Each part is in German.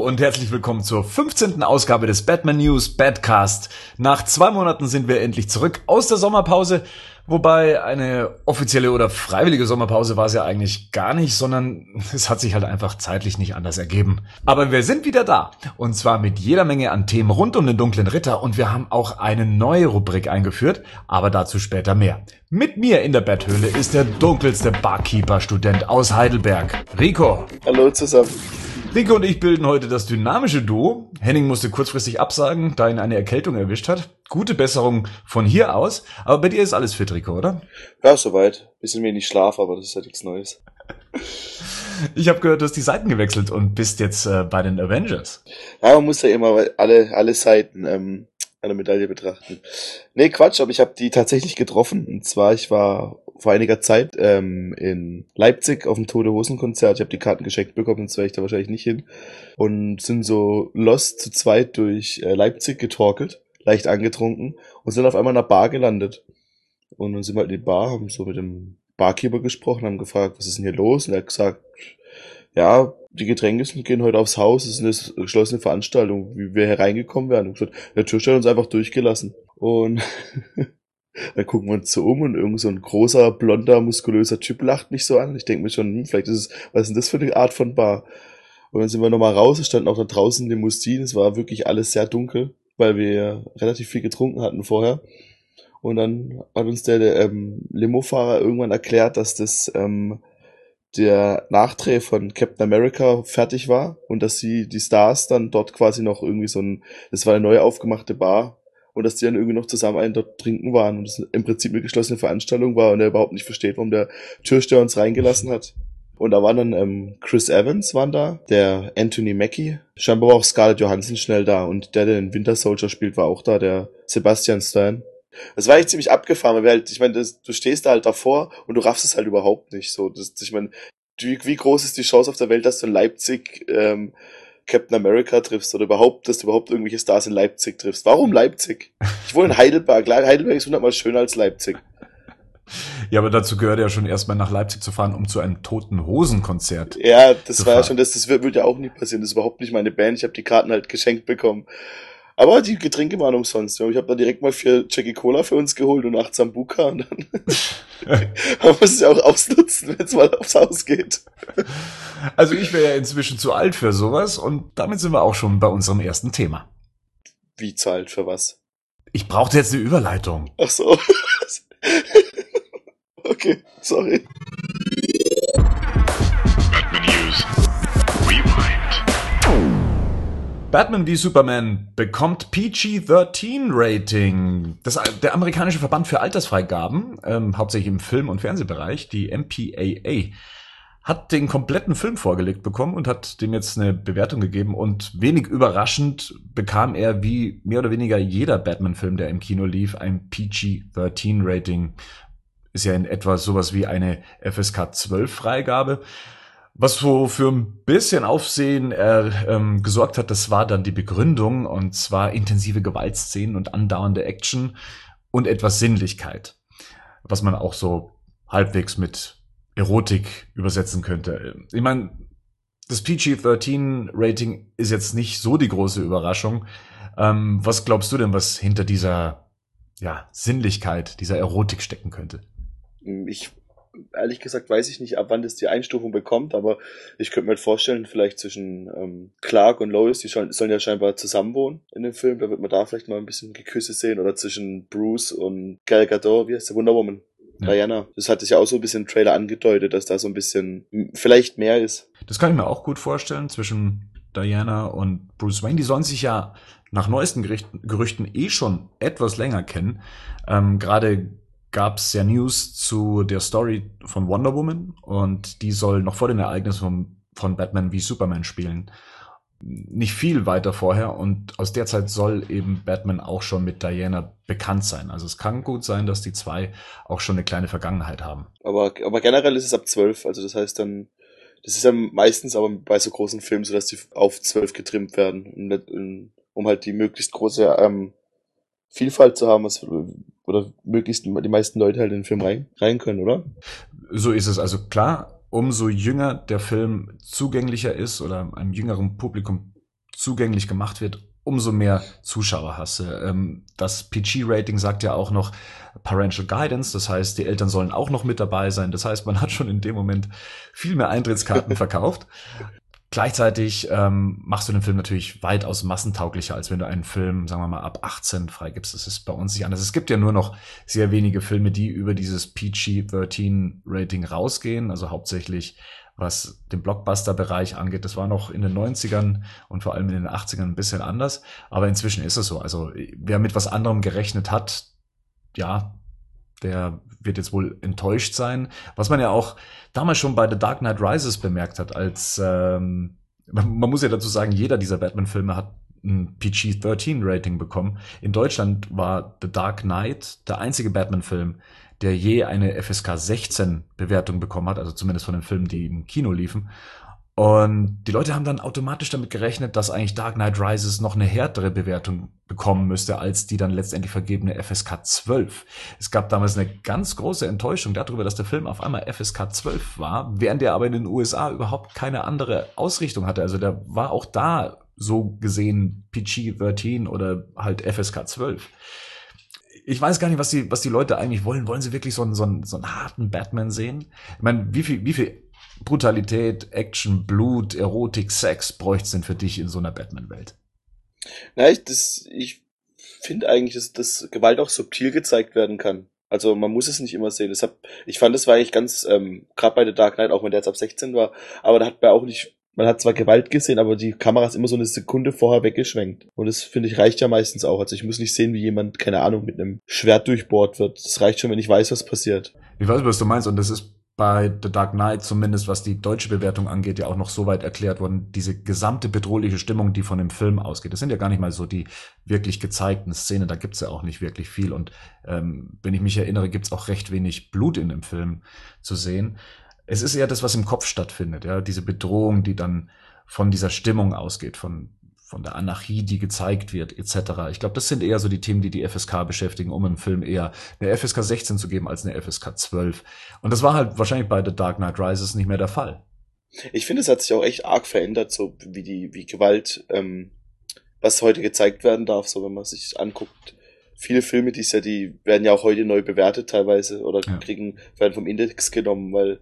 Und herzlich willkommen zur 15. Ausgabe des Batman News Badcast. Nach zwei Monaten sind wir endlich zurück aus der Sommerpause, wobei eine offizielle oder freiwillige Sommerpause war es ja eigentlich gar nicht, sondern es hat sich halt einfach zeitlich nicht anders ergeben. Aber wir sind wieder da und zwar mit jeder Menge an Themen rund um den dunklen Ritter und wir haben auch eine neue Rubrik eingeführt, aber dazu später mehr. Mit mir in der Betthöhle ist der dunkelste Barkeeper-Student aus Heidelberg, Rico. Hallo zusammen. Rico und ich bilden heute das dynamische Duo. Henning musste kurzfristig absagen, da ihn eine Erkältung erwischt hat. Gute Besserung von hier aus. Aber bei dir ist alles fit, Rico, oder? Ja, soweit. Bisschen wenig Schlaf, aber das ist ja nichts Neues. Ich habe gehört, du hast die Seiten gewechselt und bist jetzt äh, bei den Avengers. Ja, man muss ja immer alle, alle Seiten ähm, einer Medaille betrachten. Nee, Quatsch, aber ich habe die tatsächlich getroffen. Und zwar, ich war vor einiger Zeit ähm, in Leipzig auf dem Tote Hosen Konzert. Ich habe die Karten geschenkt bekommen, sonst wäre ich da wahrscheinlich nicht hin. Und sind so lost zu zweit durch äh, Leipzig getorkelt, leicht angetrunken und sind auf einmal in einer Bar gelandet. Und dann sind wir halt in die Bar, haben so mit dem Barkeeper gesprochen, haben gefragt, was ist denn hier los? Und er hat gesagt, ja, die Getränke gehen heute aufs Haus, es ist eine geschlossene Veranstaltung, wie wir hereingekommen wären. Und gesagt, der Tisch hat uns einfach durchgelassen. Und Dann gucken wir uns so um und irgend so ein großer, blonder, muskulöser Typ lacht mich so an. Ich denke mir schon, hm, vielleicht ist es, was ist denn das für eine Art von Bar? Und dann sind wir nochmal raus, es standen auch da draußen Limousinen, es war wirklich alles sehr dunkel, weil wir relativ viel getrunken hatten vorher. Und dann hat uns der, der ähm, Limofahrer irgendwann erklärt, dass das ähm, der Nachdreh von Captain America fertig war und dass sie die Stars dann dort quasi noch irgendwie so ein, das war eine neu aufgemachte Bar, und dass die dann irgendwie noch zusammen einen dort trinken waren und es im Prinzip eine geschlossene Veranstaltung war und er überhaupt nicht versteht, warum der Türsteher uns reingelassen hat. Und da waren dann ähm, Chris Evans waren da, der Anthony Mackie, scheinbar war auch Scarlett Johansson schnell da und der, der den Winter Soldier spielt, war auch da, der Sebastian Stan. Das war echt ziemlich abgefahren, weil halt, ich meine, du stehst da halt davor und du raffst es halt überhaupt nicht so. Das, ich meine, wie, wie groß ist die Chance auf der Welt, dass du in Leipzig ähm, Captain America triffst oder überhaupt, dass du überhaupt irgendwelche Stars in Leipzig triffst. Warum Leipzig? Ich wohne in Heidelberg. Heidelberg ist hundertmal schöner als Leipzig. Ja, aber dazu gehört ja schon erstmal nach Leipzig zu fahren, um zu einem toten Hosen-Konzert. Ja, das war fahren. ja schon, das, das wird, wird ja auch nie passieren. Das ist überhaupt nicht meine Band. Ich habe die Karten halt geschenkt bekommen. Aber die Getränke waren umsonst. Ich habe dann direkt mal vier Jackie Cola für uns geholt und acht Sambuka und dann man muss es ja auch ausnutzen, wenn es mal aufs Haus geht. Also ich wäre ja inzwischen zu alt für sowas und damit sind wir auch schon bei unserem ersten Thema. Wie zu alt für was? Ich brauchte jetzt eine Überleitung. Ach so. okay, sorry. Batman wie Superman bekommt PG-13-Rating. der amerikanische Verband für Altersfreigaben, ähm, hauptsächlich im Film- und Fernsehbereich, die MPAA, hat den kompletten Film vorgelegt bekommen und hat dem jetzt eine Bewertung gegeben. Und wenig überraschend bekam er wie mehr oder weniger jeder Batman-Film, der im Kino lief, ein PG-13-Rating. Ist ja in etwa sowas wie eine FSK 12-Freigabe. Was so für ein bisschen Aufsehen äh, ähm, gesorgt hat, das war dann die Begründung, und zwar intensive Gewaltszenen und andauernde Action und etwas Sinnlichkeit, was man auch so halbwegs mit Erotik übersetzen könnte. Ich meine, das PG-13-Rating ist jetzt nicht so die große Überraschung. Ähm, was glaubst du denn, was hinter dieser ja, Sinnlichkeit, dieser Erotik stecken könnte? Ich ehrlich gesagt weiß ich nicht, ab wann das die Einstufung bekommt, aber ich könnte mir halt vorstellen, vielleicht zwischen ähm, Clark und Lois, die sollen, sollen ja scheinbar zusammen wohnen in dem Film, da wird man da vielleicht mal ein bisschen Geküsse sehen, oder zwischen Bruce und Gal Gadot, wie heißt der Wonder Woman? Ja. Diana. Das hat sich ja auch so ein bisschen im Trailer angedeutet, dass da so ein bisschen vielleicht mehr ist. Das kann ich mir auch gut vorstellen, zwischen Diana und Bruce Wayne. Die sollen sich ja nach neuesten Gerüchten eh schon etwas länger kennen. Ähm, Gerade gab es ja News zu der Story von Wonder Woman und die soll noch vor den Ereignissen von, von Batman wie Superman spielen. Nicht viel weiter vorher und aus der Zeit soll eben Batman auch schon mit Diana bekannt sein. Also es kann gut sein, dass die zwei auch schon eine kleine Vergangenheit haben. Aber, aber generell ist es ab zwölf, also das heißt dann, das ist ja meistens aber bei so großen Filmen so, dass die auf zwölf getrimmt werden, um halt die möglichst große ähm, Vielfalt zu haben, was, oder möglichst die meisten Leute halt in den Film rein, rein können, oder? So ist es. Also klar, umso jünger der Film zugänglicher ist oder einem jüngeren Publikum zugänglich gemacht wird, umso mehr Zuschauer hasse. Ähm, das PG-Rating sagt ja auch noch Parental Guidance, das heißt, die Eltern sollen auch noch mit dabei sein. Das heißt, man hat schon in dem Moment viel mehr Eintrittskarten verkauft. Gleichzeitig ähm, machst du den Film natürlich weitaus massentauglicher, als wenn du einen Film, sagen wir mal, ab 18 freigibst. Das ist bei uns nicht anders. Es gibt ja nur noch sehr wenige Filme, die über dieses PG-13-Rating rausgehen, also hauptsächlich was den Blockbuster-Bereich angeht. Das war noch in den 90ern und vor allem in den 80ern ein bisschen anders. Aber inzwischen ist es so. Also wer mit was anderem gerechnet hat, ja, der wird jetzt wohl enttäuscht sein. Was man ja auch damals schon bei The Dark Knight Rises bemerkt hat, als ähm, man, muss ja dazu sagen, jeder dieser Batman-Filme hat ein PG-13-Rating bekommen. In Deutschland war The Dark Knight der einzige Batman-Film, der je eine FSK 16 Bewertung bekommen hat, also zumindest von den Filmen, die im Kino liefen. Und die Leute haben dann automatisch damit gerechnet, dass eigentlich Dark Knight Rises noch eine härtere Bewertung bekommen müsste als die dann letztendlich vergebene FSK 12. Es gab damals eine ganz große Enttäuschung darüber, dass der Film auf einmal FSK 12 war, während er aber in den USA überhaupt keine andere Ausrichtung hatte. Also der war auch da so gesehen PG-13 oder halt FSK 12 ich weiß gar nicht, was die, was die Leute eigentlich wollen. Wollen sie wirklich so einen, so einen, so einen harten Batman sehen? Ich meine, wie viel, wie viel Brutalität, Action, Blut, Erotik, Sex bräuchte es denn für dich in so einer Batman-Welt? Na, ich, das, ich finde eigentlich, dass, dass Gewalt auch subtil gezeigt werden kann. Also man muss es nicht immer sehen. Das hab, ich fand, das war eigentlich ganz, ähm, gerade bei The Dark Knight, auch wenn der jetzt ab 16 war, aber da hat man auch nicht man hat zwar Gewalt gesehen, aber die Kamera ist immer so eine Sekunde vorher weggeschwenkt. Und das finde ich reicht ja meistens auch. Also ich muss nicht sehen, wie jemand, keine Ahnung, mit einem Schwert durchbohrt wird. Das reicht schon, wenn ich weiß, was passiert. Ich weiß, was du meinst. Und das ist bei The Dark Knight, zumindest was die deutsche Bewertung angeht, ja auch noch so weit erklärt worden, diese gesamte bedrohliche Stimmung, die von dem Film ausgeht. Das sind ja gar nicht mal so die wirklich gezeigten Szenen, da gibt's ja auch nicht wirklich viel. Und ähm, wenn ich mich erinnere, gibt's auch recht wenig Blut in dem Film zu sehen. Es ist eher das, was im Kopf stattfindet, ja, diese Bedrohung, die dann von dieser Stimmung ausgeht, von von der Anarchie, die gezeigt wird, etc. Ich glaube, das sind eher so die Themen, die die FSK beschäftigen, um einem Film eher eine FSK 16 zu geben als eine FSK 12. Und das war halt wahrscheinlich bei The Dark Knight Rises nicht mehr der Fall. Ich finde, es hat sich auch echt arg verändert, so wie die, wie Gewalt, ähm, was heute gezeigt werden darf, so wenn man sich anguckt. Viele Filme, die ist ja, die werden ja auch heute neu bewertet teilweise oder ja. kriegen, werden vom Index genommen, weil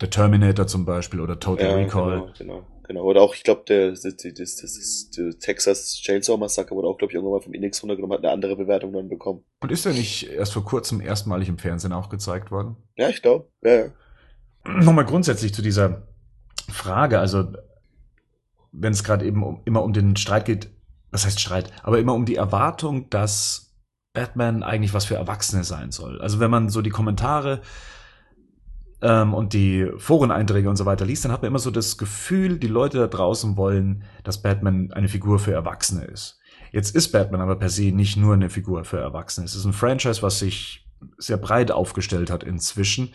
der Terminator zum Beispiel oder Total ja, Recall. Genau, genau, genau. Oder auch, ich glaube, der, das, das, das, der Texas Chainsaw Massacre wurde auch, glaube ich, irgendwann mal vom Index runtergenommen, hat eine andere Bewertung dann bekommen. Und ist der nicht erst vor kurzem erstmalig im Fernsehen auch gezeigt worden? Ja, ich glaube. Ja, ja. Nochmal grundsätzlich zu dieser Frage, also wenn es gerade eben um, immer um den Streit geht, was heißt Streit, aber immer um die Erwartung, dass Batman eigentlich was für Erwachsene sein soll. Also wenn man so die Kommentare ähm, und die Foreneinträge und so weiter liest, dann hat man immer so das Gefühl, die Leute da draußen wollen, dass Batman eine Figur für Erwachsene ist. Jetzt ist Batman aber per se nicht nur eine Figur für Erwachsene. Es ist ein Franchise, was sich sehr breit aufgestellt hat inzwischen.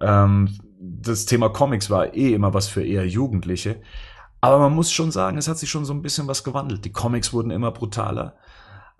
Ähm, das Thema Comics war eh immer was für eher Jugendliche. Aber man muss schon sagen, es hat sich schon so ein bisschen was gewandelt. Die Comics wurden immer brutaler.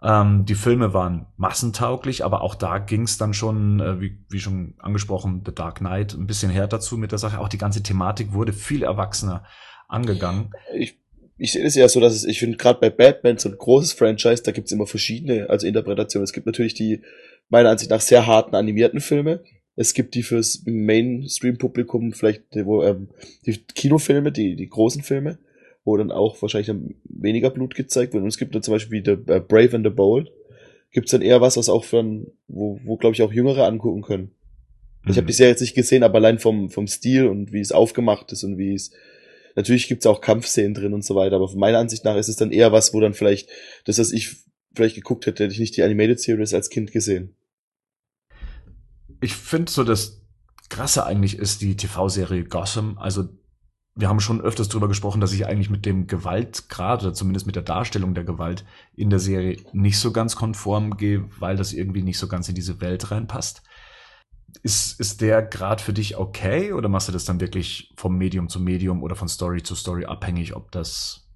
Ähm, die Filme waren massentauglich, aber auch da ging es dann schon, äh, wie, wie schon angesprochen, The Dark Knight, ein bisschen her dazu mit der Sache. Auch die ganze Thematik wurde viel erwachsener angegangen. Ich, ich sehe es ja so, dass es, ich finde gerade bei Batman so ein großes Franchise, da gibt es immer verschiedene also Interpretationen. Es gibt natürlich die meiner Ansicht nach sehr harten animierten Filme. Es gibt die fürs Mainstream-Publikum vielleicht wo, ähm, die Kinofilme, die, die großen Filme wo dann auch wahrscheinlich dann weniger Blut gezeigt wird. Und es gibt dann zum Beispiel The uh, Brave and the Bold. Gibt es dann eher was, was auch ein, wo, wo glaube ich auch Jüngere angucken können. Mhm. Ich habe bisher jetzt nicht gesehen, aber allein vom, vom Stil und wie es aufgemacht ist und wie es. Natürlich gibt es auch Kampfszenen drin und so weiter, aber von meiner Ansicht nach ist es dann eher was, wo dann vielleicht, das, was ich vielleicht geguckt hätte, hätte ich nicht die Animated Series als Kind gesehen. Ich finde so, das Krasse eigentlich ist die TV-Serie Gotham. Also wir haben schon öfters darüber gesprochen, dass ich eigentlich mit dem Gewaltgrad oder zumindest mit der Darstellung der Gewalt in der Serie nicht so ganz konform gehe, weil das irgendwie nicht so ganz in diese Welt reinpasst. Ist, ist der Grad für dich okay oder machst du das dann wirklich vom Medium zu Medium oder von Story zu Story abhängig, ob das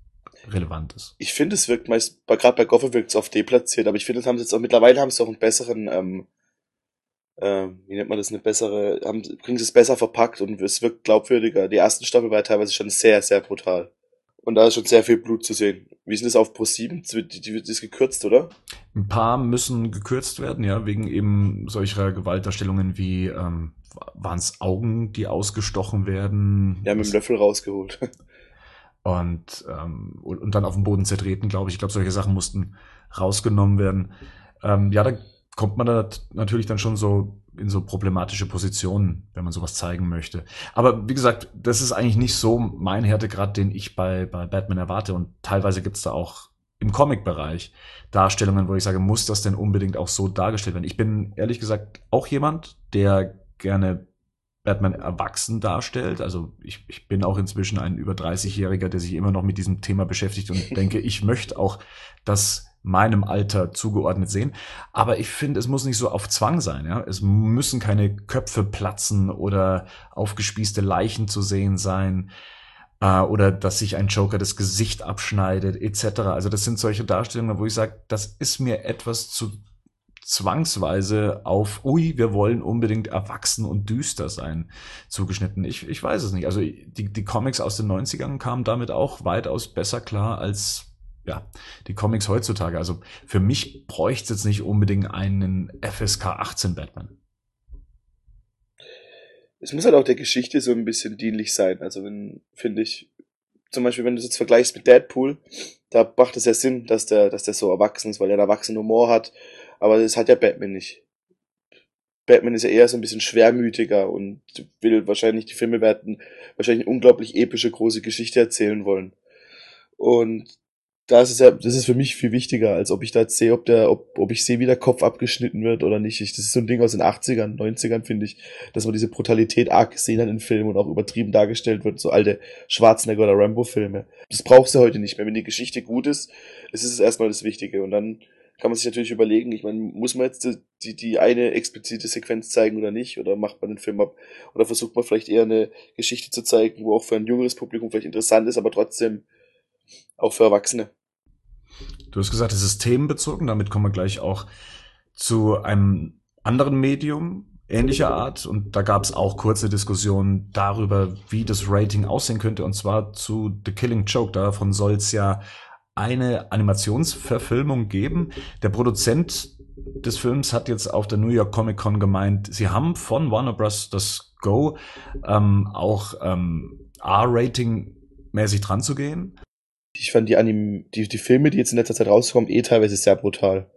relevant ist? Ich finde, es wirkt meist, gerade bei Gotham wirkt es oft deplatziert, aber ich finde, haben sie jetzt auch mittlerweile haben sie auch einen besseren ähm, ähm, wie nennt man das, eine bessere, haben, kriegen sie es besser verpackt und es wirkt glaubwürdiger. Die ersten Staffel war teilweise schon sehr, sehr brutal. Und da ist schon sehr viel Blut zu sehen. Wie ist denn das auf Pro 7? Die, die wird das gekürzt, oder? Ein paar müssen gekürzt werden, ja, wegen eben solcher Gewaltdarstellungen wie ähm, waren es Augen, die ausgestochen werden. Ja, mit dem Löffel rausgeholt. Und, ähm, und, und dann auf dem Boden zertreten, glaube ich. Ich glaube, solche Sachen mussten rausgenommen werden. Ähm, ja, da kommt man da natürlich dann schon so in so problematische Positionen, wenn man sowas zeigen möchte. Aber wie gesagt, das ist eigentlich nicht so mein Härtegrad, den ich bei, bei Batman erwarte. Und teilweise gibt's da auch im Comic-Bereich Darstellungen, wo ich sage, muss das denn unbedingt auch so dargestellt werden? Ich bin ehrlich gesagt auch jemand, der gerne Batman erwachsen darstellt. Also ich, ich bin auch inzwischen ein über 30-Jähriger, der sich immer noch mit diesem Thema beschäftigt und denke, ich möchte auch, dass meinem Alter zugeordnet sehen. Aber ich finde, es muss nicht so auf Zwang sein. Ja? Es müssen keine Köpfe platzen oder aufgespießte Leichen zu sehen sein äh, oder dass sich ein Joker das Gesicht abschneidet etc. Also das sind solche Darstellungen, wo ich sage, das ist mir etwas zu zwangsweise auf, ui, wir wollen unbedingt erwachsen und düster sein, zugeschnitten. Ich, ich weiß es nicht. Also die, die Comics aus den 90ern kamen damit auch weitaus besser klar als ja, die Comics heutzutage. Also für mich bräuchte es jetzt nicht unbedingt einen FSK 18 Batman. Es muss halt auch der Geschichte so ein bisschen dienlich sein. Also wenn, finde ich, zum Beispiel, wenn du es jetzt vergleichst mit Deadpool, da macht es ja Sinn, dass der, dass der so erwachsen ist, weil er einen erwachsenen Humor hat. Aber das hat ja Batman nicht. Batman ist ja eher so ein bisschen schwermütiger und will wahrscheinlich, die Filme werden wahrscheinlich eine unglaublich epische, große Geschichte erzählen wollen. Und da ist ja, das ist für mich viel wichtiger, als ob ich da jetzt sehe, ob der, ob, ob ich sehe, wie der Kopf abgeschnitten wird oder nicht. Ich, das ist so ein Ding aus den 80ern, 90ern, finde ich, dass man diese Brutalität arg gesehen hat in Filmen und auch übertrieben dargestellt wird, so alte Schwarzenegger oder Rambo-Filme. Das brauchst du heute nicht mehr. Wenn die Geschichte gut ist, ist es erstmal das Wichtige. Und dann kann man sich natürlich überlegen, ich meine, muss man jetzt die, die eine explizite Sequenz zeigen oder nicht? Oder macht man den Film ab? Oder versucht man vielleicht eher eine Geschichte zu zeigen, wo auch für ein jüngeres Publikum vielleicht interessant ist, aber trotzdem auch für Erwachsene. Du hast gesagt, es ist themenbezogen, damit kommen wir gleich auch zu einem anderen Medium ähnlicher Art und da gab es auch kurze Diskussionen darüber, wie das Rating aussehen könnte und zwar zu The Killing Joke. Davon soll es ja eine Animationsverfilmung geben. Der Produzent des Films hat jetzt auf der New York Comic Con gemeint, sie haben von Warner Bros. das Go ähm, auch ähm, R-Rating mäßig dran zu gehen ich fand die Anim die, die Filme, die jetzt in letzter Zeit rauskommen, eh teilweise sehr brutal.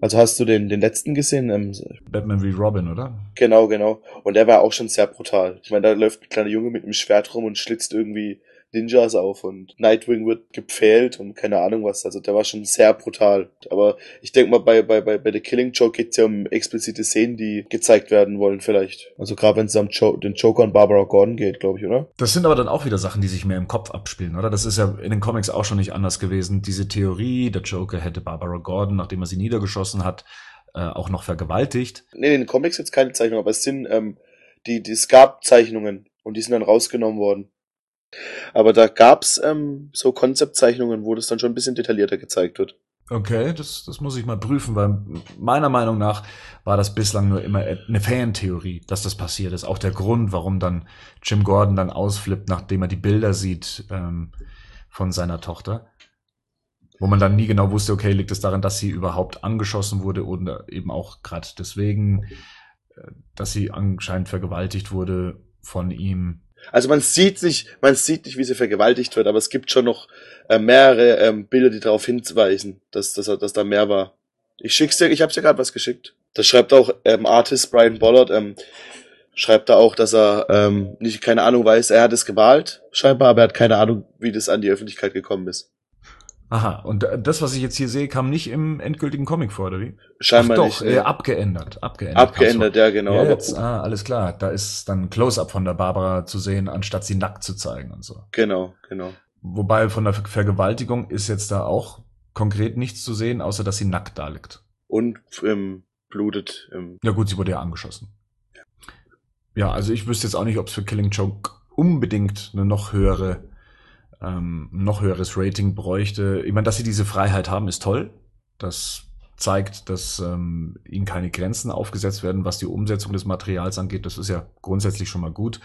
Also hast du den, den letzten gesehen? Ähm, Batman wie Robin, oder? Genau, genau. Und der war auch schon sehr brutal. Ich meine, da läuft ein kleiner Junge mit einem Schwert rum und schlitzt irgendwie Ninjas auf und Nightwing wird gepfählt und keine Ahnung was. Also der war schon sehr brutal. Aber ich denke mal, bei, bei, bei, bei The Killing Joke geht es ja um explizite Szenen, die gezeigt werden wollen vielleicht. Also gerade wenn es um jo den Joker und Barbara Gordon geht, glaube ich, oder? Das sind aber dann auch wieder Sachen, die sich mehr im Kopf abspielen, oder? Das ist ja in den Comics auch schon nicht anders gewesen. Diese Theorie, der Joker hätte Barbara Gordon, nachdem er sie niedergeschossen hat, äh, auch noch vergewaltigt. Nee, in den Comics jetzt keine Zeichnung, aber es sind ähm, die, die es gab Zeichnungen und die sind dann rausgenommen worden. Aber da gab's ähm, so Konzeptzeichnungen, wo das dann schon ein bisschen detaillierter gezeigt wird. Okay, das, das muss ich mal prüfen, weil meiner Meinung nach war das bislang nur immer eine Fantheorie, dass das passiert ist. Auch der Grund, warum dann Jim Gordon dann ausflippt, nachdem er die Bilder sieht ähm, von seiner Tochter. Wo man dann nie genau wusste, okay, liegt es daran, dass sie überhaupt angeschossen wurde oder eben auch gerade deswegen, äh, dass sie anscheinend vergewaltigt wurde von ihm. Also man sieht nicht, man sieht nicht, wie sie vergewaltigt wird, aber es gibt schon noch äh, mehrere ähm, Bilder, die darauf hinweisen, dass, dass, dass da mehr war. Ich schick's dir, ich hab's dir gerade was geschickt. Da schreibt auch ähm, Artist Brian Bollard, ähm, schreibt da auch, dass er ähm, nicht keine Ahnung weiß, er hat es gewählt, scheinbar, aber er hat keine Ahnung, wie das an die Öffentlichkeit gekommen ist. Aha, und das, was ich jetzt hier sehe, kam nicht im endgültigen Comic vor, oder wie? Scheinbar Ach doch, nicht. Äh, abgeändert, abgeändert. Abgeändert, ja, genau. Ja, aber, jetzt, ah, alles klar. Da ist dann Close-up von der Barbara zu sehen, anstatt sie nackt zu zeigen und so. genau, genau. Wobei von der Ver Vergewaltigung ist jetzt da auch konkret nichts zu sehen, außer dass sie nackt da liegt. Und ähm, blutet. Ähm, Ja gut, sie wurde ja angeschossen. Ja, also ich wüsste jetzt auch nicht, ob es für Killing Joke unbedingt eine noch höhere, ähm, noch höheres Rating bräuchte. Ich meine, dass sie diese Freiheit haben, ist toll. Das zeigt, dass ähm, ihnen keine Grenzen aufgesetzt werden, was die Umsetzung des Materials angeht. Das ist ja grundsätzlich schon mal gut.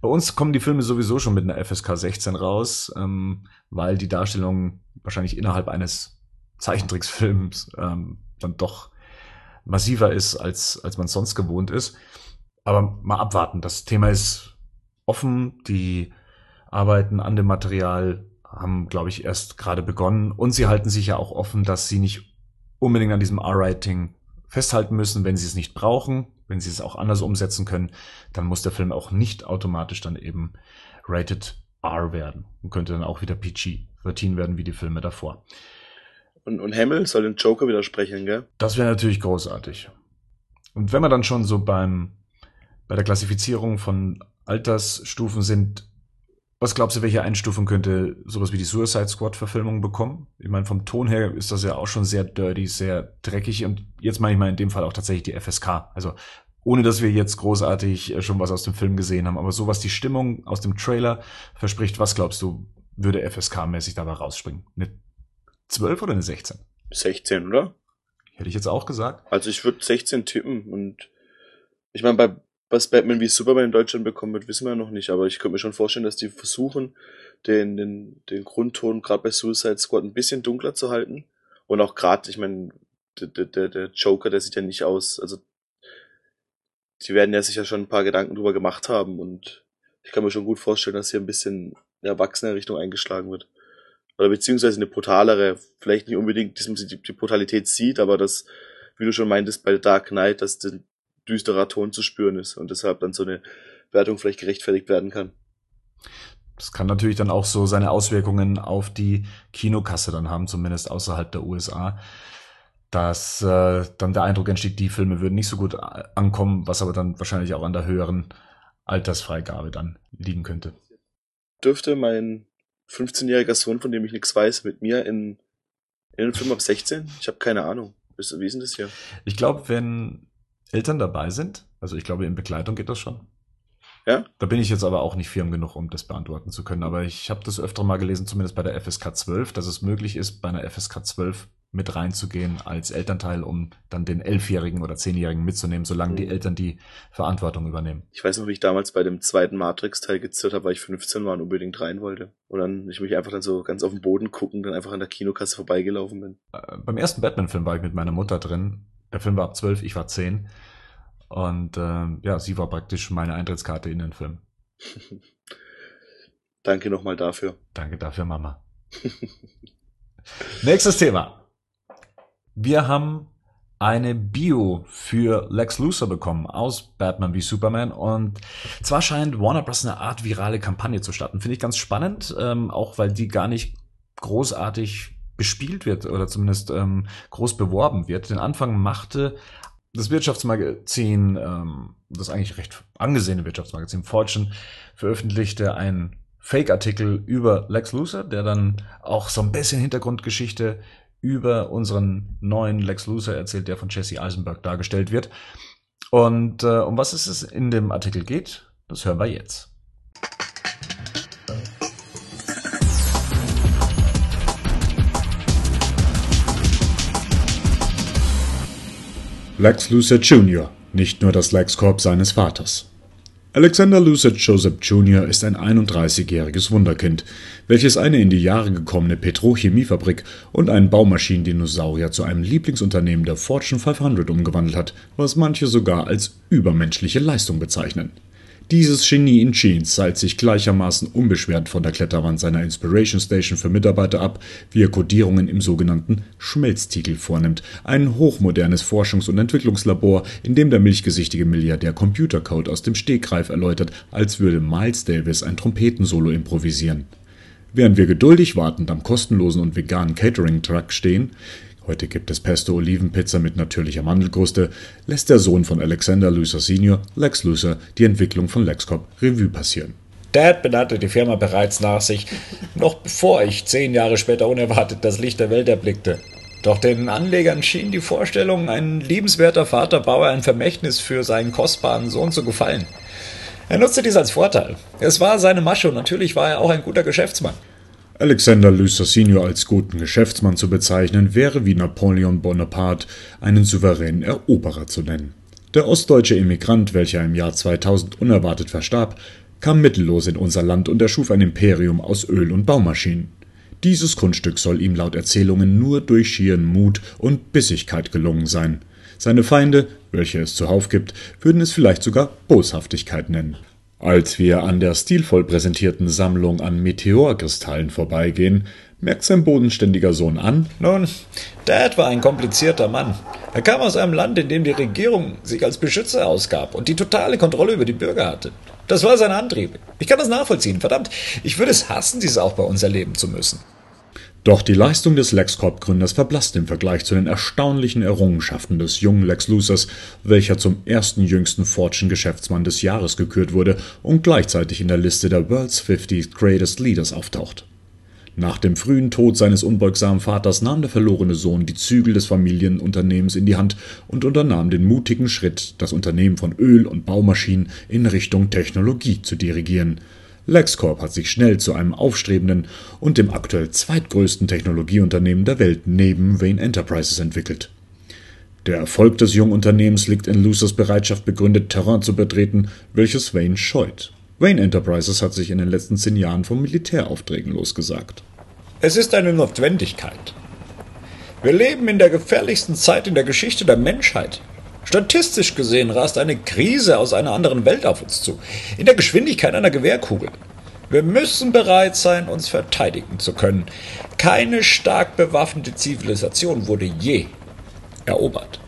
Bei uns kommen die Filme sowieso schon mit einer FSK 16 raus, ähm, weil die Darstellung wahrscheinlich innerhalb eines Zeichentricksfilms ähm, dann doch massiver ist, als, als man sonst gewohnt ist. Aber mal abwarten. Das Thema ist offen. Die Arbeiten an dem Material haben, glaube ich, erst gerade begonnen. Und sie halten sich ja auch offen, dass sie nicht unbedingt an diesem R-Writing festhalten müssen, wenn sie es nicht brauchen, wenn sie es auch anders umsetzen können, dann muss der Film auch nicht automatisch dann eben rated R werden und könnte dann auch wieder PG-13 werden wie die Filme davor. Und, und Hamill soll den Joker widersprechen, gell? Das wäre natürlich großartig. Und wenn wir dann schon so beim, bei der Klassifizierung von Altersstufen sind, was glaubst du, welche Einstufung könnte sowas wie die Suicide Squad Verfilmung bekommen? Ich meine, vom Ton her ist das ja auch schon sehr dirty, sehr dreckig und jetzt meine ich mal in dem Fall auch tatsächlich die FSK. Also ohne dass wir jetzt großartig äh, schon was aus dem Film gesehen haben, aber so was die Stimmung aus dem Trailer verspricht, was glaubst du, würde FSK-mäßig dabei rausspringen? Eine 12 oder eine 16? 16, oder? Hätte ich jetzt auch gesagt. Also ich würde 16 tippen und ich meine, bei was Batman wie Superman in Deutschland bekommen wird, wissen wir noch nicht, aber ich könnte mir schon vorstellen, dass die versuchen, den, den, den Grundton gerade bei Suicide Squad ein bisschen dunkler zu halten. Und auch gerade, ich meine, der, der, der Joker, der sieht ja nicht aus, also die werden ja sicher schon ein paar Gedanken drüber gemacht haben und ich kann mir schon gut vorstellen, dass hier ein bisschen eine erwachsene Richtung eingeschlagen wird. Oder beziehungsweise eine brutalere, vielleicht nicht unbedingt, dass man die, die Brutalität sieht, aber das, wie du schon meintest bei Dark Knight, dass den, düsterer Ton zu spüren ist und deshalb dann so eine Wertung vielleicht gerechtfertigt werden kann. Das kann natürlich dann auch so seine Auswirkungen auf die Kinokasse dann haben, zumindest außerhalb der USA. Dass äh, dann der Eindruck entsteht, die Filme würden nicht so gut ankommen, was aber dann wahrscheinlich auch an der höheren Altersfreigabe dann liegen könnte. Dürfte mein 15-jähriger Sohn, von dem ich nichts weiß, mit mir in, in den Film ab 16? Ich habe keine Ahnung. Wie ist denn das hier? Ich glaube, wenn Eltern dabei sind. Also ich glaube, in Begleitung geht das schon. Ja? Da bin ich jetzt aber auch nicht firm genug, um das beantworten zu können. Aber ich habe das öfter mal gelesen, zumindest bei der FSK 12, dass es möglich ist, bei einer FSK 12 mit reinzugehen als Elternteil, um dann den Elfjährigen oder Zehnjährigen mitzunehmen, solange mhm. die Eltern die Verantwortung übernehmen. Ich weiß noch, wie ich damals bei dem zweiten Matrix-Teil gezirrt habe, weil ich 15 war und unbedingt rein wollte. Und dann ich mich einfach dann so ganz auf den Boden gucken, dann einfach an der Kinokasse vorbeigelaufen bin. Äh, beim ersten Batman-Film war ich mit meiner Mutter drin der Film war ab zwölf, ich war zehn. Und ähm, ja, sie war praktisch meine Eintrittskarte in den Film. Danke nochmal dafür. Danke dafür, Mama. Nächstes Thema. Wir haben eine Bio für Lex Luthor bekommen aus Batman wie Superman und zwar scheint Warner Bros. eine Art virale Kampagne zu starten. Finde ich ganz spannend, ähm, auch weil die gar nicht großartig bespielt wird oder zumindest ähm, groß beworben wird. Den Anfang machte das Wirtschaftsmagazin, ähm, das eigentlich recht angesehene Wirtschaftsmagazin Fortune, veröffentlichte einen Fake-Artikel über Lex Luthor, der dann auch so ein bisschen Hintergrundgeschichte über unseren neuen Lex Luthor erzählt, der von Jesse Eisenberg dargestellt wird. Und äh, um was es in dem Artikel geht, das hören wir jetzt. Lex Luthor Jr., nicht nur das LexCorp seines Vaters. Alexander Luthor Joseph Jr. ist ein 31-jähriges Wunderkind, welches eine in die Jahre gekommene Petrochemiefabrik und einen Baumaschinendinosaurier zu einem Lieblingsunternehmen der Fortune 500 umgewandelt hat, was manche sogar als übermenschliche Leistung bezeichnen dieses Genie in Jeans seilt sich gleichermaßen unbeschwert von der Kletterwand seiner Inspiration Station für Mitarbeiter ab, wie er Codierungen im sogenannten Schmelztiegel vornimmt, ein hochmodernes Forschungs- und Entwicklungslabor, in dem der milchgesichtige Milliardär Computercode aus dem Stegreif erläutert, als würde Miles Davis ein Trompetensolo improvisieren. Während wir geduldig wartend am kostenlosen und veganen Catering-Truck stehen, Heute gibt es Pesto-Olivenpizza mit natürlicher Mandelkruste, lässt der Sohn von Alexander Luthor Sr., Lex Luthor, die Entwicklung von LexCorp Revue passieren. Dad benannte die Firma bereits nach sich, noch bevor ich zehn Jahre später unerwartet das Licht der Welt erblickte. Doch den Anlegern schien die Vorstellung, ein liebenswerter Vater baue ein Vermächtnis für seinen kostbaren Sohn zu gefallen. Er nutzte dies als Vorteil. Es war seine Masche und natürlich war er auch ein guter Geschäftsmann. Alexander Lucer Senior als guten Geschäftsmann zu bezeichnen, wäre wie Napoleon Bonaparte einen souveränen Eroberer zu nennen. Der ostdeutsche Emigrant, welcher im Jahr 2000 unerwartet verstarb, kam mittellos in unser Land und erschuf ein Imperium aus Öl und Baumaschinen. Dieses Kunststück soll ihm laut Erzählungen nur durch schieren Mut und Bissigkeit gelungen sein. Seine Feinde, welche es zuhauf gibt, würden es vielleicht sogar Boshaftigkeit nennen. Als wir an der stilvoll präsentierten Sammlung an Meteorkristallen vorbeigehen, merkt sein bodenständiger Sohn an. Nun, Dad war ein komplizierter Mann. Er kam aus einem Land, in dem die Regierung sich als Beschützer ausgab und die totale Kontrolle über die Bürger hatte. Das war sein Antrieb. Ich kann das nachvollziehen. Verdammt, ich würde es hassen, dies auch bei uns erleben zu müssen. Doch die Leistung des LexCorp-Gründers verblasst im Vergleich zu den erstaunlichen Errungenschaften des jungen Lex Luthers, welcher zum ersten jüngsten Fortune-Geschäftsmann des Jahres gekürt wurde und gleichzeitig in der Liste der World's 50 Greatest Leaders auftaucht. Nach dem frühen Tod seines unbeugsamen Vaters nahm der verlorene Sohn die Zügel des Familienunternehmens in die Hand und unternahm den mutigen Schritt, das Unternehmen von Öl- und Baumaschinen in Richtung Technologie zu dirigieren. LexCorp hat sich schnell zu einem aufstrebenden und dem aktuell zweitgrößten Technologieunternehmen der Welt neben Wayne Enterprises entwickelt. Der Erfolg des jungen Unternehmens liegt in Lucers Bereitschaft begründet, Terrain zu betreten, welches Wayne scheut. Wayne Enterprises hat sich in den letzten zehn Jahren von Militäraufträgen losgesagt. Es ist eine Notwendigkeit. Wir leben in der gefährlichsten Zeit in der Geschichte der Menschheit. Statistisch gesehen rast eine Krise aus einer anderen Welt auf uns zu, in der Geschwindigkeit einer Gewehrkugel. Wir müssen bereit sein, uns verteidigen zu können. Keine stark bewaffnete Zivilisation wurde je erobert.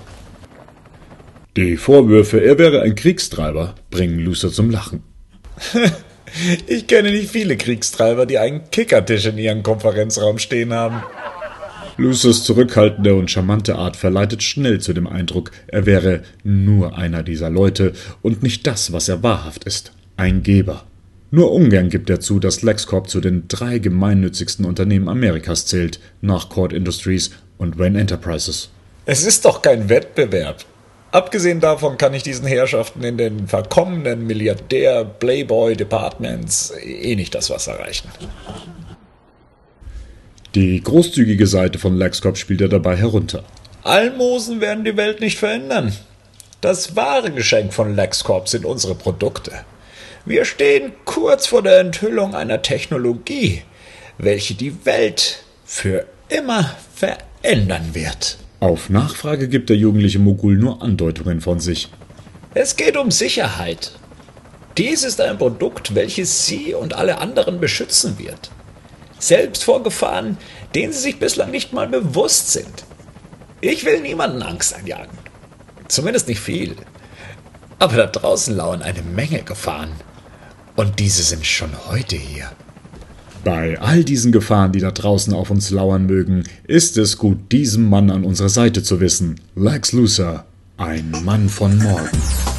Die Vorwürfe, er wäre ein Kriegstreiber, bringen Lucer zum Lachen. ich kenne nicht viele Kriegstreiber, die einen Kickertisch in ihrem Konferenzraum stehen haben. Lucers zurückhaltende und charmante Art verleitet schnell zu dem Eindruck, er wäre nur einer dieser Leute und nicht das, was er wahrhaft ist, ein Geber. Nur ungern gibt er zu, dass LexCorp zu den drei gemeinnützigsten Unternehmen Amerikas zählt, nach Cord Industries und Wayne Enterprises. Es ist doch kein Wettbewerb. Abgesehen davon kann ich diesen Herrschaften in den verkommenen Milliardär-Playboy-Departments eh nicht das Wasser reichen. Die großzügige Seite von LexCorp spielt er dabei herunter. Almosen werden die Welt nicht verändern. Das wahre Geschenk von LexCorp sind unsere Produkte. Wir stehen kurz vor der Enthüllung einer Technologie, welche die Welt für immer verändern wird. Auf Nachfrage gibt der jugendliche Mogul nur Andeutungen von sich. Es geht um Sicherheit. Dies ist ein Produkt, welches Sie und alle anderen beschützen wird. Selbst vor Gefahren, denen Sie sich bislang nicht mal bewusst sind. Ich will niemanden Angst einjagen. Zumindest nicht viel. Aber da draußen lauern eine Menge Gefahren. Und diese sind schon heute hier. Bei all diesen Gefahren, die da draußen auf uns lauern mögen, ist es gut, diesen Mann an unserer Seite zu wissen. Lex Luthor, ein Mann von morgen.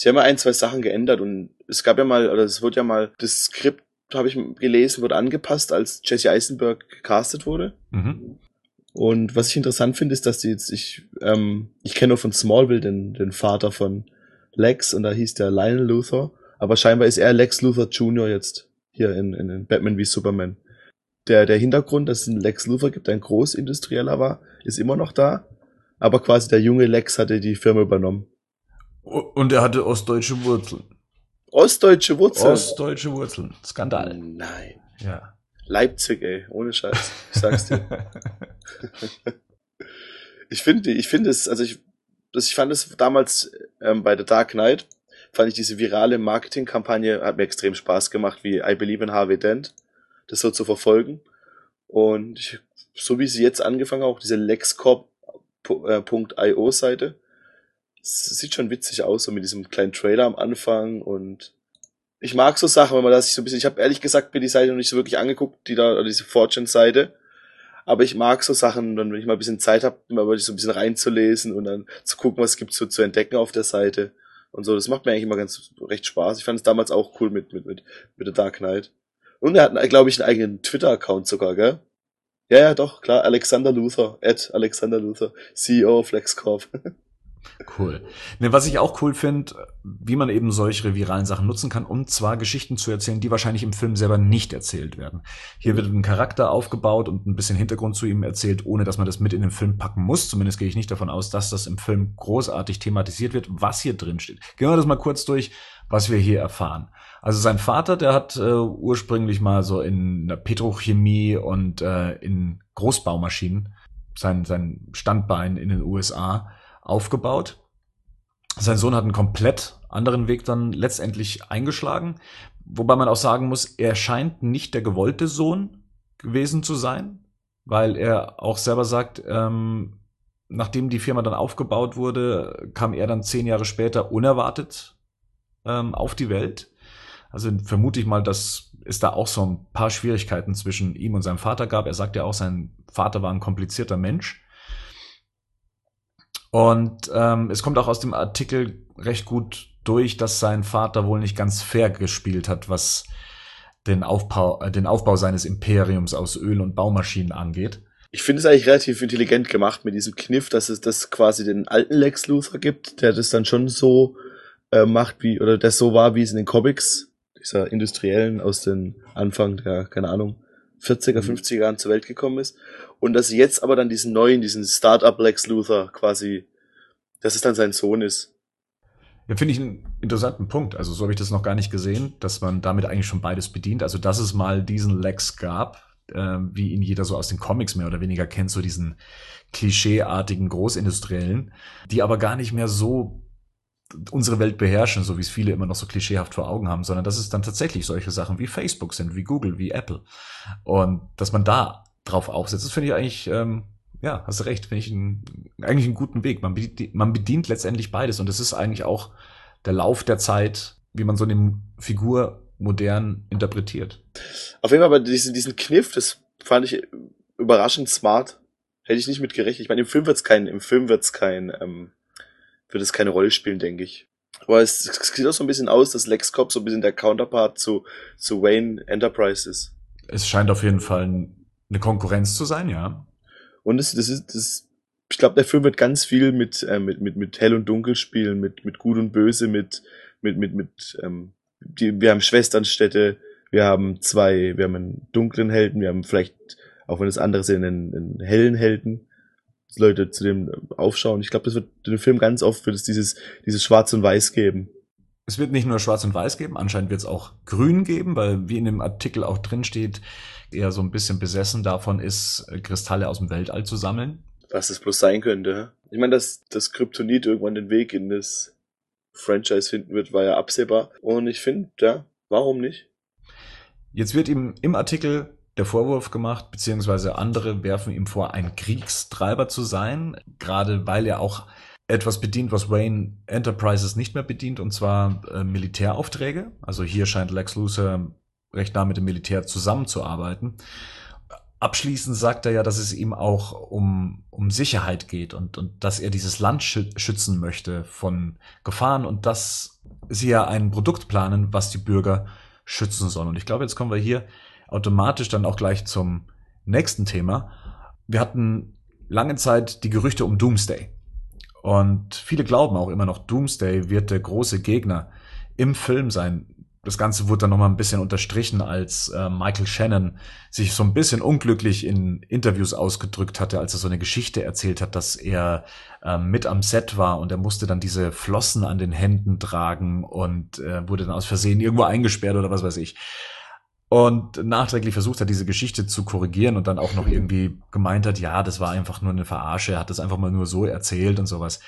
Sie haben ja ein, zwei Sachen geändert und es gab ja mal, oder es wird ja mal, das Skript, habe ich gelesen, wurde angepasst, als Jesse Eisenberg gecastet wurde. Mhm. Und was ich interessant finde, ist, dass die jetzt, ich, ähm, ich kenne nur von Smallville den, den Vater von Lex und da hieß der Lionel Luthor. Aber scheinbar ist er Lex Luthor Jr. jetzt hier in, in, in Batman wie Superman. Der, der Hintergrund, dass es einen Lex Luthor gibt, ein Großindustrieller war, ist immer noch da. Aber quasi der junge Lex hatte die Firma übernommen. Und er hatte ostdeutsche Wurzeln. Ostdeutsche Wurzeln? Ostdeutsche Wurzeln. Skandal. Nein. Ja. Leipzig, ey, ohne Scheiß. Ich sag's dir. ich finde, ich finde es, also ich, das, ich fand es damals ähm, bei The Dark Knight, fand ich diese virale Marketingkampagne, hat mir extrem Spaß gemacht, wie I Believe in Harvey Dent, das so zu verfolgen. Und ich, so wie sie jetzt angefangen auch diese lexcorp.io Seite, sieht schon witzig aus, so mit diesem kleinen Trailer am Anfang und ich mag so Sachen, wenn man das so ein bisschen, ich habe ehrlich gesagt mir die Seite noch nicht so wirklich angeguckt, die da, oder diese Fortune-Seite. Aber ich mag so Sachen, dann, wenn ich mal ein bisschen Zeit habe, mal wirklich so ein bisschen reinzulesen und dann zu gucken, was gibt's so zu entdecken auf der Seite. Und so, das macht mir eigentlich immer ganz recht Spaß. Ich fand es damals auch cool mit, mit, mit, mit The Dark Knight. Und er hat, glaube ich, einen eigenen Twitter-Account sogar, gell? Ja, ja, doch, klar. Alexander Luther, at Alexander Luther, CEO of LexCorp. Cool. Ne, was ich auch cool finde, wie man eben solche viralen Sachen nutzen kann, um zwar Geschichten zu erzählen, die wahrscheinlich im Film selber nicht erzählt werden. Hier wird ein Charakter aufgebaut und ein bisschen Hintergrund zu ihm erzählt, ohne dass man das mit in den Film packen muss. Zumindest gehe ich nicht davon aus, dass das im Film großartig thematisiert wird, was hier drin steht. Gehen wir das mal kurz durch, was wir hier erfahren. Also sein Vater, der hat äh, ursprünglich mal so in der Petrochemie und äh, in Großbaumaschinen sein, sein Standbein in den USA aufgebaut. Sein Sohn hat einen komplett anderen Weg dann letztendlich eingeschlagen, wobei man auch sagen muss, er scheint nicht der gewollte Sohn gewesen zu sein, weil er auch selber sagt, ähm, nachdem die Firma dann aufgebaut wurde, kam er dann zehn Jahre später unerwartet ähm, auf die Welt. Also vermute ich mal, dass es da auch so ein paar Schwierigkeiten zwischen ihm und seinem Vater gab. Er sagt ja auch, sein Vater war ein komplizierter Mensch. Und ähm, es kommt auch aus dem Artikel recht gut durch, dass sein Vater wohl nicht ganz fair gespielt hat, was den Aufbau, äh, den Aufbau seines Imperiums aus Öl und Baumaschinen angeht. Ich finde es eigentlich relativ intelligent gemacht mit diesem Kniff, dass es das quasi den alten Lex Luthor gibt, der das dann schon so äh, macht, wie, oder das so war, wie es in den Comics dieser Industriellen aus den Anfang der, keine Ahnung, 40er, 50er mhm. Jahren zur Welt gekommen ist. Und dass sie jetzt aber dann diesen neuen, diesen Startup Lex Luthor quasi, dass es dann sein Sohn ist. Ja, finde ich einen interessanten Punkt. Also so habe ich das noch gar nicht gesehen, dass man damit eigentlich schon beides bedient. Also dass es mal diesen Lex gab, äh, wie ihn jeder so aus den Comics mehr oder weniger kennt, so diesen klischeeartigen Großindustriellen, die aber gar nicht mehr so unsere Welt beherrschen, so wie es viele immer noch so klischeehaft vor Augen haben, sondern dass es dann tatsächlich solche Sachen wie Facebook sind, wie Google, wie Apple. Und dass man da drauf aufsetzt, das finde ich eigentlich, ähm, ja, hast du recht, finde ich ein, eigentlich einen guten Weg. Man bedient, man bedient letztendlich beides und es ist eigentlich auch der Lauf der Zeit, wie man so eine Figur modern interpretiert. Auf jeden Fall, aber diesen, diesen Kniff, das fand ich überraschend smart. Hätte ich nicht mit gerechnet. Ich meine, im Film wird's kein, im Film wird's kein, ähm, wird es keine Rolle spielen, denke ich. Aber es, es sieht auch so ein bisschen aus, dass LexCorp so ein bisschen der Counterpart zu, zu Wayne Enterprises. Es scheint auf jeden Fall eine Konkurrenz zu sein, ja. Und das, das ist, das, ich glaube, der Film wird ganz viel mit, äh, mit, mit, mit Hell und Dunkel spielen, mit, mit Gut und Böse, mit, mit, mit, mit, ähm, die, wir haben Schwesternstädte, wir haben zwei, wir haben einen dunklen Helden, wir haben vielleicht, auch wenn das andere sind, einen, einen hellen Helden. Leute zu dem aufschauen. Ich glaube, das wird den Film ganz oft wird es dieses, dieses Schwarz und Weiß geben. Es wird nicht nur Schwarz und Weiß geben, anscheinend wird es auch Grün geben, weil wie in dem Artikel auch drin steht, er so ein bisschen besessen davon ist, Kristalle aus dem Weltall zu sammeln. Was das bloß sein könnte. Ich meine, dass das Kryptonit irgendwann den Weg in das Franchise finden wird, war ja absehbar. Und ich finde, ja, warum nicht? Jetzt wird ihm im Artikel der Vorwurf gemacht, beziehungsweise andere werfen ihm vor, ein Kriegstreiber zu sein, gerade weil er auch etwas bedient, was Wayne Enterprises nicht mehr bedient, und zwar äh, Militäraufträge. Also hier scheint Lex Luthor recht nah mit dem Militär zusammenzuarbeiten. Abschließend sagt er ja, dass es ihm auch um, um Sicherheit geht und, und dass er dieses Land schützen möchte von Gefahren und dass sie ja ein Produkt planen, was die Bürger schützen sollen. Und ich glaube, jetzt kommen wir hier automatisch dann auch gleich zum nächsten Thema. Wir hatten lange Zeit die Gerüchte um Doomsday. Und viele glauben auch immer noch, Doomsday wird der große Gegner im Film sein. Das Ganze wurde dann nochmal ein bisschen unterstrichen, als äh, Michael Shannon sich so ein bisschen unglücklich in Interviews ausgedrückt hatte, als er so eine Geschichte erzählt hat, dass er äh, mit am Set war und er musste dann diese Flossen an den Händen tragen und äh, wurde dann aus Versehen irgendwo eingesperrt oder was weiß ich und nachträglich versucht hat, diese Geschichte zu korrigieren und dann auch noch irgendwie gemeint hat, ja, das war einfach nur eine Verarsche, er hat das einfach mal nur so erzählt und sowas.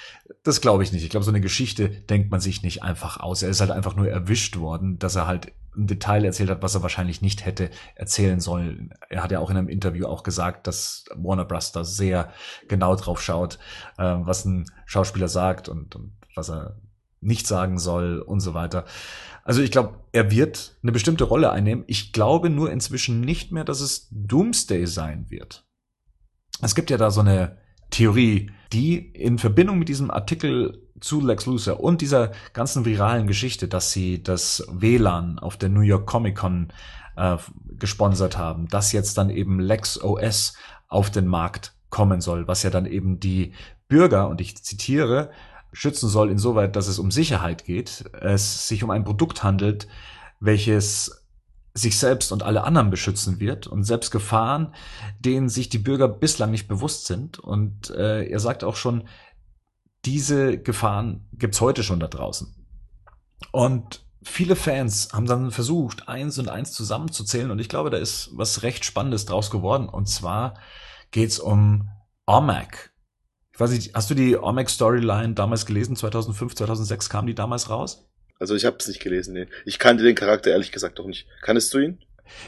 Das glaube ich nicht. Ich glaube, so eine Geschichte denkt man sich nicht einfach aus. Er ist halt einfach nur erwischt worden, dass er halt ein Detail erzählt hat, was er wahrscheinlich nicht hätte erzählen sollen. Er hat ja auch in einem Interview auch gesagt, dass Warner Bros. da sehr genau drauf schaut, äh, was ein Schauspieler sagt und, und was er nicht sagen soll und so weiter. Also ich glaube, er wird eine bestimmte Rolle einnehmen. Ich glaube nur inzwischen nicht mehr, dass es Doomsday sein wird. Es gibt ja da so eine Theorie, die in Verbindung mit diesem Artikel zu Lex Luthor und dieser ganzen viralen Geschichte, dass sie das WLAN auf der New York Comic Con äh, gesponsert haben, dass jetzt dann eben Lex OS auf den Markt kommen soll, was ja dann eben die Bürger, und ich zitiere, schützen soll insoweit, dass es um Sicherheit geht, es sich um ein Produkt handelt, welches sich selbst und alle anderen beschützen wird und selbst Gefahren, denen sich die Bürger bislang nicht bewusst sind. Und äh, er sagt auch schon, diese Gefahren gibt's heute schon da draußen. Und viele Fans haben dann versucht, eins und eins zusammenzuzählen und ich glaube, da ist was recht Spannendes draus geworden. Und zwar geht's um OMAC. Ich weiß nicht, hast du die OMAC-Storyline damals gelesen? 2005, 2006 kam die damals raus? Also ich habe es nicht gelesen. Nee. Ich kannte den Charakter ehrlich gesagt doch nicht. Kanntest du ihn?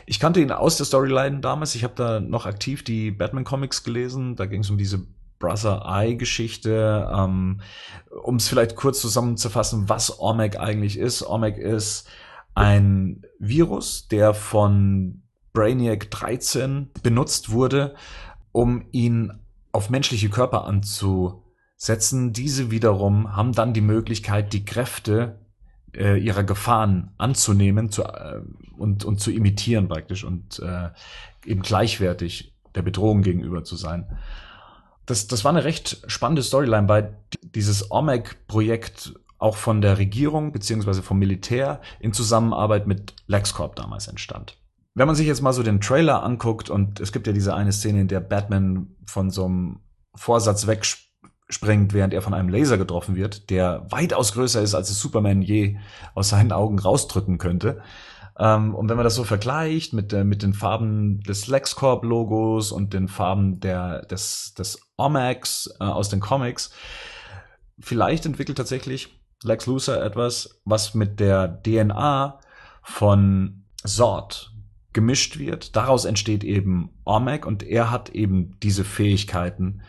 Ich kannte ihn aus der Storyline damals. Ich habe da noch aktiv die Batman-Comics gelesen. Da ging es um diese Brother Eye-Geschichte. Ähm, um es vielleicht kurz zusammenzufassen, was OMAC eigentlich ist. OMAC ist ein Virus, der von Brainiac 13 benutzt wurde, um ihn auf menschliche Körper anzusetzen. Diese wiederum haben dann die Möglichkeit, die Kräfte äh, ihrer Gefahren anzunehmen zu, äh, und, und zu imitieren praktisch und äh, eben gleichwertig der Bedrohung gegenüber zu sein. Das, das war eine recht spannende Storyline, weil dieses OMEC-Projekt auch von der Regierung beziehungsweise vom Militär in Zusammenarbeit mit LexCorp damals entstand. Wenn man sich jetzt mal so den Trailer anguckt und es gibt ja diese eine Szene, in der Batman von so einem Vorsatz wegspringt, springt, während er von einem Laser getroffen wird, der weitaus größer ist, als es Superman je aus seinen Augen rausdrücken könnte. Ähm, und wenn man das so vergleicht mit, äh, mit den Farben des LexCorp-Logos und den Farben der, des, des Omax äh, aus den Comics, vielleicht entwickelt tatsächlich Lex Luthor etwas, was mit der DNA von Zod gemischt wird. Daraus entsteht eben Omac und er hat eben diese Fähigkeiten,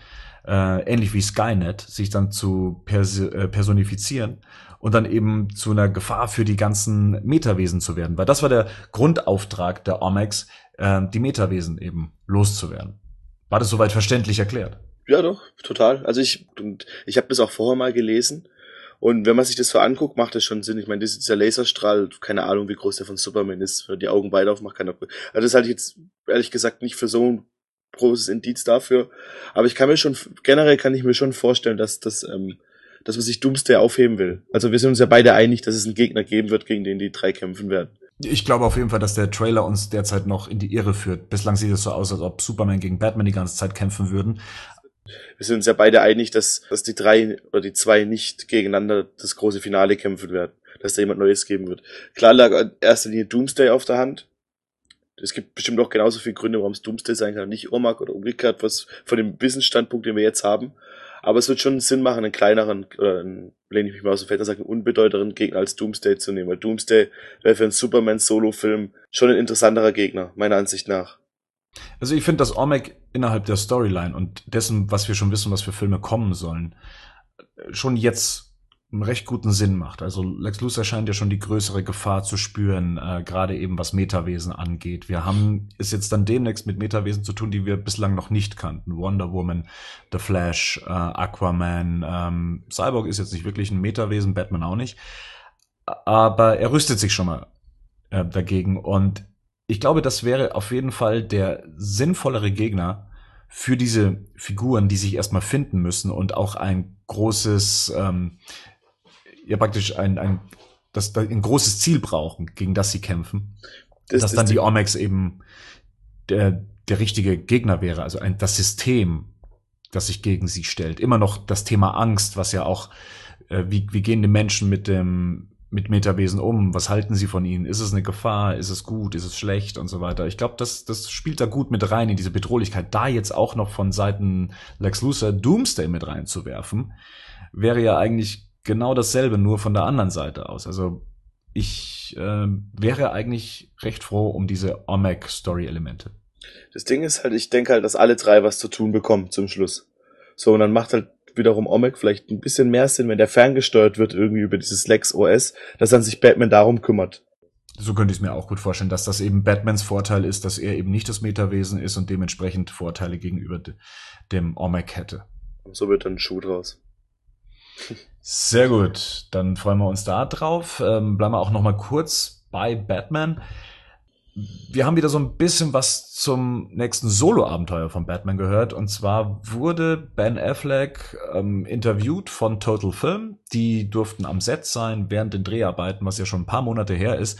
äh, ähnlich wie Skynet, sich dann zu pers äh, personifizieren und dann eben zu einer Gefahr für die ganzen Metawesen zu werden. Weil das war der Grundauftrag der Omex, äh, die Metawesen eben loszuwerden. War das soweit verständlich erklärt? Ja, doch, total. Also ich, ich habe das auch vorher mal gelesen. Und wenn man sich das so anguckt, macht das schon Sinn. Ich meine, dieser Laserstrahl, keine Ahnung, wie groß der von Superman ist, wenn die Augen beide aufmacht, kann er. Also das halte ich jetzt ehrlich gesagt nicht für so ein großes Indiz dafür. Aber ich kann mir schon, generell kann ich mir schon vorstellen, dass das, ähm, dass man sich Doomsday aufheben will. Also wir sind uns ja beide einig, dass es einen Gegner geben wird, gegen den die drei kämpfen werden. Ich glaube auf jeden Fall, dass der Trailer uns derzeit noch in die Irre führt. Bislang sieht es so aus, als ob Superman gegen Batman die ganze Zeit kämpfen würden. Wir sind uns ja beide einig, dass, dass die drei oder die zwei nicht gegeneinander das große Finale kämpfen werden. Dass da jemand Neues geben wird. Klar lag in erster Linie Doomsday auf der Hand es gibt bestimmt auch genauso viele Gründe, warum es Doomsday sein kann, nicht Omag oder umgekehrt, was von dem Wissensstandpunkt, den wir jetzt haben. Aber es wird schon Sinn machen, einen kleineren, oder einen, lehne ich mich mal aus dem Fenster sagen, unbedeuteren Gegner als Doomsday zu nehmen. Weil Doomsday wäre für einen Superman-Solo-Film schon ein interessanterer Gegner, meiner Ansicht nach. Also ich finde, dass Omeg innerhalb der Storyline und dessen, was wir schon wissen, was für Filme kommen sollen, schon jetzt einen recht guten Sinn macht. Also Lex Luthor scheint ja schon die größere Gefahr zu spüren, äh, gerade eben was Metawesen angeht. Wir haben es jetzt dann demnächst mit Metawesen zu tun, die wir bislang noch nicht kannten. Wonder Woman, The Flash, äh, Aquaman, ähm, Cyborg ist jetzt nicht wirklich ein Metawesen, Batman auch nicht. Aber er rüstet sich schon mal äh, dagegen und ich glaube, das wäre auf jeden Fall der sinnvollere Gegner für diese Figuren, die sich erstmal finden müssen und auch ein großes ähm, ja praktisch ein, ein, das, ein großes Ziel brauchen, gegen das sie kämpfen. Das, dass das dann die Omex eben der, der richtige Gegner wäre, also ein, das System, das sich gegen sie stellt. Immer noch das Thema Angst, was ja auch, äh, wie, wie gehen die Menschen mit dem, mit Metawesen um? Was halten sie von ihnen? Ist es eine Gefahr? Ist es gut? Ist es schlecht? Und so weiter. Ich glaube, das, das spielt da gut mit rein in diese Bedrohlichkeit. Da jetzt auch noch von Seiten Lex Luthor Doomsday mit reinzuwerfen, wäre ja eigentlich genau dasselbe, nur von der anderen Seite aus. Also ich äh, wäre eigentlich recht froh um diese OMAC-Story-Elemente. Das Ding ist halt, ich denke halt, dass alle drei was zu tun bekommen zum Schluss. So, und dann macht halt wiederum OMAC vielleicht ein bisschen mehr Sinn, wenn der ferngesteuert wird irgendwie über dieses Lex OS, dass dann sich Batman darum kümmert. So könnte ich es mir auch gut vorstellen, dass das eben Batmans Vorteil ist, dass er eben nicht das Metawesen ist und dementsprechend Vorteile gegenüber dem OMAC hätte. So wird dann ein Schuh draus. Sehr gut, dann freuen wir uns da drauf. Ähm, bleiben wir auch noch mal kurz bei Batman. Wir haben wieder so ein bisschen was zum nächsten Solo-Abenteuer von Batman gehört. Und zwar wurde Ben Affleck ähm, interviewt von Total Film. Die durften am Set sein während den Dreharbeiten, was ja schon ein paar Monate her ist.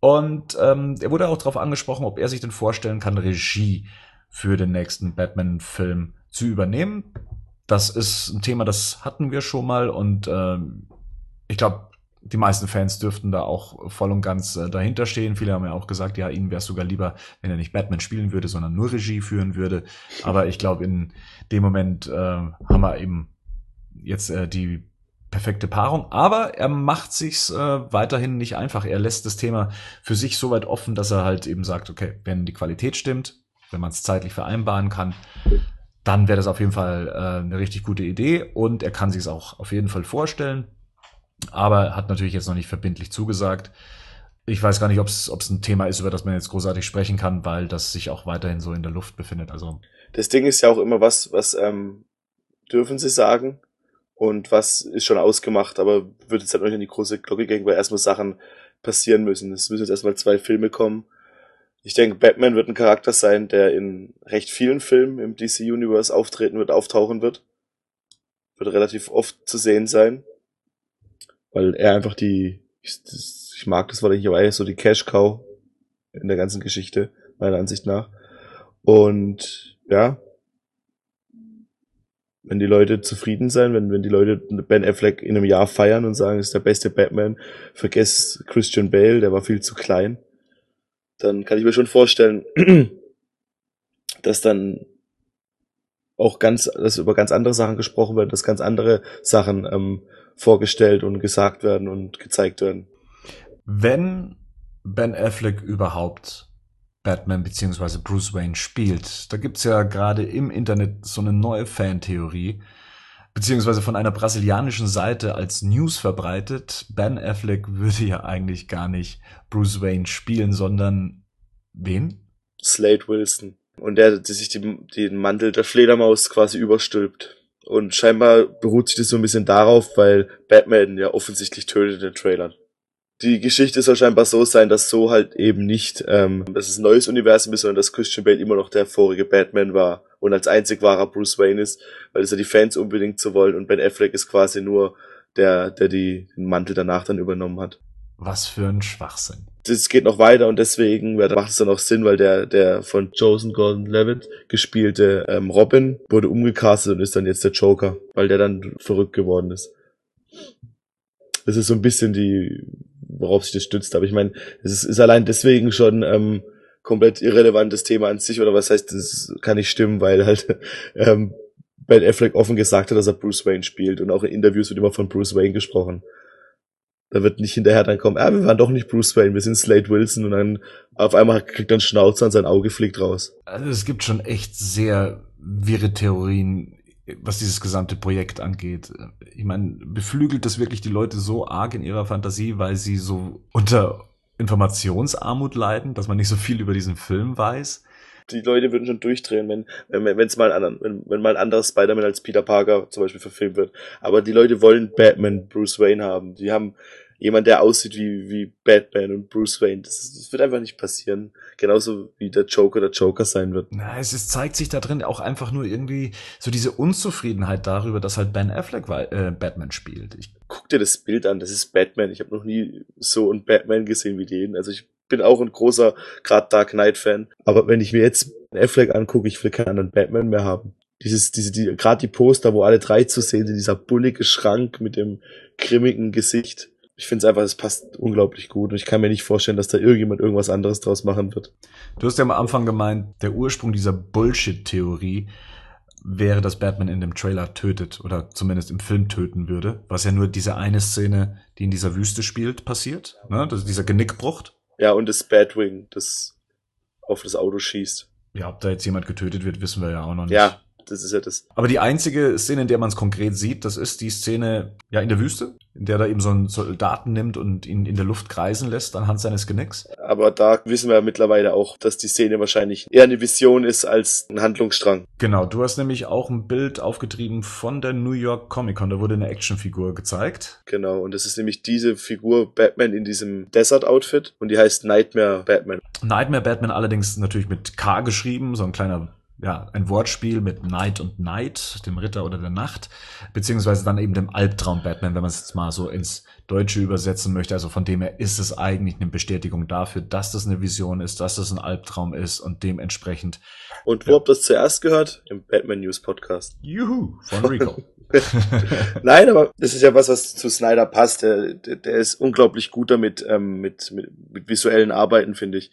Und ähm, er wurde auch darauf angesprochen, ob er sich denn vorstellen kann, Regie für den nächsten Batman-Film zu übernehmen. Das ist ein Thema, das hatten wir schon mal und ähm, ich glaube, die meisten Fans dürften da auch voll und ganz äh, dahinter stehen. Viele haben ja auch gesagt, ja, ihnen wäre es sogar lieber, wenn er nicht Batman spielen würde, sondern nur Regie führen würde. Aber ich glaube, in dem Moment äh, haben wir eben jetzt äh, die perfekte Paarung. Aber er macht sich's äh, weiterhin nicht einfach. Er lässt das Thema für sich so weit offen, dass er halt eben sagt, okay, wenn die Qualität stimmt, wenn man es zeitlich vereinbaren kann, dann wäre das auf jeden Fall äh, eine richtig gute Idee und er kann sich es auch auf jeden Fall vorstellen, aber hat natürlich jetzt noch nicht verbindlich zugesagt. Ich weiß gar nicht, ob es ein Thema ist, über das man jetzt großartig sprechen kann, weil das sich auch weiterhin so in der Luft befindet. Also das Ding ist ja auch immer was, was ähm, dürfen sie sagen und was ist schon ausgemacht, aber wird jetzt halt noch nicht in die große Glocke gehen, weil erstmal Sachen passieren müssen. Es müssen jetzt erstmal zwei Filme kommen ich denke, Batman wird ein Charakter sein, der in recht vielen Filmen im DC Universe auftreten wird, auftauchen wird. Wird relativ oft zu sehen sein. Weil er einfach die, ich, ich mag das Wort nicht, aber er so die Cash Cow in der ganzen Geschichte, meiner Ansicht nach. Und ja, wenn die Leute zufrieden sein, wenn, wenn die Leute Ben Affleck in einem Jahr feiern und sagen, ist der beste Batman, vergesst Christian Bale, der war viel zu klein dann kann ich mir schon vorstellen, dass dann auch ganz, dass über ganz andere Sachen gesprochen wird, dass ganz andere Sachen ähm, vorgestellt und gesagt werden und gezeigt werden. Wenn Ben Affleck überhaupt Batman beziehungsweise Bruce Wayne spielt, da gibt's ja gerade im Internet so eine neue Fantheorie, beziehungsweise von einer brasilianischen Seite als News verbreitet, Ben Affleck würde ja eigentlich gar nicht Bruce Wayne spielen, sondern wen? Slade Wilson. Und der, der sich die, den Mantel der Fledermaus quasi überstülpt. Und scheinbar beruht sich das so ein bisschen darauf, weil Batman ja offensichtlich tötet in den Trailern. Die Geschichte soll scheinbar so sein, dass so halt eben nicht, ähm, dass es ein neues Universum ist, sondern dass Christian Bale immer noch der vorige Batman war und als einzig wahrer Bruce Wayne ist, weil es ja die Fans unbedingt so wollen und Ben Affleck ist quasi nur der, der die, den Mantel danach dann übernommen hat. Was für ein Schwachsinn. Das geht noch weiter und deswegen macht es dann auch Sinn, weil der, der von Joseph Gordon-Levitt gespielte ähm, Robin wurde umgecastet und ist dann jetzt der Joker, weil der dann verrückt geworden ist. Das ist so ein bisschen die, worauf sich das stützt. Aber ich meine, es ist, ist allein deswegen schon ähm, komplett irrelevantes Thema an sich, oder was heißt, das kann nicht stimmen, weil halt ähm, Ben Affleck offen gesagt hat, dass er Bruce Wayne spielt und auch in Interviews wird immer von Bruce Wayne gesprochen. Da wird nicht hinterher dann kommen, ah, wir waren doch nicht Bruce Wayne, wir sind Slade Wilson und dann auf einmal kriegt er einen Schnauzer und sein Auge fliegt raus. Also es gibt schon echt sehr wirre Theorien, was dieses gesamte Projekt angeht. Ich meine, beflügelt das wirklich die Leute so arg in ihrer Fantasie, weil sie so unter Informationsarmut leiden, dass man nicht so viel über diesen Film weiß. Die Leute würden schon durchdrehen, wenn wenn wenn's mal ein, wenn, wenn mal ein anderer Spider-Man als Peter Parker zum Beispiel verfilmt wird. Aber die Leute wollen Batman, Bruce Wayne haben. Die haben jemand, der aussieht wie, wie Batman und Bruce Wayne. Das, das wird einfach nicht passieren. Genauso wie der Joker der Joker sein wird. Na, es ist, zeigt sich da drin auch einfach nur irgendwie so diese Unzufriedenheit darüber, dass halt Ben Affleck äh, Batman spielt. Ich Guck dir das Bild an, das ist Batman. Ich habe noch nie so einen Batman gesehen wie den. Also ich bin auch ein großer, gerade Dark Knight-Fan. Aber wenn ich mir jetzt Ben Affleck angucke, ich will keinen anderen Batman mehr haben. Dieses, diese, die, gerade die Poster, wo alle drei zu sehen sind, dieser bullige Schrank mit dem grimmigen Gesicht ich finde es einfach, es passt unglaublich gut und ich kann mir nicht vorstellen, dass da irgendjemand irgendwas anderes draus machen wird. Du hast ja am Anfang gemeint, der Ursprung dieser Bullshit-Theorie wäre, dass Batman in dem Trailer tötet oder zumindest im Film töten würde, was ja nur diese eine Szene, die in dieser Wüste spielt, passiert, ne? Das ist dieser Genickbruch. Ja, und das Batwing, das auf das Auto schießt. Ja, ob da jetzt jemand getötet wird, wissen wir ja auch noch nicht. Ja, Das ist ja das. Aber die einzige Szene, in der man es konkret sieht, das ist die Szene ja in der Wüste, in der er eben so einen Soldaten nimmt und ihn in der Luft kreisen lässt anhand seines Genicks. Aber da wissen wir ja mittlerweile auch, dass die Szene wahrscheinlich eher eine Vision ist als ein Handlungsstrang. Genau, du hast nämlich auch ein Bild aufgetrieben von der New York Comic Con, da wurde eine Actionfigur gezeigt. Genau, und das ist nämlich diese Figur Batman in diesem Desert-Outfit und die heißt Nightmare Batman. Nightmare Batman allerdings natürlich mit K geschrieben, so ein kleiner ja, ein Wortspiel mit Night und Night, dem Ritter oder der Nacht, beziehungsweise dann eben dem Albtraum Batman, wenn man es jetzt mal so ins Deutsche übersetzen möchte. Also von dem her ist es eigentlich eine Bestätigung dafür, dass das eine Vision ist, dass das ein Albtraum ist und dementsprechend. Und wo ja. habt ihr das zuerst gehört? Im Batman News Podcast. Juhu, von Rico. Nein, aber das ist ja was, was zu Snyder passt. Der, der, der ist unglaublich gut damit, ähm, mit, mit, mit visuellen Arbeiten, finde ich.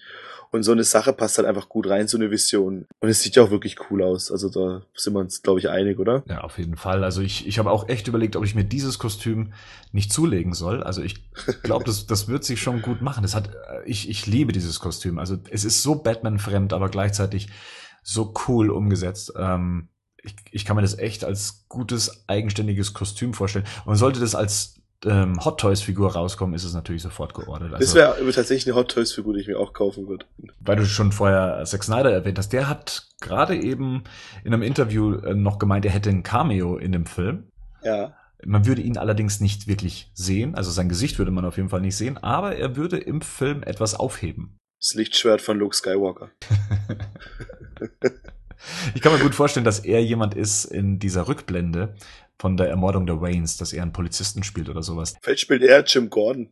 Und so eine Sache passt halt einfach gut rein, so eine Vision. Und es sieht ja auch wirklich cool aus. Also da sind wir uns, glaube ich, einig, oder? Ja, auf jeden Fall. Also ich, ich habe auch echt überlegt, ob ich mir dieses Kostüm nicht zulegen soll. Also ich glaube, das, das wird sich schon gut machen. Das hat, ich, ich liebe dieses Kostüm. Also es ist so Batman-fremd, aber gleichzeitig so cool umgesetzt. Ähm, ich, ich kann mir das echt als gutes, eigenständiges Kostüm vorstellen. Und sollte das als ähm, Hot Toys Figur rauskommen, ist es natürlich sofort geordnet. Also, das wäre tatsächlich eine Hot Toys Figur, die ich mir auch kaufen würde. Weil du schon vorher Zack Snyder erwähnt hast, der hat gerade eben in einem Interview äh, noch gemeint, er hätte ein Cameo in dem Film. Ja. Man würde ihn allerdings nicht wirklich sehen, also sein Gesicht würde man auf jeden Fall nicht sehen, aber er würde im Film etwas aufheben. Das Lichtschwert von Luke Skywalker. ich kann mir gut vorstellen, dass er jemand ist in dieser Rückblende, von der Ermordung der Waynes, dass er einen Polizisten spielt oder sowas. Vielleicht spielt er Jim Gordon.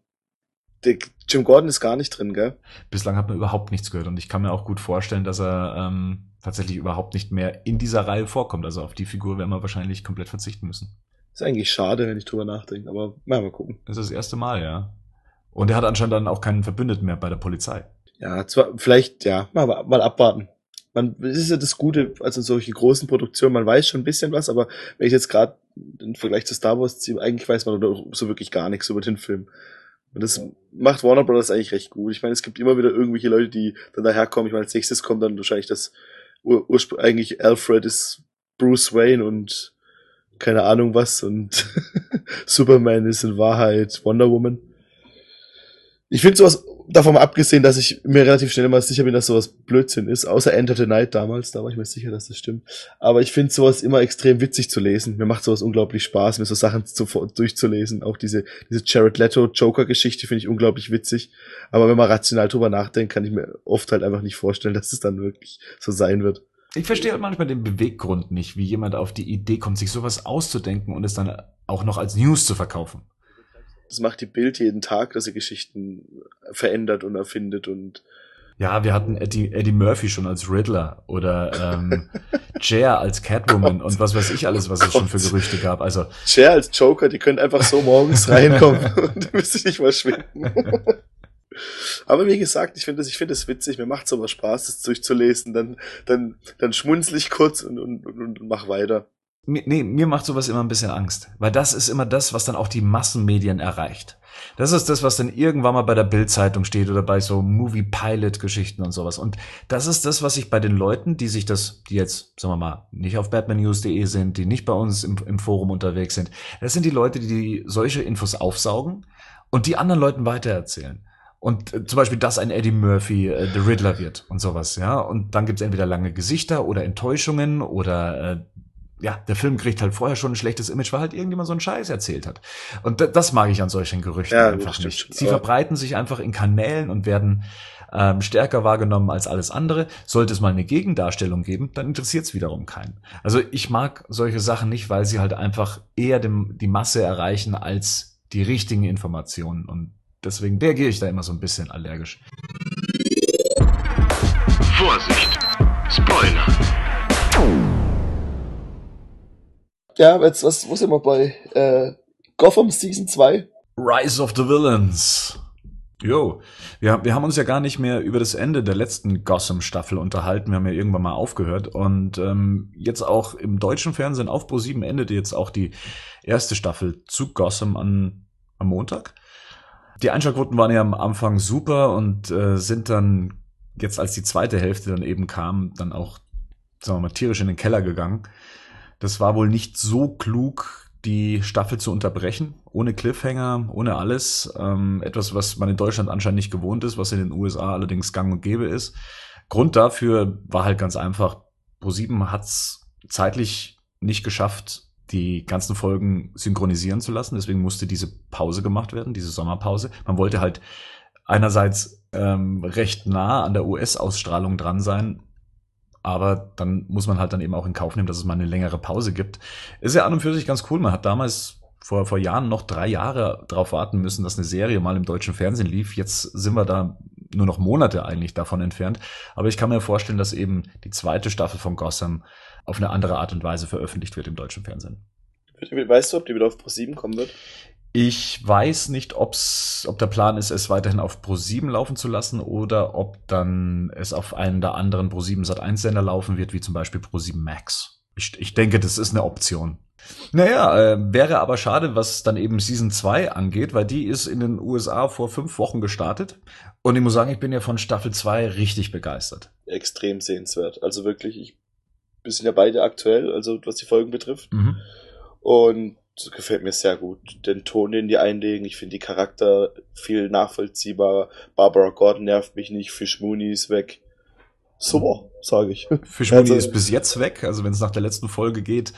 Der Jim Gordon ist gar nicht drin, gell? Bislang hat man überhaupt nichts gehört und ich kann mir auch gut vorstellen, dass er ähm, tatsächlich überhaupt nicht mehr in dieser Reihe vorkommt. Also auf die Figur werden wir wahrscheinlich komplett verzichten müssen. Ist eigentlich schade, wenn ich drüber nachdenke, aber mal, mal gucken. Das ist das erste Mal, ja. Und er hat anscheinend dann auch keinen Verbündeten mehr bei der Polizei. Ja, zwar, vielleicht, ja, mal, mal abwarten man, das ist ja das Gute, also solche großen Produktionen, man weiß schon ein bisschen was, aber wenn ich jetzt gerade im Vergleich zu Star Wars eigentlich weiß man so wirklich gar nichts über den Film. Und das macht Warner Brothers eigentlich recht gut. Ich meine, es gibt immer wieder irgendwelche Leute, die dann daherkommen. Ich meine, als nächstes kommt dann wahrscheinlich das Ursprung, eigentlich Alfred ist Bruce Wayne und keine Ahnung was und Superman ist in Wahrheit Wonder Woman. Ich finde sowas davon abgesehen, dass ich mir relativ schnell mal sicher bin, dass sowas Blödsinn ist, außer Enter the Night damals, da war ich mir sicher, dass das stimmt. Aber ich finde sowas immer extrem witzig zu lesen. Mir macht sowas unglaublich Spaß, mir so Sachen zu, durchzulesen. Auch diese, diese Jared Leto Joker-Geschichte finde ich unglaublich witzig. Aber wenn man rational drüber nachdenkt, kann ich mir oft halt einfach nicht vorstellen, dass es dann wirklich so sein wird. Ich verstehe halt manchmal den Beweggrund nicht, wie jemand auf die Idee kommt, sich sowas auszudenken und es dann auch noch als News zu verkaufen. Das macht die Bild jeden Tag, dass sie Geschichten verändert und erfindet und ja, wir hatten Eddie, Eddie Murphy schon als Riddler oder ähm, Cher als Catwoman und was weiß ich alles, was es schon für Gerüchte gab. Also Cher als Joker, die können einfach so morgens reinkommen und du müsstest nicht mal schwinden. Aber wie gesagt, ich finde das, ich finde es witzig, mir macht sowas Spaß, das durchzulesen, dann, dann, dann schmunzel ich kurz und, und, und, und mach weiter nee, mir macht sowas immer ein bisschen Angst, weil das ist immer das, was dann auch die Massenmedien erreicht. Das ist das, was dann irgendwann mal bei der Bildzeitung steht oder bei so Movie Pilot Geschichten und sowas. Und das ist das, was ich bei den Leuten, die sich das, die jetzt, sagen wir mal, nicht auf batmannews.de sind, die nicht bei uns im, im Forum unterwegs sind, das sind die Leute, die solche Infos aufsaugen und die anderen Leuten weitererzählen. Und äh, zum Beispiel, dass ein Eddie Murphy äh, The Riddler wird und sowas, ja. Und dann gibt's entweder lange Gesichter oder Enttäuschungen oder äh, ja, der Film kriegt halt vorher schon ein schlechtes Image, weil halt irgendjemand so einen Scheiß erzählt hat. Und das mag ich an solchen Gerüchten ja, einfach nicht. Sie verbreiten sich einfach in Kanälen und werden ähm, stärker wahrgenommen als alles andere. Sollte es mal eine Gegendarstellung geben, dann interessiert es wiederum keinen. Also ich mag solche Sachen nicht, weil sie halt einfach eher dem, die Masse erreichen als die richtigen Informationen. Und deswegen reagiere ich da immer so ein bisschen allergisch. Vorsicht! Ja, jetzt, was, wo sind wir bei? Äh, Gotham Season 2? Rise of the Villains. Jo, wir, wir haben uns ja gar nicht mehr über das Ende der letzten Gotham-Staffel unterhalten. Wir haben ja irgendwann mal aufgehört. Und ähm, jetzt auch im deutschen Fernsehen auf Pro7 endete jetzt auch die erste Staffel zu Gotham an, am Montag. Die Einschaltquoten waren ja am Anfang super und äh, sind dann jetzt, als die zweite Hälfte dann eben kam, dann auch sagen wir mal, tierisch in den Keller gegangen. Das war wohl nicht so klug, die Staffel zu unterbrechen, ohne Cliffhanger, ohne alles. Ähm, etwas, was man in Deutschland anscheinend nicht gewohnt ist, was in den USA allerdings gang und gäbe ist. Grund dafür war halt ganz einfach, ProSieben hat's zeitlich nicht geschafft, die ganzen Folgen synchronisieren zu lassen. Deswegen musste diese Pause gemacht werden, diese Sommerpause. Man wollte halt einerseits ähm, recht nah an der US-Ausstrahlung dran sein, aber dann muss man halt dann eben auch in Kauf nehmen, dass es mal eine längere Pause gibt. Ist ja an und für sich ganz cool. Man hat damals vor, vor Jahren noch drei Jahre darauf warten müssen, dass eine Serie mal im deutschen Fernsehen lief. Jetzt sind wir da nur noch Monate eigentlich davon entfernt. Aber ich kann mir vorstellen, dass eben die zweite Staffel von Gotham auf eine andere Art und Weise veröffentlicht wird im deutschen Fernsehen. Weißt du, ob die wieder auf Pro7 kommen wird? Ich weiß nicht, ob's, ob der Plan ist, es weiterhin auf Pro7 laufen zu lassen oder ob dann es auf einen der anderen Pro7 Sat1 Sender laufen wird, wie zum Beispiel Pro7 Max. Ich, ich denke, das ist eine Option. Naja, äh, wäre aber schade, was dann eben Season 2 angeht, weil die ist in den USA vor fünf Wochen gestartet. Und ich muss sagen, ich bin ja von Staffel 2 richtig begeistert. Extrem sehenswert. Also wirklich, ich, wir sind ja beide aktuell, also was die Folgen betrifft. Mhm. Und das gefällt mir sehr gut. Den Ton, den die einlegen, ich finde die Charakter viel nachvollziehbarer. Barbara Gordon nervt mich nicht, Fish Mooney ist weg. Super, sage ich. Fischmuni also, ist bis jetzt weg. Also wenn es nach der letzten Folge geht,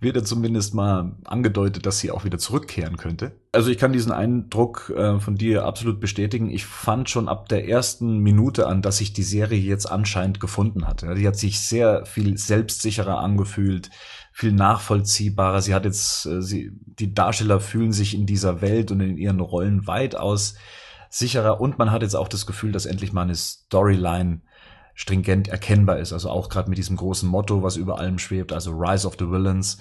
wird er zumindest mal angedeutet, dass sie auch wieder zurückkehren könnte. Also ich kann diesen Eindruck äh, von dir absolut bestätigen. Ich fand schon ab der ersten Minute an, dass sich die Serie jetzt anscheinend gefunden hat. Die hat sich sehr viel selbstsicherer angefühlt, viel nachvollziehbarer. Sie hat jetzt, äh, sie, die Darsteller fühlen sich in dieser Welt und in ihren Rollen weitaus sicherer und man hat jetzt auch das Gefühl, dass endlich mal eine Storyline stringent erkennbar ist. Also auch gerade mit diesem großen Motto, was über allem schwebt, also Rise of the Villains,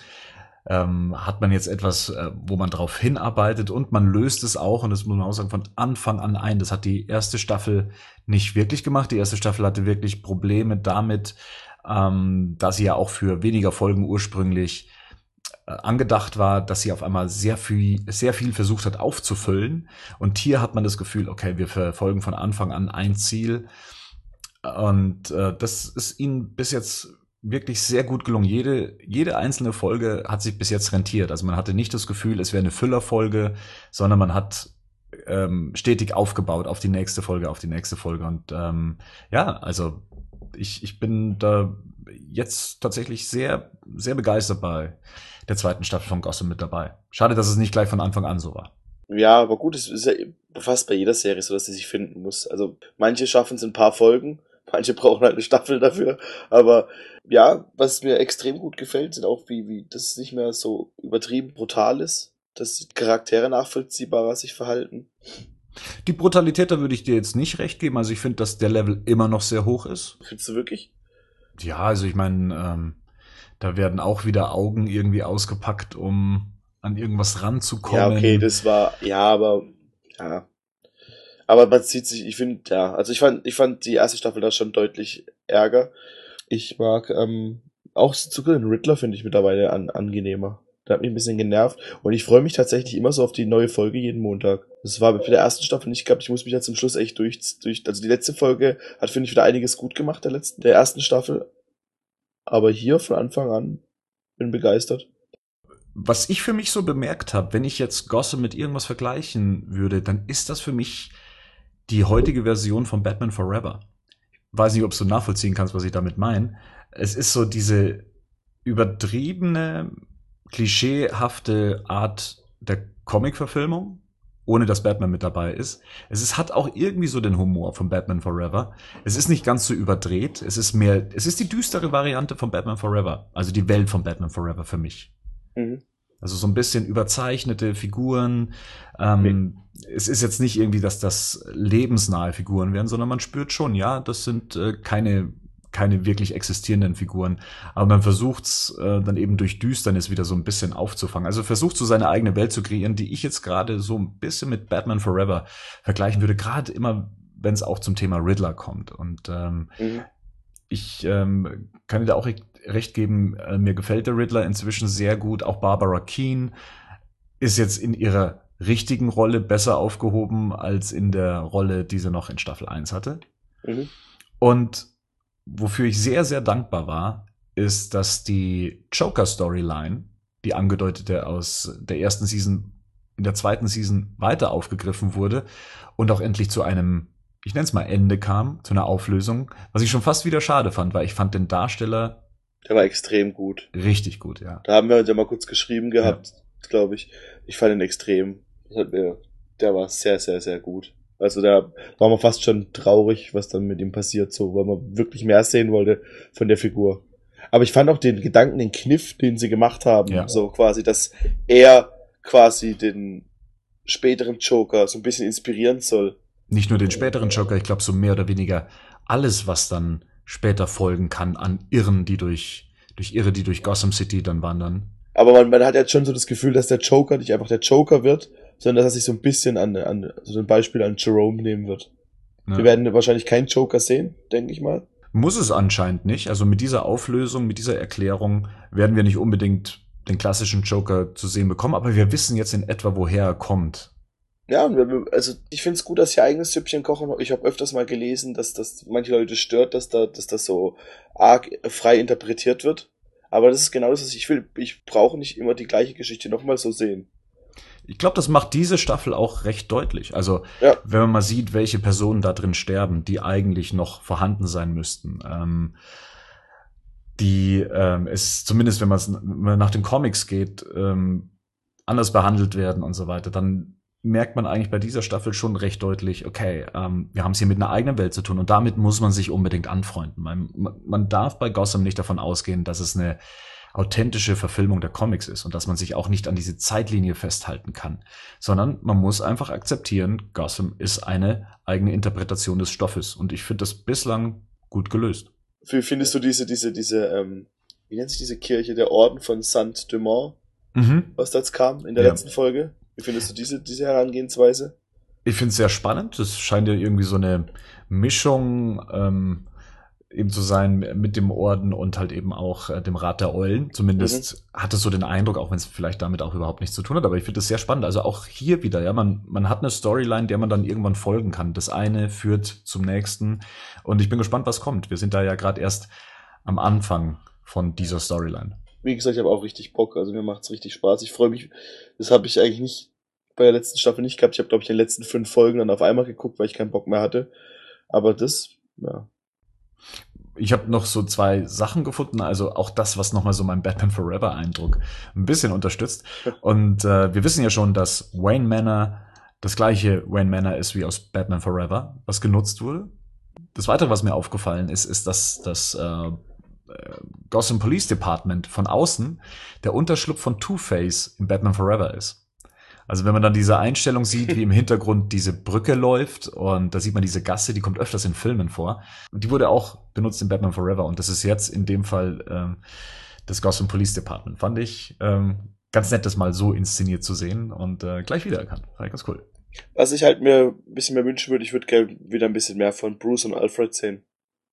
ähm, hat man jetzt etwas, äh, wo man drauf hinarbeitet und man löst es auch, und das muss man auch sagen, von Anfang an ein. Das hat die erste Staffel nicht wirklich gemacht. Die erste Staffel hatte wirklich Probleme damit, ähm, da sie ja auch für weniger Folgen ursprünglich äh, angedacht war, dass sie auf einmal sehr viel, sehr viel versucht hat aufzufüllen. Und hier hat man das Gefühl, okay, wir verfolgen von Anfang an ein Ziel und äh, das ist ihnen bis jetzt wirklich sehr gut gelungen. Jede, jede einzelne Folge hat sich bis jetzt rentiert. Also man hatte nicht das Gefühl, es wäre eine Füllerfolge, sondern man hat ähm, stetig aufgebaut auf die nächste Folge, auf die nächste Folge. Und ähm, ja, also ich, ich bin da jetzt tatsächlich sehr, sehr begeistert bei der zweiten Staffel von Gotham mit dabei. Schade, dass es nicht gleich von Anfang an so war. Ja, aber gut, es ist ja fast bei jeder Serie so, dass sie sich finden muss. Also manche schaffen es in ein paar Folgen Manche brauchen halt eine Staffel dafür. Aber ja, was mir extrem gut gefällt, sind auch wie, wie das nicht mehr so übertrieben brutal ist, dass Charaktere nachvollziehbarer sich verhalten. Die Brutalität, da würde ich dir jetzt nicht recht geben. Also ich finde, dass der Level immer noch sehr hoch ist. Findest du wirklich? Ja, also ich meine, ähm, da werden auch wieder Augen irgendwie ausgepackt, um an irgendwas ranzukommen. Ja, okay, das war, ja, aber, ja. Aber man zieht sich, ich finde, ja, also ich fand, ich fand die erste Staffel da schon deutlich ärger. Ich mag ähm, auch sogar den Riddler finde ich mittlerweile an, angenehmer. Der hat mich ein bisschen genervt und ich freue mich tatsächlich immer so auf die neue Folge jeden Montag. Das war bei der ersten Staffel nicht gehabt. Ich muss mich ja zum Schluss echt durch, durch, also die letzte Folge hat finde ich wieder einiges gut gemacht der letzten, der ersten Staffel. Aber hier von Anfang an bin begeistert. Was ich für mich so bemerkt habe, wenn ich jetzt Gossip mit irgendwas vergleichen würde, dann ist das für mich die heutige Version von Batman Forever. Ich weiß nicht, ob du nachvollziehen kannst, was ich damit meine. Es ist so diese übertriebene, klischeehafte Art der Comic-Verfilmung, ohne dass Batman mit dabei ist. Es ist, hat auch irgendwie so den Humor von Batman Forever. Es ist nicht ganz so überdreht. Es ist mehr, es ist die düstere Variante von Batman Forever. Also die Welt von Batman Forever für mich. Mhm. Also so ein bisschen überzeichnete Figuren. Ähm, es ist jetzt nicht irgendwie, dass das lebensnahe Figuren werden, sondern man spürt schon, ja, das sind äh, keine keine wirklich existierenden Figuren. Aber man versucht es äh, dann eben durch Düsternis wieder so ein bisschen aufzufangen. Also versucht so seine eigene Welt zu kreieren, die ich jetzt gerade so ein bisschen mit Batman Forever vergleichen würde, gerade immer, wenn es auch zum Thema Riddler kommt. Und ähm, mhm. ich ähm, kann dir da auch recht geben, äh, mir gefällt der Riddler inzwischen sehr gut. Auch Barbara Keane ist jetzt in ihrer richtigen Rolle besser aufgehoben als in der Rolle, die sie noch in Staffel 1 hatte. Mhm. Und wofür ich sehr, sehr dankbar war, ist, dass die Joker-Storyline, die angedeutete aus der ersten Season, in der zweiten Season weiter aufgegriffen wurde und auch endlich zu einem, ich nenne es mal Ende kam, zu einer Auflösung, was ich schon fast wieder schade fand, weil ich fand den Darsteller Der war extrem gut. richtig gut, ja. Da haben wir uns ja mal kurz geschrieben gehabt, glaube ich. Ich fand ihn extrem. Der war sehr, sehr, sehr gut. Also da war man fast schon traurig, was dann mit ihm passiert, so, weil man wirklich mehr sehen wollte von der Figur. Aber ich fand auch den Gedanken, den Kniff, den sie gemacht haben, Ja. so quasi, dass er quasi den späteren Joker so ein bisschen inspirieren soll. Nicht nur den späteren Joker, ich glaube so mehr oder weniger alles, was dann später folgen kann an Irren, die durch, durch Irre, die durch Gotham City dann wandern. Aber man, man hat jetzt schon so das Gefühl, dass der Joker nicht einfach der Joker wird, sondern dass er sich so ein bisschen an, an so ein Beispiel an Jerome nehmen wird. Ne? Wir werden wahrscheinlich keinen Joker sehen, denke ich mal. Muss es anscheinend nicht. Also mit dieser Auflösung, mit dieser Erklärung werden wir nicht unbedingt den klassischen Joker zu sehen bekommen, aber wir wissen jetzt in etwa, woher er kommt. Ja, also ich finde es gut, dass sie eigenes Süppchen kochen. Ich habe öfters mal gelesen, dass das manche Leute stört, dass da, dass das so arg frei interpretiert wird. Aber das ist genau das, was ich will. Ich brauche nicht immer die gleiche Geschichte nochmal so sehen. Ich glaube, das macht diese Staffel auch recht deutlich. Also, Ja. wenn man mal sieht, welche Personen da drin sterben, die eigentlich noch vorhanden sein müssten. Ähm, die ähm, es zumindest, wenn wenn man nach den Comics geht, ähm, anders behandelt werden und so weiter, dann merkt man eigentlich bei dieser Staffel schon recht deutlich, okay, ähm, wir haben es hier mit einer eigenen Welt zu tun und damit muss man sich unbedingt anfreunden. Man, man darf bei Gotham nicht davon ausgehen, dass es eine authentische Verfilmung der Comics ist und dass man sich auch nicht an diese Zeitlinie festhalten kann, sondern man muss einfach akzeptieren, Gotham ist eine eigene Interpretation des Stoffes und ich finde das bislang gut gelöst. Wie findest du diese, diese, diese, ähm, wie nennt sich diese Kirche, der Orden von Saint-Dumont, Mhm. was da jetzt kam in der Ja. letzten Folge? Wie findest du diese, diese Herangehensweise? Ich finde es sehr spannend. Das scheint ja irgendwie so eine Mischung ähm, eben zu sein mit dem Orden und halt eben auch äh, dem Rat der Eulen. Zumindest hat es so den Eindruck, auch wenn es vielleicht damit auch überhaupt nichts zu tun hat. Aber ich finde es sehr spannend. Also auch hier wieder, ja, man, man hat eine Storyline, der man dann irgendwann folgen kann. Das eine führt zum nächsten. Und ich bin gespannt, was kommt. Wir sind da ja gerade erst am Anfang von dieser Storyline. Wie gesagt, ich habe auch richtig Bock. Also mir macht's richtig Spaß. Ich freue mich. Das habe ich eigentlich nicht bei der letzten Staffel nicht gehabt. Ich habe, glaube ich, die letzten fünf Folgen dann auf einmal geguckt, weil ich keinen Bock mehr hatte. Aber das, ja. Ich habe noch so zwei Sachen gefunden, also auch das, was nochmal so meinen Batman Forever Eindruck ein bisschen unterstützt. Und äh, wir wissen ja schon, dass Wayne Manor das gleiche Wayne Manor ist wie aus Batman Forever, was genutzt wurde. Das Weitere, was mir aufgefallen ist, ist, dass das äh, äh, Gotham Police Department von außen der Unterschlupf von Two-Face in Batman Forever ist. Also wenn man dann diese Einstellung sieht, wie im Hintergrund diese Brücke läuft und da sieht man diese Gasse, die kommt öfters in Filmen vor. Und die wurde auch benutzt in Batman Forever und das ist jetzt in dem Fall ähm, das Gotham Police Department. Fand ich ähm, ganz nett, das mal so inszeniert zu sehen und äh, gleich wiedererkannt. Fand ich ganz cool. Was ich halt mir ein bisschen mehr wünschen würde, ich würde gerne wieder ein bisschen mehr von Bruce und Alfred sehen.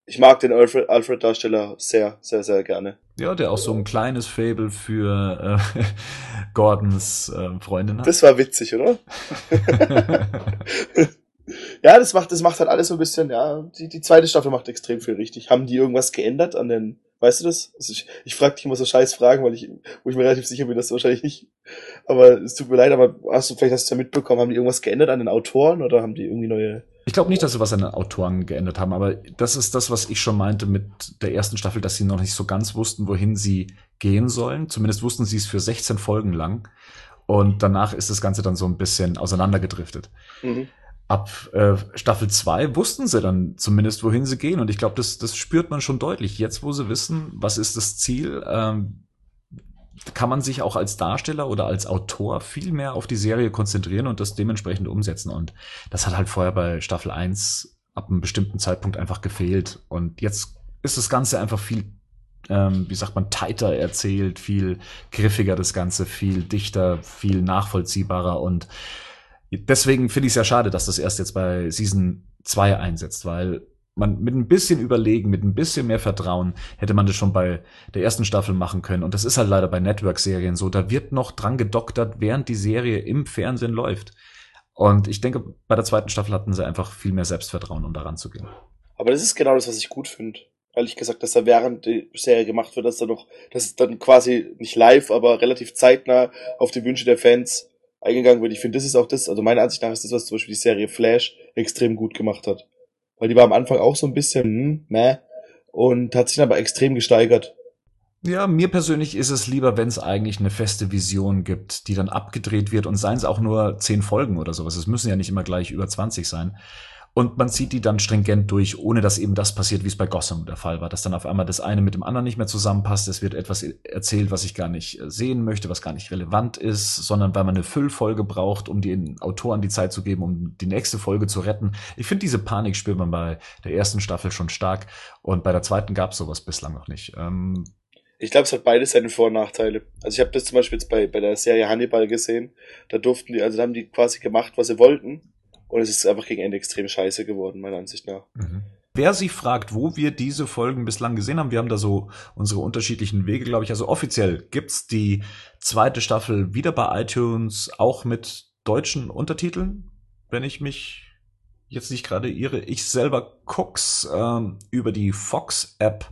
Ich mag den Alfred- Alfred-Darsteller sehr, sehr, sehr gerne. Ja, der auch so ein kleines Fable für äh, Gordons äh, Freundin hat. Das war witzig, oder? ja, das macht, das macht halt alles so ein bisschen, ja, die, die zweite Staffel macht extrem viel richtig. Haben die irgendwas geändert an den, weißt du das? Also ich, ich frage dich immer so scheiß Fragen, weil ich, wo ich mir relativ sicher bin, dass du wahrscheinlich nicht. Aber es tut mir leid, aber hast du, vielleicht hast du ja mitbekommen, haben die irgendwas geändert an den Autoren oder haben die irgendwie neue, Ich glaube nicht, dass sie was an den Autoren geändert haben, aber das ist das, was ich schon meinte mit der ersten Staffel, dass sie noch nicht so ganz wussten, wohin sie gehen sollen. Zumindest wussten sie es für 16 Folgen lang. Und danach ist das Ganze dann so ein bisschen auseinandergedriftet. mhm. Ab äh, Staffel 2 wussten sie dann zumindest, wohin sie gehen. Und ich glaube, das, das spürt man schon deutlich. Jetzt, wo sie wissen, was ist das Ziel, ähm, kann man sich auch als Darsteller oder als Autor viel mehr auf die Serie konzentrieren und das dementsprechend umsetzen. Und das hat halt vorher bei Staffel 1 ab einem bestimmten Zeitpunkt einfach gefehlt. Und jetzt ist das Ganze einfach viel, ähm, wie sagt man, tighter erzählt, viel griffiger das Ganze, viel dichter, viel nachvollziehbarer. Und deswegen finde ich es ja schade, dass das erst jetzt bei Season 2 einsetzt, weil man mit ein bisschen Überlegen, mit ein bisschen mehr Vertrauen hätte man das schon bei der ersten Staffel machen können. Und das ist halt leider bei Network-Serien so. Da wird noch dran gedoktert, während die Serie im Fernsehen läuft. Und ich denke, bei der zweiten Staffel hatten sie einfach viel mehr Selbstvertrauen, um daran zu gehen. Aber das ist genau das, was ich gut finde. ehrlich gesagt, dass da während die Serie gemacht wird, dass da noch, dass es dann quasi nicht live, aber relativ zeitnah auf die Wünsche der Fans eingegangen wird. Ich finde, das ist auch das, also meiner Ansicht nach ist das, was zum Beispiel die Serie Flash extrem gut gemacht hat. Weil die war am Anfang auch so ein bisschen, hm, meh, und hat sich aber extrem gesteigert. Ja, mir persönlich ist es lieber, wenn es eigentlich eine feste Vision gibt, die dann abgedreht wird und seien es auch nur zehn Folgen oder sowas. Es müssen ja nicht immer gleich über 20 sein. Und man zieht die dann stringent durch, ohne dass eben das passiert, wie es bei Gotham der Fall war, dass dann auf einmal das eine mit dem anderen nicht mehr zusammenpasst. Es wird etwas erzählt, was ich gar nicht äh, sehen möchte, was gar nicht relevant ist, sondern weil man eine Füllfolge braucht, um den Autoren die Zeit zu geben, um die nächste Folge zu retten. Ich finde, diese Panik spürt man bei der ersten Staffel schon stark und bei der zweiten gab es sowas bislang noch nicht. Ähm, ich glaube, es hat beides seine Vor- und Nachteile. Also ich habe das zum Beispiel jetzt bei, bei der Serie Hannibal gesehen. Da durften die, also da haben die quasi gemacht, was sie wollten. Und es ist einfach gegen Ende extrem scheiße geworden, meiner Ansicht nach. Mhm. Wer sich fragt, wo wir diese Folgen bislang gesehen haben, wir haben da so unsere unterschiedlichen Wege, glaube ich. Also offiziell gibt's die zweite Staffel wieder bei iTunes, auch mit deutschen Untertiteln, wenn ich mich jetzt nicht gerade irre. Ich selber guck's ähm, über die Fox-App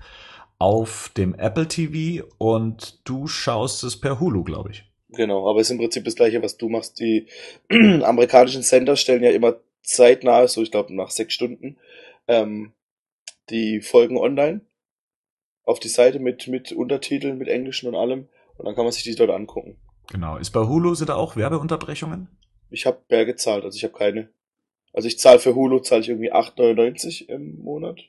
auf dem Apple TV und du schaust es per Hulu, glaube ich. Genau, aber es ist im Prinzip das gleiche, was du machst. Die amerikanischen Sender stellen ja immer zeitnah, so ich glaube nach sechs Stunden, ähm, die Folgen online auf die Seite mit, mit Untertiteln, mit Englischen und allem. Und dann kann man sich die dort angucken. Genau. Ist bei Hulu sind da auch Werbeunterbrechungen? Ich habe mehr gezahlt, also ich habe keine. Also ich zahle für Hulu, zahle ich irgendwie 8,99 im Monat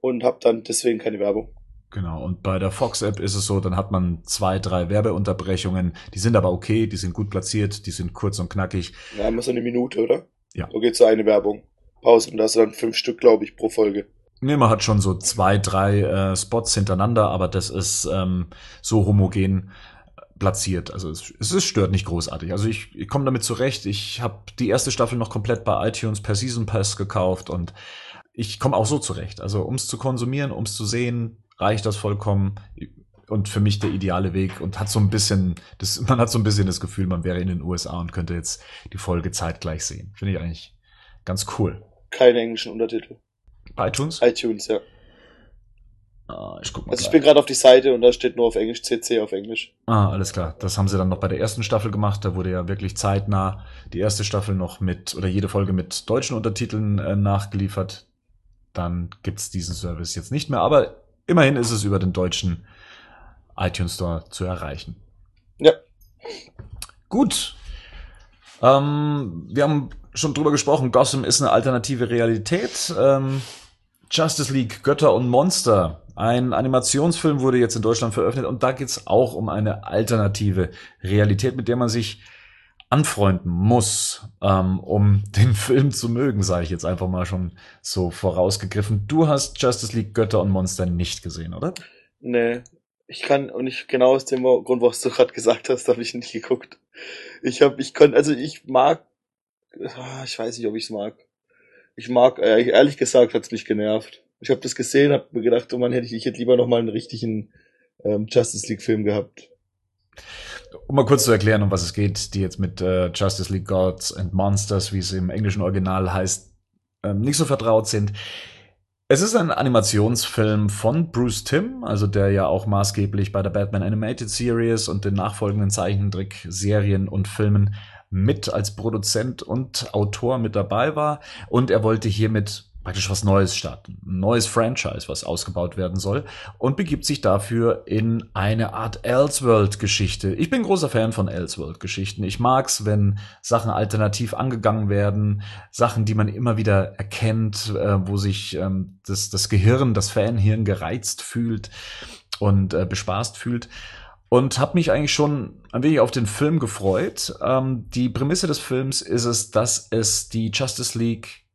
und habe dann deswegen keine Werbung. Genau, und bei der Fox-App ist es so, dann hat man zwei, drei Werbeunterbrechungen, die sind aber okay, die sind gut platziert, die sind kurz und knackig. Ja, immer so eine Minute, oder? Ja. So geht so eine Werbung. Pause und da hast du dann fünf Stück, glaube ich, pro Folge. Nee, man hat schon so zwei, drei äh, Spots hintereinander, aber das ist ähm, so homogen platziert. Also es, es stört nicht großartig. Also ich, ich komme damit zurecht. Ich habe die erste Staffel noch komplett bei iTunes per Season Pass gekauft und ich komme auch so zurecht. Also ums zu konsumieren, ums zu sehen, reicht das vollkommen. Und für mich der ideale Weg und hat so ein bisschen, das, man hat so ein bisschen das Gefühl, man wäre in den USA und könnte jetzt die Folge zeitgleich sehen. Finde ich eigentlich ganz cool. Keine englischen Untertitel. Bei iTunes? iTunes, ja. Ah, ich guck mal. Also ich bin gerade auf die Seite und da steht nur auf Englisch, CC auf Englisch. Ah, alles klar. Das haben sie dann noch bei der ersten Staffel gemacht. Da wurde ja wirklich zeitnah die erste Staffel noch mit, oder jede Folge mit deutschen Untertiteln äh, nachgeliefert. Dann gibt's diesen Service jetzt nicht mehr, aber immerhin ist es über den deutschen iTunes Store zu erreichen. Ja. Gut. Ähm, wir haben schon drüber gesprochen, Gotham ist eine alternative Realität. Ähm, Justice League, Götter und Monster. Ein Animationsfilm wurde jetzt in Deutschland veröffentlicht und da geht's auch um eine alternative Realität, mit der man sich anfreunden muss, ähm, um den Film zu mögen, sage ich jetzt einfach mal schon so vorausgegriffen. Du hast Justice League Götter und Monster nicht gesehen, oder? Nee, ich kann und ich genau aus dem Grund, was du gerade gesagt hast, habe ich nicht geguckt. Ich habe, ich konnte, also ich mag, ah, ich weiß nicht, ob ich es mag. Ich mag, äh, ehrlich gesagt, hat's mich genervt. Ich habe das gesehen, habe mir gedacht, oh man, hätte ich, ich hätte lieber noch mal einen richtigen ähm, Justice League Film gehabt. Um mal kurz zu erklären, um was es geht, die jetzt mit äh, Justice League Gods and Monsters, wie es im englischen Original heißt, ähm, nicht so vertraut sind. Es ist ein Animationsfilm von Bruce Timm, also der ja auch maßgeblich bei der Batman Animated Series und den nachfolgenden Zeichentrick-Serien und Filmen mit als Produzent und Autor mit dabei war. Und er wollte hiermit praktisch was Neues starten. Ein neues Franchise, was ausgebaut werden soll und begibt sich dafür in eine Art Elseworld-Geschichte. Ich bin großer Fan von Elseworld-Geschichten. Ich mag's, wenn Sachen alternativ angegangen werden, Sachen, die man immer wieder erkennt, äh, wo sich ähm, das, das Gehirn, das Fanhirn gereizt fühlt und äh, bespaßt fühlt und habe mich eigentlich schon ein wenig auf den Film gefreut. Ähm, die Prämisse des Films ist es, dass es die Justice League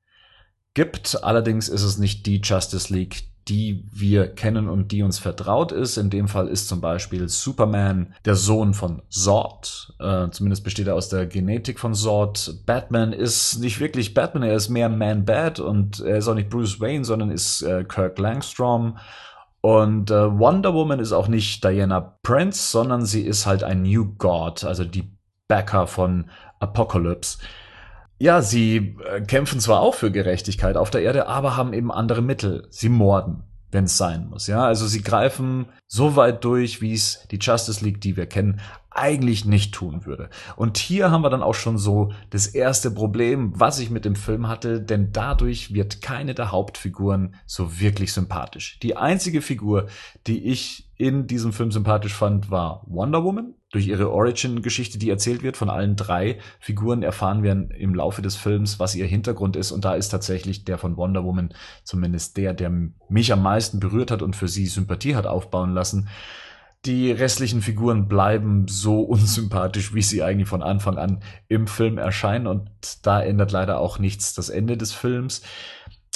gibt. Allerdings ist es nicht die Justice League, die wir kennen und die uns vertraut ist. In dem Fall ist zum Beispiel Superman der Sohn von Zod. Äh, zumindest besteht er aus der Genetik von Zod. Batman ist nicht wirklich Batman, er ist mehr Man-Bat und er ist auch nicht Bruce Wayne, sondern ist äh, Kirk Langstrom. Und äh, Wonder Woman ist auch nicht Diana Prince, sondern sie ist halt ein New God, also die Backer von Apocalypse. Ja, sie äh, kämpfen zwar auch für Gerechtigkeit auf der Erde, aber haben eben andere Mittel. Sie morden. wenn es sein muss. Ja, also sie greifen so weit durch, wie es die Justice League, die wir kennen, eigentlich nicht tun würde. Und hier haben wir dann auch schon so das erste Problem, was ich mit dem Film hatte, denn dadurch wird keine der Hauptfiguren so wirklich sympathisch. Die einzige Figur, die ich in diesem Film sympathisch fand, war Wonder Woman. Durch ihre Origin-Geschichte, die erzählt wird von allen drei Figuren, erfahren wir im Laufe des Films, was ihr Hintergrund ist. Und da ist tatsächlich der von Wonder Woman zumindest der, der mich am meisten berührt hat und für sie Sympathie hat aufbauen lassen. Die restlichen Figuren bleiben so unsympathisch, wie sie eigentlich von Anfang an im Film erscheinen. Und da ändert leider auch nichts das Ende des Films.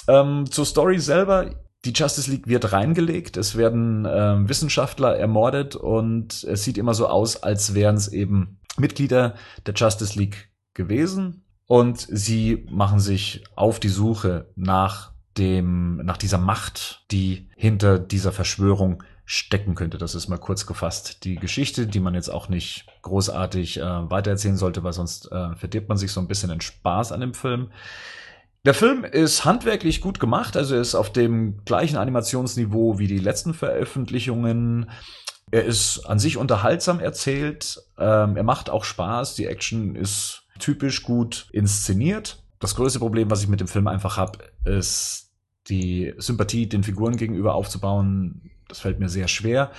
Ähm, zur Story selber. Die Justice League wird reingelegt, es werden ähm, Wissenschaftler ermordet und es sieht immer so aus, als wären es eben Mitglieder der Justice League gewesen und sie machen sich auf die Suche nach dem, nach dieser Macht, die hinter dieser Verschwörung stecken könnte. Das ist mal kurz gefasst die Geschichte, die man jetzt auch nicht großartig äh, weitererzählen sollte, weil sonst äh, verdirbt man sich so ein bisschen den Spaß an dem Film. Der Film ist handwerklich gut gemacht, also er ist auf dem gleichen Animationsniveau wie die letzten Veröffentlichungen. Er ist an sich unterhaltsam erzählt, ähm, er macht auch Spaß, die Action ist typisch gut inszeniert. Das größte Problem, was ich mit dem Film einfach habe, ist die Sympathie den Figuren gegenüber aufzubauen, das fällt mir sehr schwer.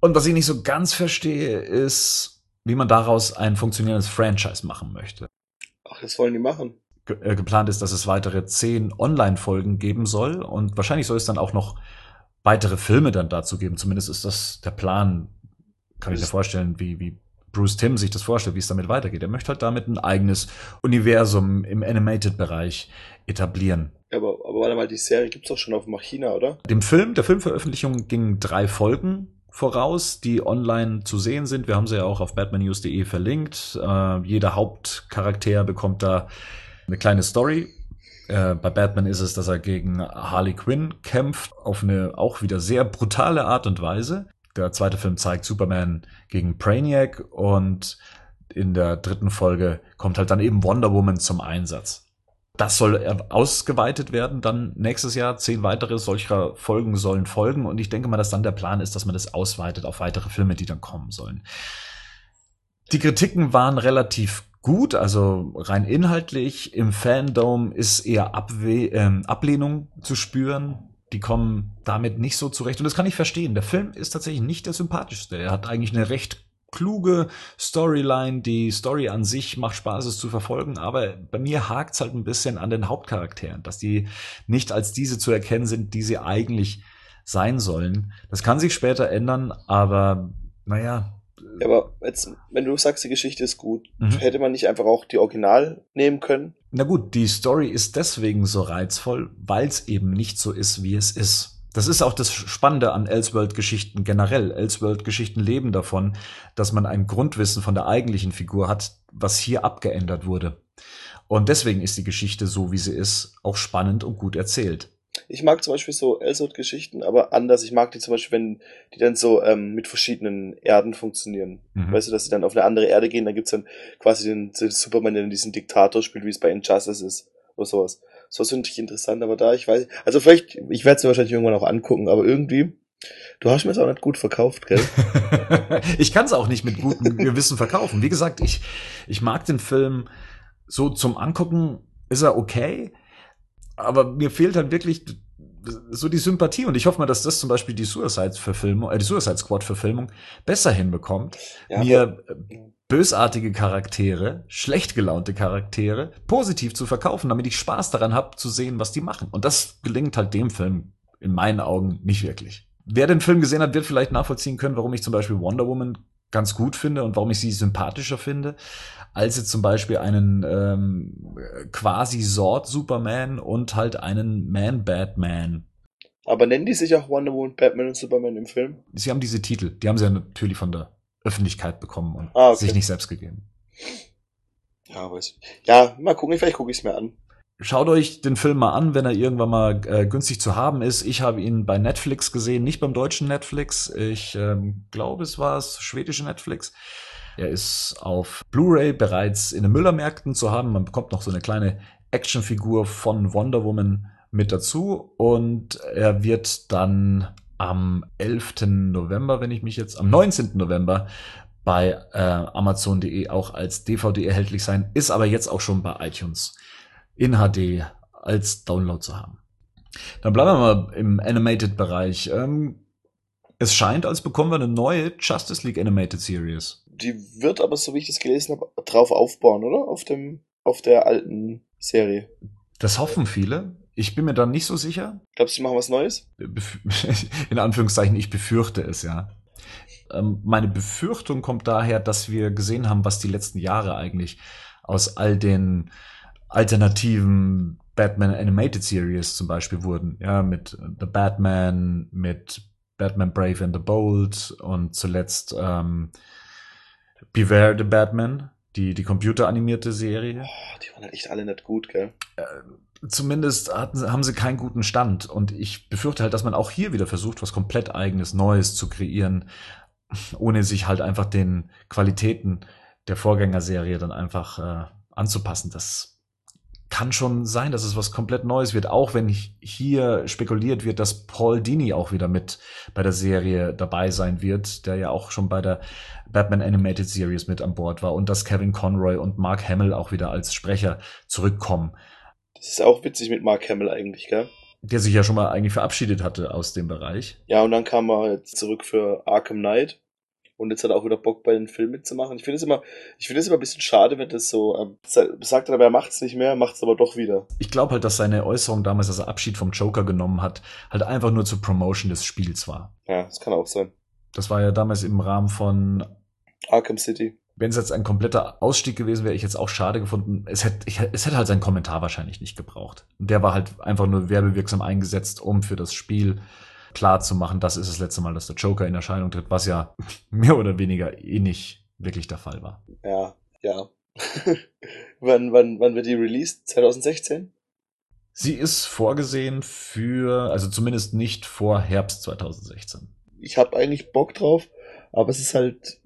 Und was ich nicht so ganz verstehe, ist, wie man daraus ein funktionierendes Franchise machen möchte. Ach, das wollen die machen. Ge äh, geplant ist, dass es weitere zehn Online-Folgen geben soll und wahrscheinlich soll es dann auch noch weitere Filme dann dazu geben. Zumindest ist das der Plan. Kann ich mir vorstellen, wie, wie Bruce Tim sich das vorstellt, wie es damit weitergeht. Er möchte halt damit ein eigenes Universum im Animated-Bereich etablieren. Aber, aber warte mal, die Serie gibt's doch schon auf Machina, oder? Dem Film, der Filmveröffentlichung gingen drei Folgen voraus, die online zu sehen sind. Wir haben sie ja auch auf batmannews.de verlinkt. Äh, jeder Hauptcharakter bekommt da eine kleine Story. Äh, bei Batman ist es, dass er gegen Harley Quinn kämpft, auf eine auch wieder sehr brutale Art und Weise. Der zweite Film zeigt Superman gegen Brainiac und in der dritten Folge kommt halt dann eben Wonder Woman zum Einsatz. Das soll ausgeweitet werden dann nächstes Jahr. Zehn weitere solcher Folgen sollen folgen. Und ich denke mal, dass dann der Plan ist, dass man das ausweitet auf weitere Filme, die dann kommen sollen. Die Kritiken waren relativ gut, also rein inhaltlich. Im Fandom ist eher Abwe äh, Ablehnung zu spüren. Die kommen damit nicht so zurecht. Und das kann ich verstehen. Der Film ist tatsächlich nicht der sympathischste. Er hat eigentlich eine recht kluge Storyline. Die Story an sich macht Spaß, es zu verfolgen, aber bei mir hakt's halt ein bisschen an den Hauptcharakteren, dass die nicht als diese zu erkennen sind, die sie eigentlich sein sollen. Das kann sich später ändern, aber naja. Ja, aber jetzt, wenn du sagst, die Geschichte ist gut, mhm. hätte man nicht einfach auch die Original nehmen können? Na gut, die Story ist deswegen so reizvoll, weil es eben nicht so ist, wie es ist. Das ist auch das Spannende an Elseworld-Geschichten generell. Elseworld-Geschichten leben davon, dass man ein Grundwissen von der eigentlichen Figur hat, was hier abgeändert wurde. Und deswegen ist die Geschichte so, wie sie ist, auch spannend und gut erzählt. Ich mag zum Beispiel so Elseworld-Geschichten, aber anders. Ich mag die zum Beispiel, wenn die dann so ähm, mit verschiedenen Erden funktionieren. Mhm. Weißt du, dass sie dann auf eine andere Erde gehen, dann gibt's dann quasi den, den Superman, der diesen Diktator spielt, wie es bei Injustice ist oder sowas. So finde ich interessant, aber da, ich weiß, also vielleicht, ich werde es mir wahrscheinlich irgendwann auch angucken, aber irgendwie, du hast mir es auch nicht gut verkauft, gell? ich kann es auch nicht mit gutem Gewissen verkaufen. Wie gesagt, ich, ich mag den Film so zum Angucken, ist er okay, aber mir fehlt halt wirklich so die Sympathie und ich hoffe mal, dass das zum Beispiel die Suicide-Verfilmung, äh, die Suicide Squad-Verfilmung besser hinbekommt, ja, mir bösartige Charaktere, schlecht gelaunte Charaktere positiv zu verkaufen, damit ich Spaß daran habe zu sehen, was die machen. Und das gelingt halt dem Film in meinen Augen nicht wirklich. Wer den Film gesehen hat, wird vielleicht nachvollziehen können, warum ich zum Beispiel Wonder Woman ganz gut finde und warum ich sie sympathischer finde, als jetzt zum Beispiel einen ähm, quasi Sword Superman und halt einen Man Batman. Aber nennen die sich auch Wonder Woman, Batman und Superman im Film? Sie haben diese Titel. Die haben sie ja natürlich von der Öffentlichkeit bekommen und ah, okay. sich nicht selbst gegeben. Ja, weiß ich. Ja, mal gucken, vielleicht gucke ich es mir an. Schaut euch den Film mal an, wenn er irgendwann mal äh, günstig zu haben ist. Ich habe ihn bei Netflix gesehen, nicht beim deutschen Netflix. Ich ähm, glaube, es war das schwedische Netflix. Er ist auf Blu-ray bereits in den Müllermärkten zu haben. Man bekommt noch so eine kleine Actionfigur von Wonder Woman mit dazu und er wird dann am 11. November, wenn ich mich jetzt, am 19. November bei äh, Amazon.de auch als DVD erhältlich sein, ist aber jetzt auch schon bei iTunes in HD als Download zu haben. Dann bleiben wir mal im Animated-Bereich. Ähm, es scheint, als bekommen wir eine neue Justice League Animated Series. Die wird aber, so wie ich das gelesen habe, drauf aufbauen, oder? Auf dem, auf der alten Serie. Das hoffen viele. Ich bin mir da nicht so sicher. Glaubst du, die machen was Neues? In Anführungszeichen, ich befürchte es, ja. Ähm, meine Befürchtung kommt daher, dass wir gesehen haben, was die letzten Jahre eigentlich aus all den alternativen Batman Animated Series zum Beispiel wurden. Ja, mit The Batman, mit Batman Brave and the Bold und zuletzt ähm, Beware the Batman, die, die computeranimierte Serie. Oh, die waren halt echt alle nicht gut, gell? Äh, zumindest hatten, haben sie keinen guten Stand. Und ich befürchte halt, dass man auch hier wieder versucht, was komplett eigenes, Neues zu kreieren, ohne sich halt einfach den Qualitäten der Vorgängerserie dann einfach äh, anzupassen. Das kann schon sein, dass es was komplett Neues wird, auch wenn hier spekuliert wird, dass Paul Dini auch wieder mit bei der Serie dabei sein wird, der ja auch schon bei der Batman Animated Series mit an Bord war und dass Kevin Conroy und Mark Hamill auch wieder als Sprecher zurückkommen. Das ist auch witzig mit Mark Hamill eigentlich, gell? Der sich ja schon mal eigentlich verabschiedet hatte aus dem Bereich. Ja, und dann kam er jetzt zurück für Arkham Knight und jetzt hat er auch wieder Bock bei den Filmen mitzumachen. Ich finde es immer, ich finde es immer ein bisschen schade, wenn das so ähm, sagt er aber, er macht es nicht mehr, macht es aber doch wieder. Ich glaube halt, dass seine Äußerung damals, dass er Abschied vom Joker genommen hat, halt einfach nur zur Promotion des Spiels war. Ja, das kann auch sein. Das war ja damals im Rahmen von Arkham City. Wenn es jetzt ein kompletter Ausstieg gewesen wäre, ich jetzt auch schade gefunden. Es hätte, ich, es hätte halt seinen Kommentar wahrscheinlich nicht gebraucht. Der war halt einfach nur werbewirksam eingesetzt, um für das Spiel klar zu machen, das ist das letzte Mal, dass der Joker in Erscheinung tritt, was ja mehr oder weniger eh nicht wirklich der Fall war. Ja, ja. wann, wann, wann wird die released? 2016? Sie ist vorgesehen für, also zumindest nicht vor Herbst 2016. Ich habe eigentlich Bock drauf, aber es ist halt,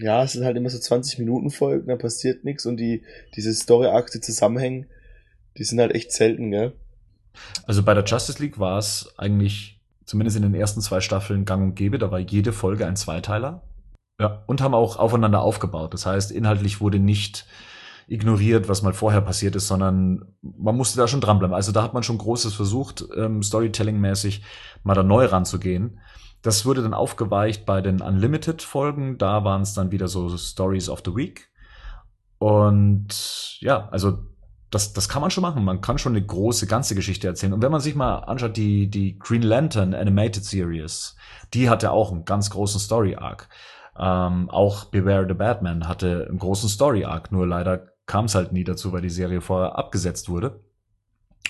ja, es sind halt immer so 20 Minuten Folgen, da passiert nichts und die, diese Story-Arcs, die zusammenhängen, die sind halt echt selten, gell? Also bei der Justice League war es eigentlich zumindest in den ersten zwei Staffeln gang und gäbe. Da war jede Folge ein Zweiteiler. Ja, und haben auch aufeinander aufgebaut. Das heißt, inhaltlich wurde nicht ignoriert, was mal vorher passiert ist, sondern man musste da schon dranbleiben. Also da hat man schon Großes versucht, ähm, Storytelling-mäßig mal da neu ranzugehen. Das wurde dann aufgeweicht bei den Unlimited-Folgen. Da waren es dann wieder so Stories of the Week. Und ja, also das, das kann man schon machen. Man kann schon eine große, ganze Geschichte erzählen. Und wenn man sich mal anschaut, die, die Green Lantern Animated Series, die hatte auch einen ganz großen Story Arc. Ähm, auch Beware the Batman hatte einen großen Story Arc, nur leider kam es halt nie dazu, weil die Serie vorher abgesetzt wurde.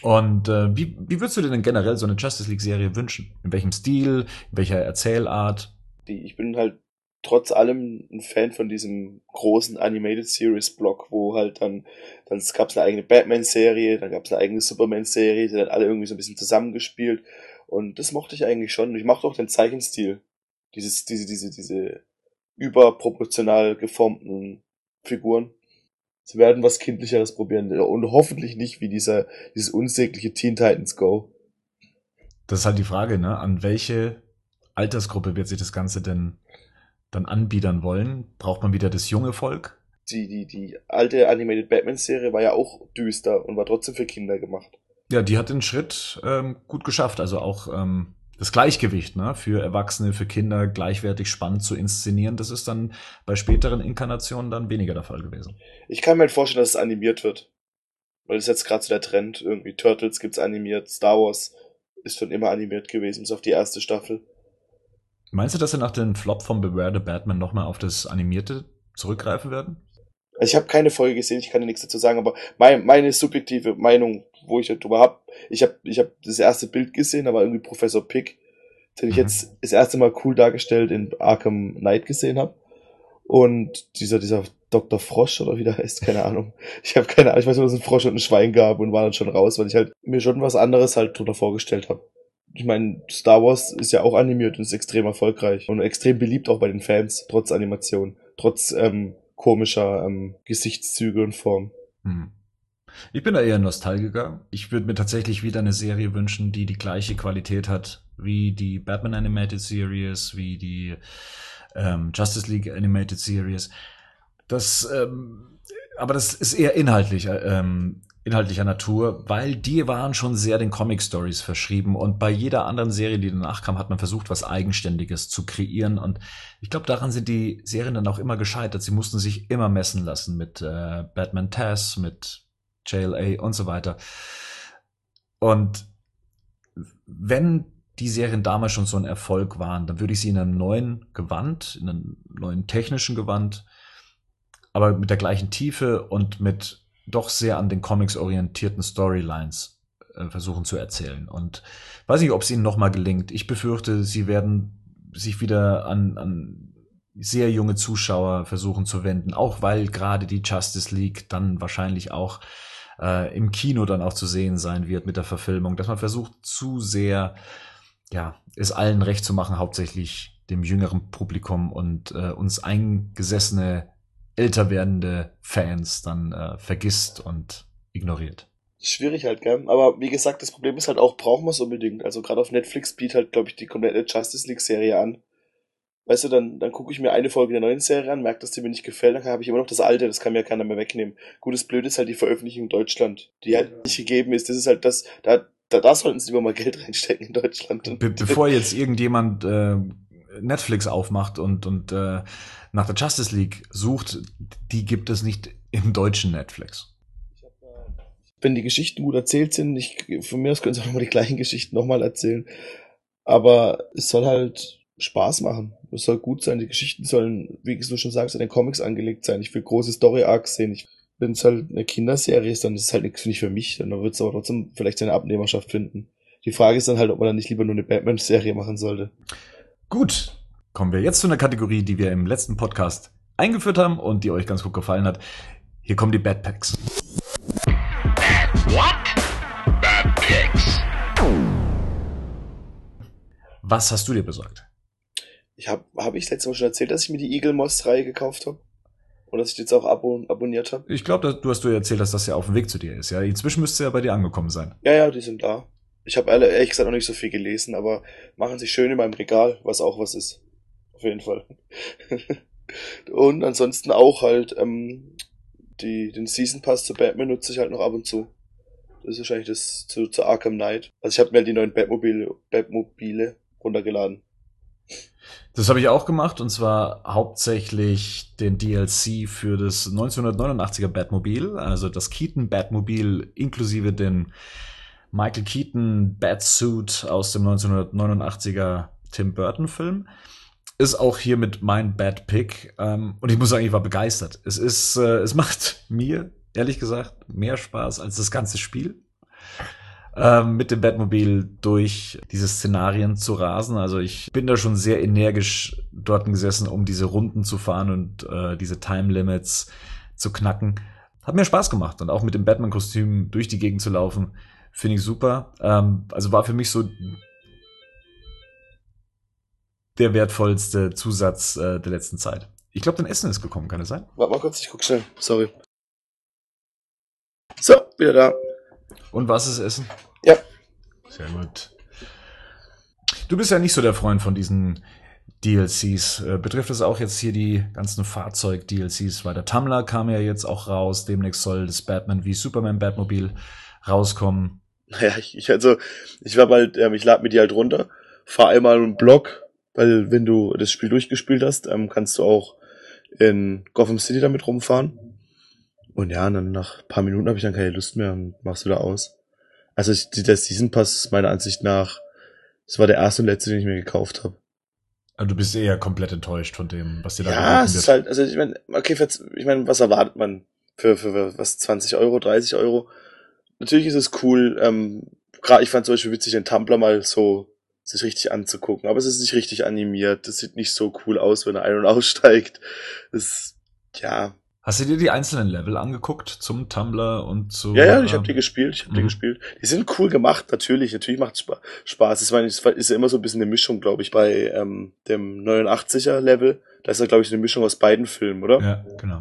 Und äh, wie, wie würdest du dir denn generell so eine Justice League Serie wünschen? In welchem Stil, in welcher Erzählart? Ich bin halt trotz allem ein Fan von diesem großen Animated Series Block, wo halt dann, dann gab es eine eigene Batman-Serie, dann gab es eine eigene Superman-Serie, die dann alle irgendwie so ein bisschen zusammengespielt. Und das mochte ich eigentlich schon. Ich mochte auch den Zeichenstil. Dieses, diese, diese, diese überproportional geformten Figuren. Sie werden was Kindlicheres probieren. Und hoffentlich nicht wie dieser, dieses unsägliche Teen Titans Go. Das ist halt die Frage, ne? An welche Altersgruppe wird sich das Ganze denn dann anbiedern wollen, braucht man wieder das junge Volk. Die, die, die alte Animated Batman-Serie war ja auch düster und war trotzdem für Kinder gemacht. Ja, die hat den Schritt ähm, gut geschafft. Also auch ähm, das Gleichgewicht ne, für Erwachsene, für Kinder gleichwertig spannend zu inszenieren. Das ist dann bei späteren Inkarnationen dann weniger der Fall gewesen. Ich kann mir halt vorstellen, dass es animiert wird. Weil das ist jetzt gerade so der Trend. Irgendwie Turtles gibt's animiert, Star Wars ist schon immer animiert gewesen, bis auf die erste Staffel. Meinst du, dass sie nach dem Flop von Beware the Batman nochmal auf das Animierte zurückgreifen werden? Also ich habe keine Folge gesehen, ich kann dir nichts dazu sagen, aber mein, meine subjektive Meinung, wo ich darüber hab, ich habe ich hab das erste Bild gesehen, war irgendwie Professor Pick, den ich mhm. jetzt das erste Mal cool dargestellt in Arkham Knight gesehen habe. Und dieser, dieser Dr. Frosch oder wie der heißt, keine Ahnung. Ich habe keine Ahnung, ich weiß nur, dass es einen Frosch und ein Schwein gab und war dann schon raus, weil ich halt mir schon was anderes halt drunter vorgestellt habe ich meine, Star Wars ist ja auch animiert und ist extrem erfolgreich und extrem beliebt auch bei den Fans, trotz Animation, trotz ähm, komischer ähm, Gesichtszüge und Form. Hm. Ich bin da eher Nostalgiker. Ich würde mir tatsächlich wieder eine Serie wünschen, die die gleiche Qualität hat wie die Batman Animated Series, wie die ähm, Justice League Animated Series. Das, ähm, aber das ist eher inhaltlich, äh, ähm, inhaltlicher Natur, weil die waren schon sehr den Comic Stories verschrieben und bei jeder anderen Serie, die danach kam, hat man versucht, was Eigenständiges zu kreieren und ich glaube, daran sind die Serien dann auch immer gescheitert. Sie mussten sich immer messen lassen mit äh, Batman Tess, mit JLA und so weiter. Und wenn die Serien damals schon so ein Erfolg waren, dann würde ich sie in einem neuen Gewand, in einem neuen technischen Gewand, aber mit der gleichen Tiefe und mit doch sehr an den Comics orientierten Storylines äh, versuchen zu erzählen. Und weiß nicht, ob es ihnen nochmal gelingt. Ich befürchte, sie werden sich wieder an, an sehr junge Zuschauer versuchen zu wenden, auch weil gerade die Justice League dann wahrscheinlich auch äh, im Kino dann auch zu sehen sein wird mit der Verfilmung, dass man versucht zu sehr, ja, es allen recht zu machen, hauptsächlich dem jüngeren Publikum und äh, uns eingesessene älter werdende Fans dann äh, vergisst und ignoriert. Schwierig halt, gell? Aber wie gesagt, das Problem ist halt auch, brauchen wir es unbedingt. Also gerade auf Netflix bietet halt, glaube ich, die komplette Justice League-Serie an. Weißt du, dann, dann gucke ich mir eine Folge der neuen Serie an, merke, dass die mir nicht gefällt, dann habe ich immer noch das alte, das kann mir keiner mehr wegnehmen. Gutes Blöd ist halt die Veröffentlichung in Deutschland, die halt nicht gegeben ist. Das ist halt das, da, da, da sollten sie lieber mal Geld reinstecken in Deutschland. Be bevor jetzt irgendjemand äh, Netflix aufmacht und, und äh, nach der Justice League sucht, die gibt es nicht im deutschen Netflix. Wenn die Geschichten gut erzählt sind, ich, von mir aus können sie auch nochmal die gleichen Geschichten nochmal erzählen. Aber es soll halt Spaß machen. Es soll gut sein. Die Geschichten sollen, wie du schon sagst, in den Comics angelegt sein. Ich will große Story-Arcs sehen. Wenn es halt eine Kinderserie ist, dann ist es halt nichts nicht für mich. Dann wird es aber trotzdem vielleicht seine Abnehmerschaft finden. Die Frage ist dann halt, ob man dann nicht lieber nur eine Batman-Serie machen sollte. Gut, kommen wir jetzt zu einer Kategorie, die wir im letzten Podcast eingeführt haben und die euch ganz gut gefallen hat. Hier kommen die Bad Packs. What? Bad Packs. Was hast du dir besorgt? Ich habe hab ich letztes Mal schon erzählt, dass ich mir die Eagle Moss Reihe gekauft habe? Oder dass ich die jetzt auch abo abonniert habe? Ich glaube, du hast du erzählt, dass das ja auf dem Weg zu dir ist. Ja, inzwischen müsste ja bei dir angekommen sein. Ja, ja, die sind da. Ich habe ehrlich gesagt noch nicht so viel gelesen, aber machen sich schön in meinem Regal, was auch was ist. Auf jeden Fall. und ansonsten auch halt ähm, die, den Season Pass zu Batman nutze ich halt noch ab und zu. Das ist wahrscheinlich das zu, zu Arkham Knight. Also ich habe mir halt die neuen Batmobile, Batmobile runtergeladen. Das habe ich auch gemacht und zwar hauptsächlich den DLC für das 1989er Batmobil, also das Keaton Batmobil inklusive den Michael Keaton Batsuit aus dem 1989er Tim Burton Film. Ist auch hier mit mein Bad Pick. Ähm, und ich muss sagen, ich war begeistert. Es ist, äh, es macht mir, ehrlich gesagt, mehr Spaß als das ganze Spiel. Ähm, mit dem Batmobil durch diese Szenarien zu rasen. Also ich bin da schon sehr energisch dort gesessen, um diese Runden zu fahren und äh, diese Time Limits zu knacken. Hat mir Spaß gemacht und auch mit dem Batman-Kostüm durch die Gegend zu laufen. Finde ich super. Ähm, also war für mich so der wertvollste Zusatz äh, der letzten Zeit. Ich glaube, dein Essen ist gekommen, kann es sein? Warte mal kurz, ich guck schnell. Sorry. So, wieder da. Und was ist Essen? Ja. Sehr gut. Du bist ja nicht so der Freund von diesen DLCs. Äh, betrifft das auch jetzt hier die ganzen Fahrzeug-DLCs? Weil der Tumblr kam ja jetzt auch raus. Demnächst soll das Batman wie Superman Batmobil rauskommen. Naja, ich, ich also, ich war bald, ähm, ich lade mir die halt runter, fahr einmal einen Block, weil wenn du das Spiel durchgespielt hast, ähm, kannst du auch in Gotham City damit rumfahren. Und ja, und dann nach paar Minuten habe ich dann keine Lust mehr und mach's wieder aus. Also ich, der Season Pass ist meiner Ansicht nach, das war der erste und letzte, den ich mir gekauft habe. Also du bist eher komplett enttäuscht von dem, was dir da Ja, es ist halt, also ich meine, okay, ich meine, was erwartet man für, für, für was, 20 Euro, 30 Euro? Natürlich ist es cool, ähm, gerade ich fand zum Beispiel witzig, den Tumblr mal so sich richtig anzugucken, aber es ist nicht richtig animiert, das sieht nicht so cool aus, wenn er ein- und aussteigt. Das, ja. Hast du dir die einzelnen Level angeguckt zum Tumblr und zu... Ja, ja, ich habe die gespielt, ich habe Mhm. die gespielt. Die sind cool gemacht, natürlich, natürlich macht es Spaß. Ich meine, es ist ja immer so ein bisschen eine Mischung, glaube ich, bei ähm, dem 89er Level. Da ist ja, glaube ich, eine Mischung aus beiden Filmen, oder? Ja, genau.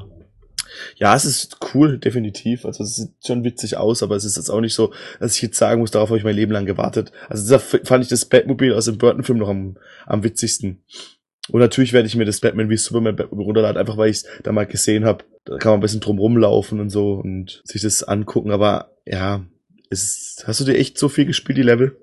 Ja, es ist cool, definitiv. Also es sieht schon witzig aus, aber es ist jetzt auch nicht so, dass ich jetzt sagen muss, darauf habe ich mein Leben lang gewartet. Also da fand ich das Batmobil aus dem Burton-Film noch am, am witzigsten. Und natürlich werde ich mir das Batman wie Superman Batmobil runterladen, einfach weil ich es da mal gesehen habe. Da kann man ein bisschen drum rumlaufen und so und sich das angucken. Aber ja, ist, hast du dir echt so viel gespielt, die Level?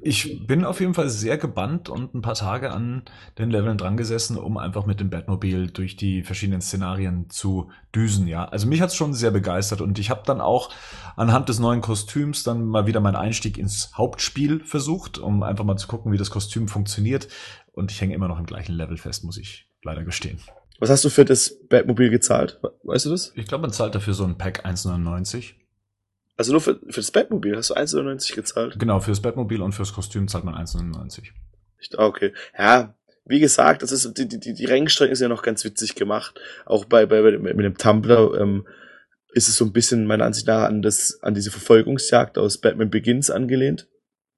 Ich bin auf jeden Fall sehr gebannt und ein paar Tage an den Leveln dran gesessen, um einfach mit dem Batmobil durch die verschiedenen Szenarien zu düsen, ja. Also mich hat's schon sehr begeistert und ich habe dann auch anhand des neuen Kostüms dann mal wieder meinen Einstieg ins Hauptspiel versucht, um einfach mal zu gucken, wie das Kostüm funktioniert. Und ich hänge immer noch im gleichen Level fest, muss ich leider gestehen. Was hast du für das Batmobil gezahlt? Weißt du das? Ich glaube, man zahlt dafür so ein Pack 1,99. Also nur für, für das Batmobil hast du 1,99 gezahlt? Genau, für das Batmobil und fürs Kostüm zahlt man 1,99. Ah, okay. Ja, wie gesagt, das ist, die, die, die Rennstrecke ist ja noch ganz witzig gemacht. Auch bei, bei, mit dem Tumblr, ähm, ist es so ein bisschen meiner Ansicht nach an das, an diese Verfolgungsjagd aus Batman Begins angelehnt.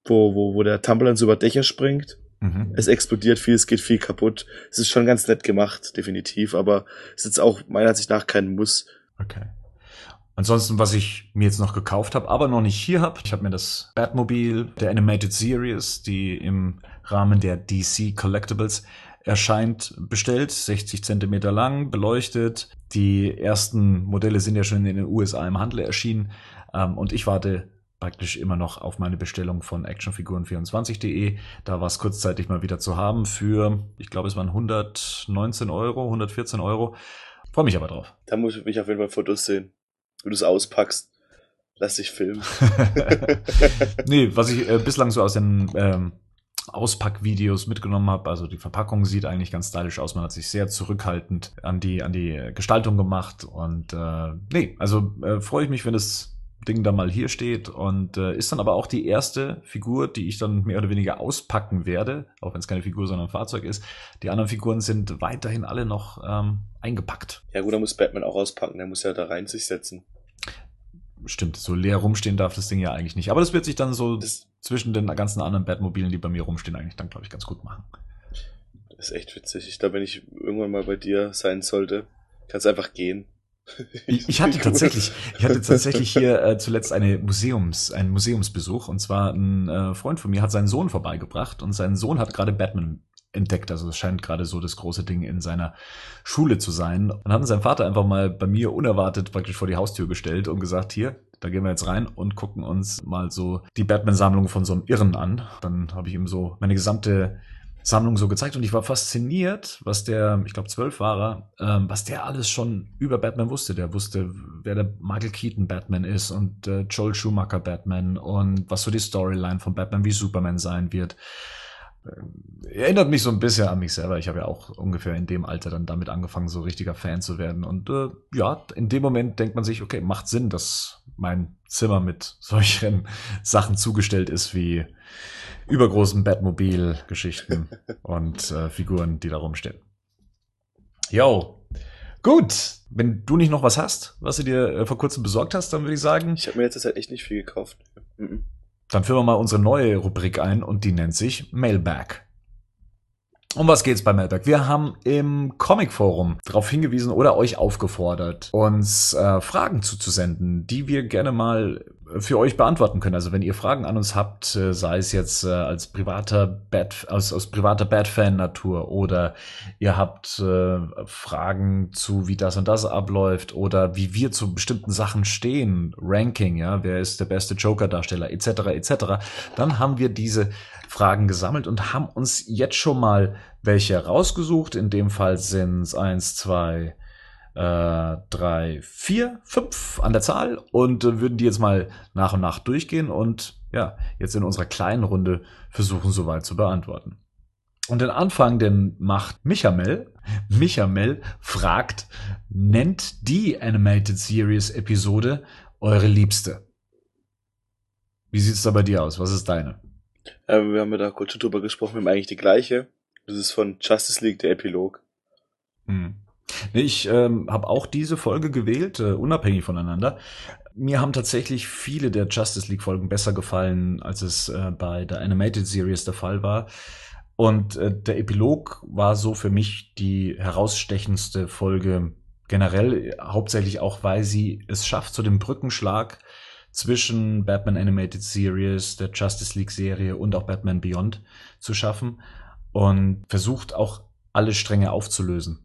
Wo, wo, wo der Tumblr dann so über Dächer springt. Mhm. Es explodiert viel, es geht viel kaputt. Es ist schon ganz nett gemacht, definitiv, aber es ist jetzt auch meiner Ansicht nach kein Muss. Okay. Ansonsten, was ich mir jetzt noch gekauft habe, aber noch nicht hier habe, ich habe mir das Batmobile der Animated Series, die im Rahmen der DC Collectibles erscheint, bestellt. 60 Zentimeter lang, beleuchtet. Die ersten Modelle sind ja schon in den USA im Handel erschienen. Ähm, und ich warte praktisch immer noch auf meine Bestellung von actionfiguren24.de. Da war es kurzzeitig mal wieder zu haben für, ich glaube, es waren 119 Euro, 114 Euro. Freue mich aber drauf. Da muss ich mich auf jeden Fall Fotos sehen du es auspackst. Lass dich filmen. nee, was ich äh, bislang so aus den ähm, Auspackvideos mitgenommen habe, also die Verpackung sieht eigentlich ganz stylisch aus. Man hat sich sehr zurückhaltend an die, an die Gestaltung gemacht. Und äh, nee, also äh, freue ich mich, wenn das Ding da mal hier steht und äh, ist dann aber auch die erste Figur, die ich dann mehr oder weniger auspacken werde, auch wenn es keine Figur, sondern ein Fahrzeug ist. Die anderen Figuren sind weiterhin alle noch ähm, eingepackt. Ja gut, da muss Batman auch auspacken, der muss ja da rein sich setzen. Stimmt, so leer rumstehen darf das Ding ja eigentlich nicht. Aber das wird sich dann so das zwischen den ganzen anderen Batmobilen, die bei mir rumstehen, eigentlich dann, glaube ich, ganz gut machen. Das ist echt witzig. Ich glaube, wenn ich irgendwann mal bei dir sein sollte, kannst einfach gehen. Ich, ich hatte tatsächlich, ich hatte tatsächlich hier äh, zuletzt eine Museums, einen Museumsbesuch und zwar ein äh, Freund von mir hat seinen Sohn vorbeigebracht und sein Sohn hat gerade Batman entdeckt. Also es scheint gerade so das große Ding in seiner Schule zu sein. Und hat sein Vater einfach mal bei mir unerwartet praktisch vor die Haustür gestellt und gesagt, hier, da gehen wir jetzt rein und gucken uns mal so die Batman-Sammlung von so einem Irren an. Dann habe ich ihm so meine gesamte Sammlung so gezeigt und ich war fasziniert, was der, ich glaube zwölf war er, ähm, was der alles schon über Batman wusste. Der wusste, wer der Michael Keaton Batman ist und äh, Joel Schumacher Batman und was so die Storyline von Batman wie Superman sein wird. Äh, erinnert mich so ein bisschen an mich selber. Ich habe ja auch ungefähr in dem Alter dann damit angefangen, so richtiger Fan zu werden. Und äh, ja, in dem Moment denkt man sich, okay, macht Sinn, dass mein Zimmer mit solchen Sachen zugestellt ist wie übergroßen Batmobil-Geschichten und äh, Figuren, die da rumstehen. Yo. Gut, wenn du nicht noch was hast, was du dir äh, vor kurzem besorgt hast, dann würde ich sagen. Ich habe mir jetzt halt echt nicht viel gekauft. Mhm. Dann führen wir mal unsere neue Rubrik ein und die nennt sich Mailbag. Um was geht's bei Mailbag? Wir haben im Comic-Forum darauf hingewiesen oder euch aufgefordert, uns äh, Fragen zuzusenden, die wir gerne mal für euch beantworten können. Also wenn ihr Fragen an uns habt, äh, sei es jetzt äh, als privater Bat, aus, aus privater Bat-Fan-Natur oder ihr habt äh, Fragen zu, wie das und das abläuft oder wie wir zu bestimmten Sachen stehen, Ranking, ja, wer ist der beste Joker-Darsteller, etc., etc., dann haben wir diese Fragen gesammelt und haben uns jetzt schon mal welche rausgesucht. In dem Fall sind es eins, zwei, äh, drei, vier, fünf an der Zahl und äh, würden die jetzt mal nach und nach durchgehen und ja, jetzt in unserer kleinen Runde versuchen, soweit zu beantworten. Und den Anfang, den macht Michamel. Michamel fragt, nennt die Animated Series Episode eure liebste? Wie sieht's da bei dir aus? Was ist deine? Ähm, wir haben ja da kurz drüber gesprochen, wir haben eigentlich die gleiche. Das ist von Justice League, der Epilog. Hm. Ich ähm, habe auch diese Folge gewählt, äh, unabhängig voneinander. Mir haben tatsächlich viele der Justice League Folgen besser gefallen, als es äh, bei der Animated Series der Fall war. Und äh, der Epilog war so für mich die herausstechendste Folge generell hauptsächlich auch, weil sie es schafft, so den Brückenschlag zwischen Batman Animated Series, der Justice League Serie und auch Batman Beyond zu schaffen und versucht auch alle Stränge aufzulösen.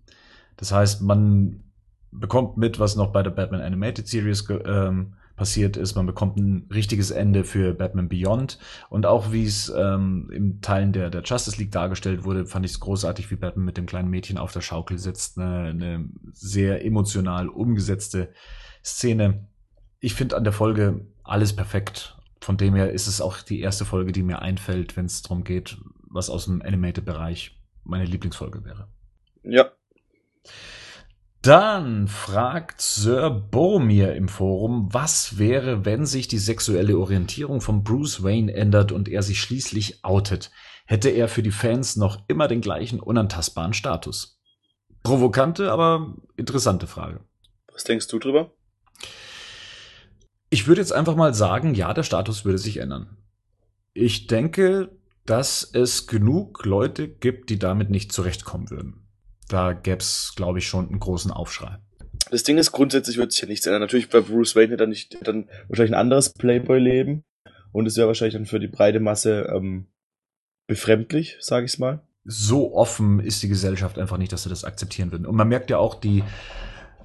Das heißt, man bekommt mit, was noch bei der Batman Animated Series ähm, passiert ist. Man bekommt ein richtiges Ende für Batman Beyond. Und auch wie es ähm, im Teilen der, der Justice League dargestellt wurde, fand ich es großartig, wie Batman mit dem kleinen Mädchen auf der Schaukel sitzt. Eine, eine sehr emotional umgesetzte Szene. Ich finde an der Folge alles perfekt. Von dem her ist es auch die erste Folge, die mir einfällt, wenn es darum geht, was aus dem Animated-Bereich meine Lieblingsfolge wäre. Ja. Dann fragt Sir Boromir im Forum, was wäre, wenn sich die sexuelle Orientierung von Bruce Wayne ändert und er sich schließlich outet? Hätte er für die Fans noch immer den gleichen unantastbaren Status? Provokante, aber interessante Frage. Was denkst du drüber? Ich würde jetzt einfach mal sagen, ja, der Status würde sich ändern. Ich denke, dass es genug Leute gibt, die damit nicht zurechtkommen würden da gäbe es, glaube ich, schon einen großen Aufschrei. Das Ding ist, grundsätzlich wird sich ja nichts ändern. Natürlich bei Bruce Wayne hätte er nicht, dann wahrscheinlich ein anderes Playboy-Leben. Und es wäre wahrscheinlich dann für die breite Masse ähm, befremdlich, sage ich mal. So offen ist die Gesellschaft einfach nicht, dass sie das akzeptieren würden. Und man merkt ja auch, die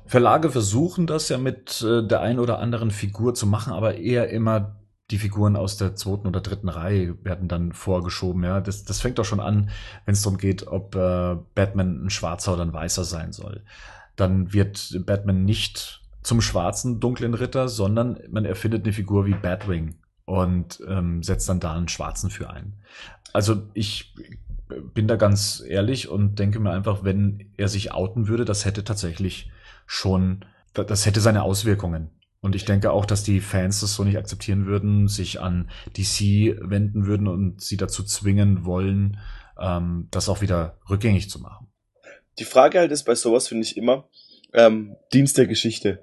Verlage versuchen das ja mit äh, der einen oder anderen Figur zu machen, aber eher immer die Figuren aus der zweiten oder dritten Reihe werden dann vorgeschoben. Ja, das, das fängt doch schon an, wenn es darum geht, ob äh, Batman ein Schwarzer oder ein Weißer sein soll. Dann wird Batman nicht zum schwarzen dunklen Ritter, sondern man erfindet eine Figur wie Batwing und ähm, setzt dann da einen schwarzen für ein. Also ich bin da ganz ehrlich und denke mir einfach, wenn er sich outen würde, das hätte tatsächlich schon, das hätte seine Auswirkungen. Und ich denke auch, dass die Fans das so nicht akzeptieren würden, sich an DC wenden würden und sie dazu zwingen wollen, ähm, das auch wieder rückgängig zu machen. Die Frage halt ist bei sowas, finde ich immer, ähm, Dienst der Geschichte.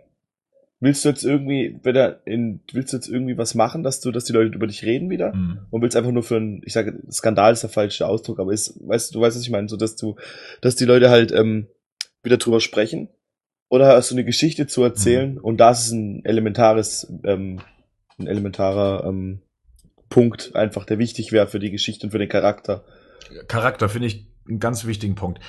Willst du jetzt irgendwie, wenn er in, willst du jetzt irgendwie was machen, dass du, dass die Leute über dich reden wieder? Mhm. Und willst einfach nur für ein, ich sage, Skandal ist der falsche Ausdruck, aber ist, weißt du, du weißt, was ich meine, so dass du, dass die Leute halt ähm, wieder drüber sprechen oder hast du eine Geschichte zu erzählen mhm. und das ist ein elementares, ähm, ein elementarer ähm, Punkt, einfach der wichtig wäre für die Geschichte und für den Charakter. Charakter finde ich einen ganz wichtigen Punkt.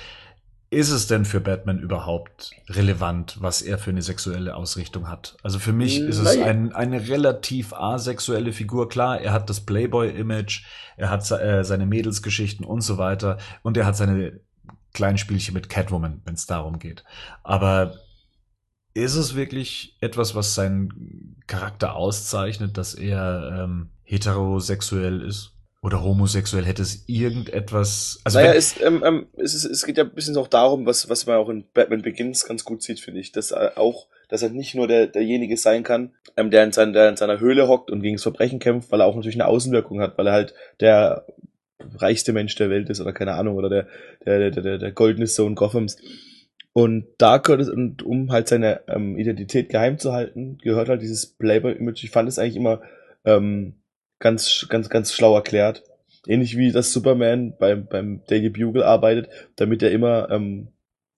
Ist es denn für Batman überhaupt relevant, was er für eine sexuelle Ausrichtung hat? Also für mich ist es ein, eine relativ asexuelle Figur. Klar, er hat das Playboy-Image, er hat äh, seine Mädelsgeschichten und so weiter und er hat seine kleinen Spielchen mit Catwoman, wenn es darum geht. Aber ist es wirklich etwas, was seinen Charakter auszeichnet, dass er ähm, heterosexuell ist? Oder homosexuell hätte es irgendetwas. Also naja, es, ähm, ähm, es, ist, es geht ja ein bisschen auch darum, was, was man auch in Batman Begins ganz gut sieht, finde ich. Dass er auch, dass er nicht nur der, derjenige sein kann, ähm, der, in sein, der in seiner Höhle hockt und gegen das Verbrechen kämpft, weil er auch natürlich eine Außenwirkung hat, weil er halt der reichste Mensch der Welt ist oder keine Ahnung, oder der, der, der, der, der goldene Sohn Gothams. Und da gehört es, und um halt seine ähm, Identität geheim zu halten, gehört halt dieses Playboy-Image. Ich fand es eigentlich immer ähm, ganz, ganz, ganz schlau erklärt. Ähnlich wie das Superman beim, beim Daily Bugle arbeitet, damit er immer ähm,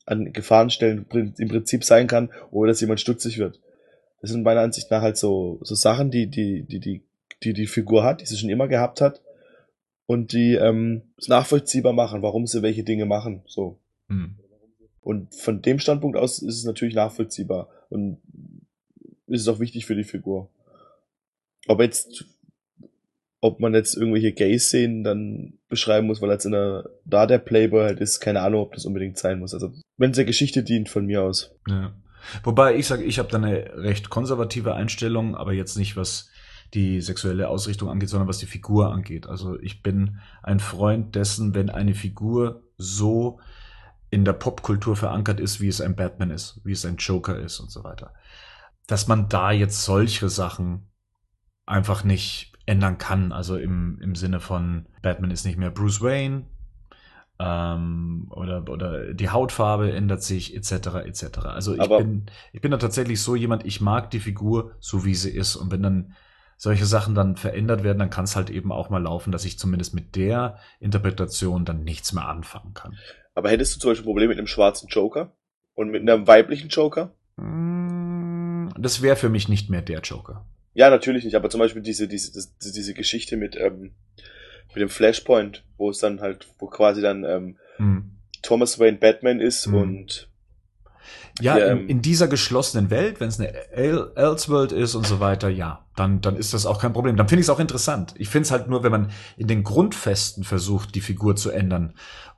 an Gefahrenstellen im Prinzip sein kann, ohne dass jemand stutzig wird. Das sind meiner Ansicht nach halt so, so Sachen, die die, die, die, die die Figur hat, die sie schon immer gehabt hat und die ähm, es nachvollziehbar machen, warum sie welche Dinge machen. So. Hm. Und von dem Standpunkt aus ist es natürlich nachvollziehbar und ist es auch wichtig für die Figur. Ob jetzt, ob man jetzt irgendwelche Gay-Szenen dann beschreiben muss, weil jetzt in der, da der Playboy halt ist, keine Ahnung, ob das unbedingt sein muss. Also, wenn es der Geschichte dient, von mir aus. Ja. Wobei ich sage, ich habe da eine recht konservative Einstellung, aber jetzt nicht was die sexuelle Ausrichtung angeht, sondern was die Figur angeht. Also ich bin ein Freund dessen, wenn eine Figur so in der Popkultur verankert ist, wie es ein Batman ist, wie es ein Joker ist und so weiter. Dass man da jetzt solche Sachen einfach nicht ändern kann. Also im, im Sinne von Batman ist nicht mehr Bruce Wayne ähm, oder, oder die Hautfarbe ändert sich etc. etc. Also ich bin, ich bin da tatsächlich so jemand, ich mag die Figur so wie sie ist und wenn dann solche Sachen dann verändert werden, dann kann es halt eben auch mal laufen, dass ich zumindest mit der Interpretation dann nichts mehr anfangen kann. Aber hättest du zum Beispiel ein Problem mit einem schwarzen Joker? Und mit einem weiblichen Joker? Mm, Das wäre für mich nicht mehr der Joker. Ja, natürlich nicht, aber zum Beispiel diese, diese, diese Geschichte mit, ähm, mit dem Flashpoint, wo es dann halt, wo quasi dann ähm, Hm. Thomas Wayne Batman ist Mhm. und Ja, Ja, in, ähm, in dieser geschlossenen Welt, wenn es eine El- Elseworld ist und so weiter, ja, dann, dann ist das auch kein Problem. Dann finde ich es auch interessant. Ich finde es halt nur, wenn man in den Grundfesten versucht, die Figur zu ändern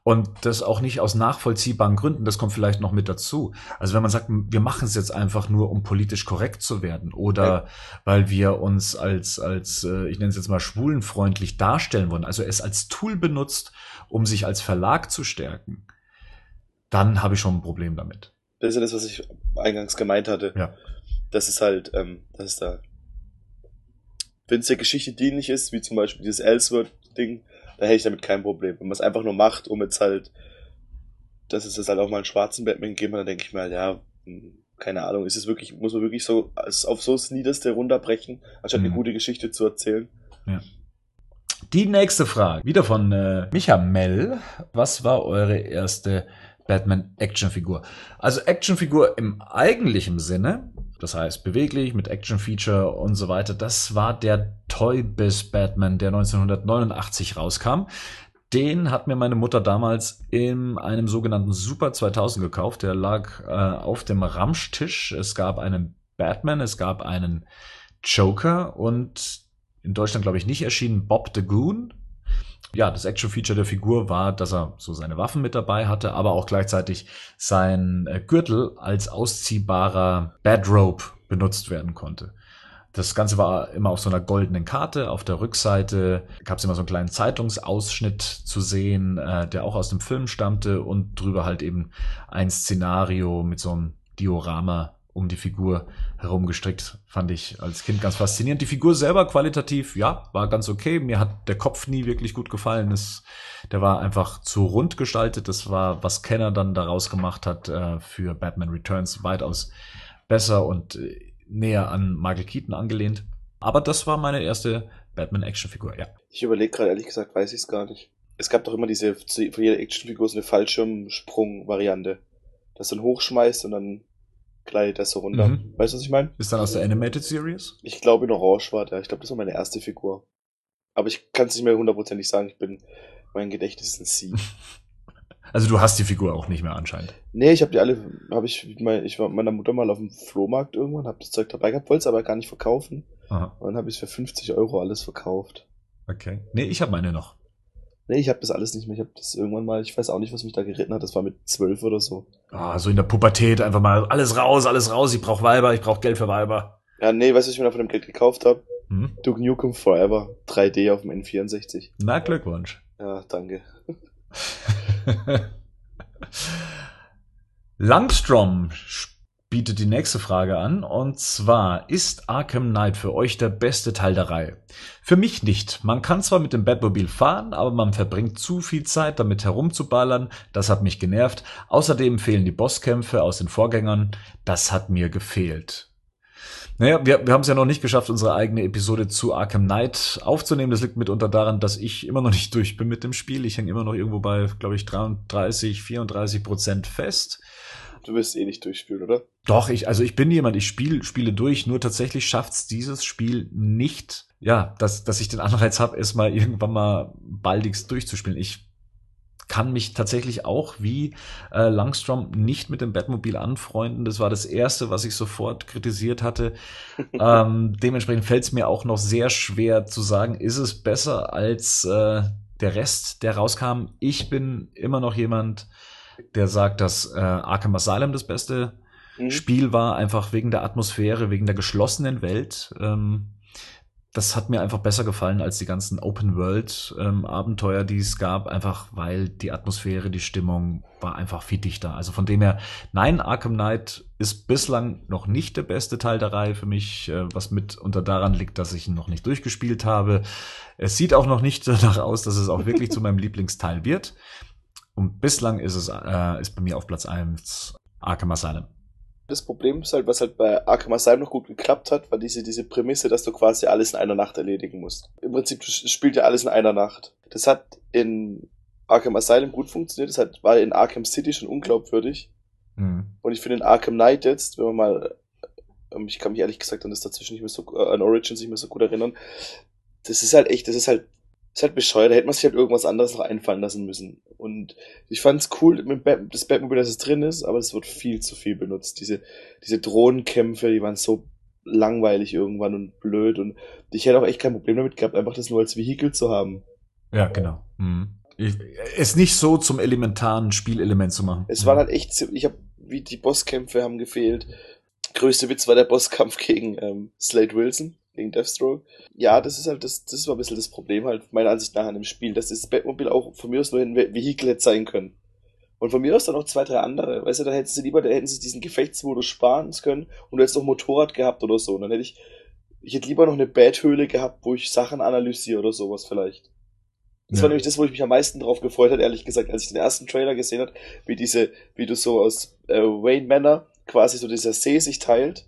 und das auch nicht aus nachvollziehbaren Gründen, das kommt vielleicht noch mit dazu. Also wenn man sagt, wir machen es jetzt einfach nur, um politisch korrekt zu werden oder weil wir uns als, als äh, ich nenne es jetzt mal schwulenfreundlich darstellen wollen, also es als Tool benutzt, um sich als Verlag zu stärken, dann habe ich schon ein Problem damit. das ist ja das, was ich eingangs gemeint hatte. Ja. Das ist halt, ähm, das ist da. Wenn es der Geschichte dienlich ist, wie zum Beispiel dieses Elseworld-Ding, da hätte ich damit kein Problem. Wenn man es einfach nur macht, um jetzt halt, dass es jetzt halt auch mal einen schwarzen Batman gegeben hat, dann denke ich mir halt, ja, hm, keine Ahnung, ist es wirklich, muss man wirklich so auf so das Niederste runterbrechen, anstatt eine Mhm. gute Geschichte zu erzählen? Die nächste Frage, wieder von äh, Micha Mell. Was war eure erste Batman-Actionfigur? Also Actionfigur im eigentlichen Sinne, das heißt beweglich, mit Action-Feature und so weiter, das war der Toy Biz Batman, der 1989 rauskam. Den hat mir meine Mutter damals in einem sogenannten Super 2000 gekauft. Der lag äh, auf dem Ramschtisch. Es gab einen Batman, es gab einen Joker und in Deutschland, glaube ich, nicht erschienen Bob the Goon. Ja, das Action-Feature der Figur war, dass er so seine Waffen mit dabei hatte, aber auch gleichzeitig sein äh, Gürtel als ausziehbarer Badrobe benutzt werden konnte. Das Ganze war immer auf so einer goldenen Karte. Auf der Rückseite gab es immer so einen kleinen Zeitungsausschnitt zu sehen, äh, der auch aus dem Film stammte und drüber halt eben ein Szenario mit so einem Diorama um die Figur herumgestrickt. Fand ich als Kind ganz faszinierend. Die Figur selber qualitativ, ja, war ganz okay. Mir hat der Kopf nie wirklich gut gefallen. Es, der war einfach zu rund gestaltet. Das war, was Kenner dann daraus gemacht hat äh, für Batman Returns, weitaus besser und äh, näher an Michael Keaton angelehnt. Aber das war meine erste Batman-Action-Figur, ja. Ich überlege gerade, ehrlich gesagt, weiß ich es gar nicht. Es gab doch immer diese, für jede Actionfigur so eine Fallschirmsprung-Variante. Das dann hochschmeißt und dann das so runter. Mhm. Weißt du, was ich meine? Ist dann aus der Animated Series? Ich glaube in Orange war der. Ich glaube, das war meine erste Figur. Aber ich kann es nicht mehr hundertprozentig sagen. Ich bin, mein Gedächtnis ist ein Sie. Also du hast die Figur auch nicht mehr anscheinend. nee, ich habe die alle, habe ich, mein, ich war mit meiner Mutter mal auf dem Flohmarkt irgendwann, habe das Zeug dabei gehabt, wollte es aber gar nicht verkaufen. Aha, Und dann habe ich es für 50 Euro alles verkauft. okay. Nee, ich habe meine noch. Nee, ich habe das alles nicht mehr. Ich habe das irgendwann mal, ich weiß auch nicht, was mich da geritten hat. Das war mit zwölf oder so. Ah, so in der Pubertät einfach mal alles raus, alles raus. Ich brauche Weiber, ich brauche Geld für Weiber. Ja, nee, weißt du, was ich mir da von dem Geld gekauft habe? Hm? Duke Nukem Forever 3D auf dem N64. Na, Glückwunsch. Ja, danke. Langstrom bietet die nächste Frage an und zwar ist Arkham Knight für euch der beste Teil der Reihe? Für mich nicht. Man kann zwar mit dem Batmobil fahren, aber man verbringt zu viel Zeit damit herumzuballern. Das hat mich genervt. Außerdem fehlen die Bosskämpfe aus den Vorgängern. Das hat mir gefehlt. Naja, wir, wir haben es ja noch nicht geschafft, unsere eigene Episode zu Arkham Knight aufzunehmen. Das liegt mitunter daran, dass ich immer noch nicht durch bin mit dem Spiel. Ich hänge immer noch irgendwo bei, glaube ich, 33, 34 Prozent fest. Du wirst eh nicht durchspielen, oder? Doch, ich, also ich bin jemand, ich spiele Spiele durch, nur tatsächlich schafft's dieses Spiel nicht, ja, dass, dass ich den Anreiz habe, es mal irgendwann mal baldigst durchzuspielen. Ich kann mich tatsächlich auch wie äh, Langstrom nicht mit dem Batmobil anfreunden. Das war das Erste, was ich sofort kritisiert hatte. ähm, dementsprechend fällt es mir auch noch sehr schwer zu sagen, ist es besser als äh, der Rest, der rauskam. Ich bin immer noch jemand, der sagt, dass äh, Arkham Asylum das beste Mhm. Spiel war, einfach wegen der Atmosphäre, wegen der geschlossenen Welt. Ähm, das hat mir einfach besser gefallen als die ganzen Open-World-Abenteuer, die es gab, einfach weil die Atmosphäre, die Stimmung war einfach viel dichter. Also von dem her, nein, Arkham Knight ist bislang noch nicht der beste Teil der Reihe für mich, äh, was mitunter daran liegt, dass ich ihn noch nicht durchgespielt habe. Es sieht auch noch nicht danach aus, dass es auch wirklich zu meinem Lieblingsteil wird. Und bislang ist es äh, ist bei mir auf Platz 1 Arkham Asylum. Das Problem ist halt, was halt bei Arkham Asylum noch gut geklappt hat, war diese, diese Prämisse, dass du quasi alles in einer Nacht erledigen musst. Im Prinzip spielt ja alles in einer Nacht. Das hat in Arkham Asylum gut funktioniert, das hat, war in Arkham City schon unglaubwürdig. Mhm. Und ich finde in Arkham Knight jetzt, wenn man mal, ähm, ich kann mich ehrlich gesagt an das dazwischen nicht mehr so, äh, an Origins nicht mehr so gut erinnern, das ist halt echt, das ist halt, ist halt bescheuert, da hätte man sich halt irgendwas anderes noch einfallen lassen müssen. Und ich fand's cool, mit Bat das Batmobile, dass es drin ist, aber es wird viel zu viel benutzt. Diese, diese Drohnenkämpfe, die waren so langweilig irgendwann und blöd und ich hätte auch echt kein Problem damit gehabt, einfach das nur als Vehikel zu haben. Ja, genau. Mhm. Ich, es nicht so zum elementaren Spielelement zu machen. Es war halt echt, ich habe, wie die Bosskämpfe haben gefehlt. Größte Witz war der Bosskampf gegen ähm, Slade Wilson, gegen Deathstroke. Ja, das ist halt, das, das war ein bisschen das Problem halt, meiner Ansicht nach an dem Spiel, dass das Batmobile auch von mir aus nur ein Vehikel hätte sein können. Und von mir aus dann noch zwei, drei andere. Weißt du, da hätten sie lieber, da hätten sie diesen Gefechtsmodus sparen können und du hättest noch Motorrad gehabt oder so. Und dann hätte ich, ich hätte lieber noch eine Badhöhle gehabt, wo ich Sachen analysiere oder sowas vielleicht. Das ja. war nämlich das, wo ich mich am meisten drauf gefreut hat, ehrlich gesagt, als ich den ersten Trailer gesehen hat, wie diese, wie du so aus äh, Wayne Manor quasi so dieser See sich teilt,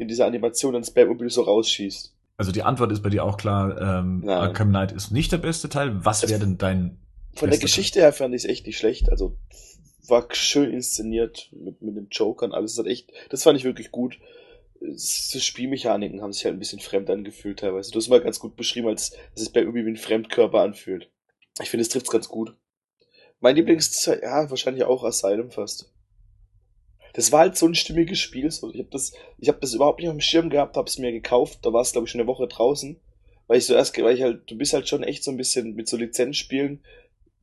in dieser Animation dann Batmobile so rausschießt. Also die Antwort ist bei dir auch klar, ähm, Arkham Knight ist nicht der beste Teil. Was wäre denn dein Von der Geschichte Teil? her fand ich es echt nicht schlecht. Also war schön inszeniert mit, mit dem Joker und alles. Das, hat echt, das fand ich wirklich gut. Die Spielmechaniken haben sich halt ein bisschen fremd angefühlt teilweise. Du hast mal ganz gut beschrieben, als dass es bei irgendwie wie ein Fremdkörper anfühlt. Ich finde, es trifft ganz gut. Mein Lieblings, ja, wahrscheinlich auch Asylum fast. Das war halt so ein stimmiges Spiel. So. Ich habe das, ich habe das überhaupt nicht auf dem Schirm gehabt, habe es mir gekauft. Da war es glaube ich schon eine Woche draußen, weil ich so erst, weil ich halt, du bist halt schon echt so ein bisschen mit so Lizenzspielen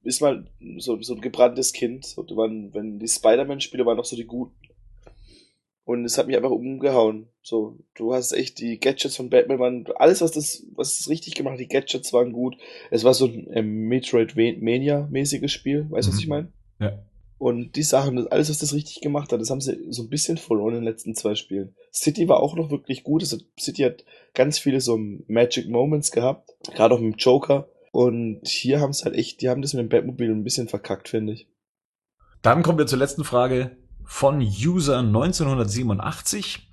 ist mal so, so ein gebranntes Kind. So, waren, wenn die Spider-Man-Spiele waren noch so die guten. Und es hat mich einfach umgehauen. So, du hast echt die Gadgets von Batman waren, alles was das, was das richtig gemacht hat, die Gadgets waren gut. Es war so ein ähm, Metroidvania-mäßiges Spiel, weißt du, mhm. was ich meine? Ja. Und die Sachen, alles was das richtig gemacht hat, das haben sie so ein bisschen verloren in den letzten zwei Spielen. City war auch noch wirklich gut. Also City hat ganz viele so Magic Moments gehabt, gerade auch mit dem Joker und hier haben es halt echt, die haben das mit dem Batmobil ein bisschen verkackt, finde ich. Dann kommen wir zur letzten Frage von User 1987.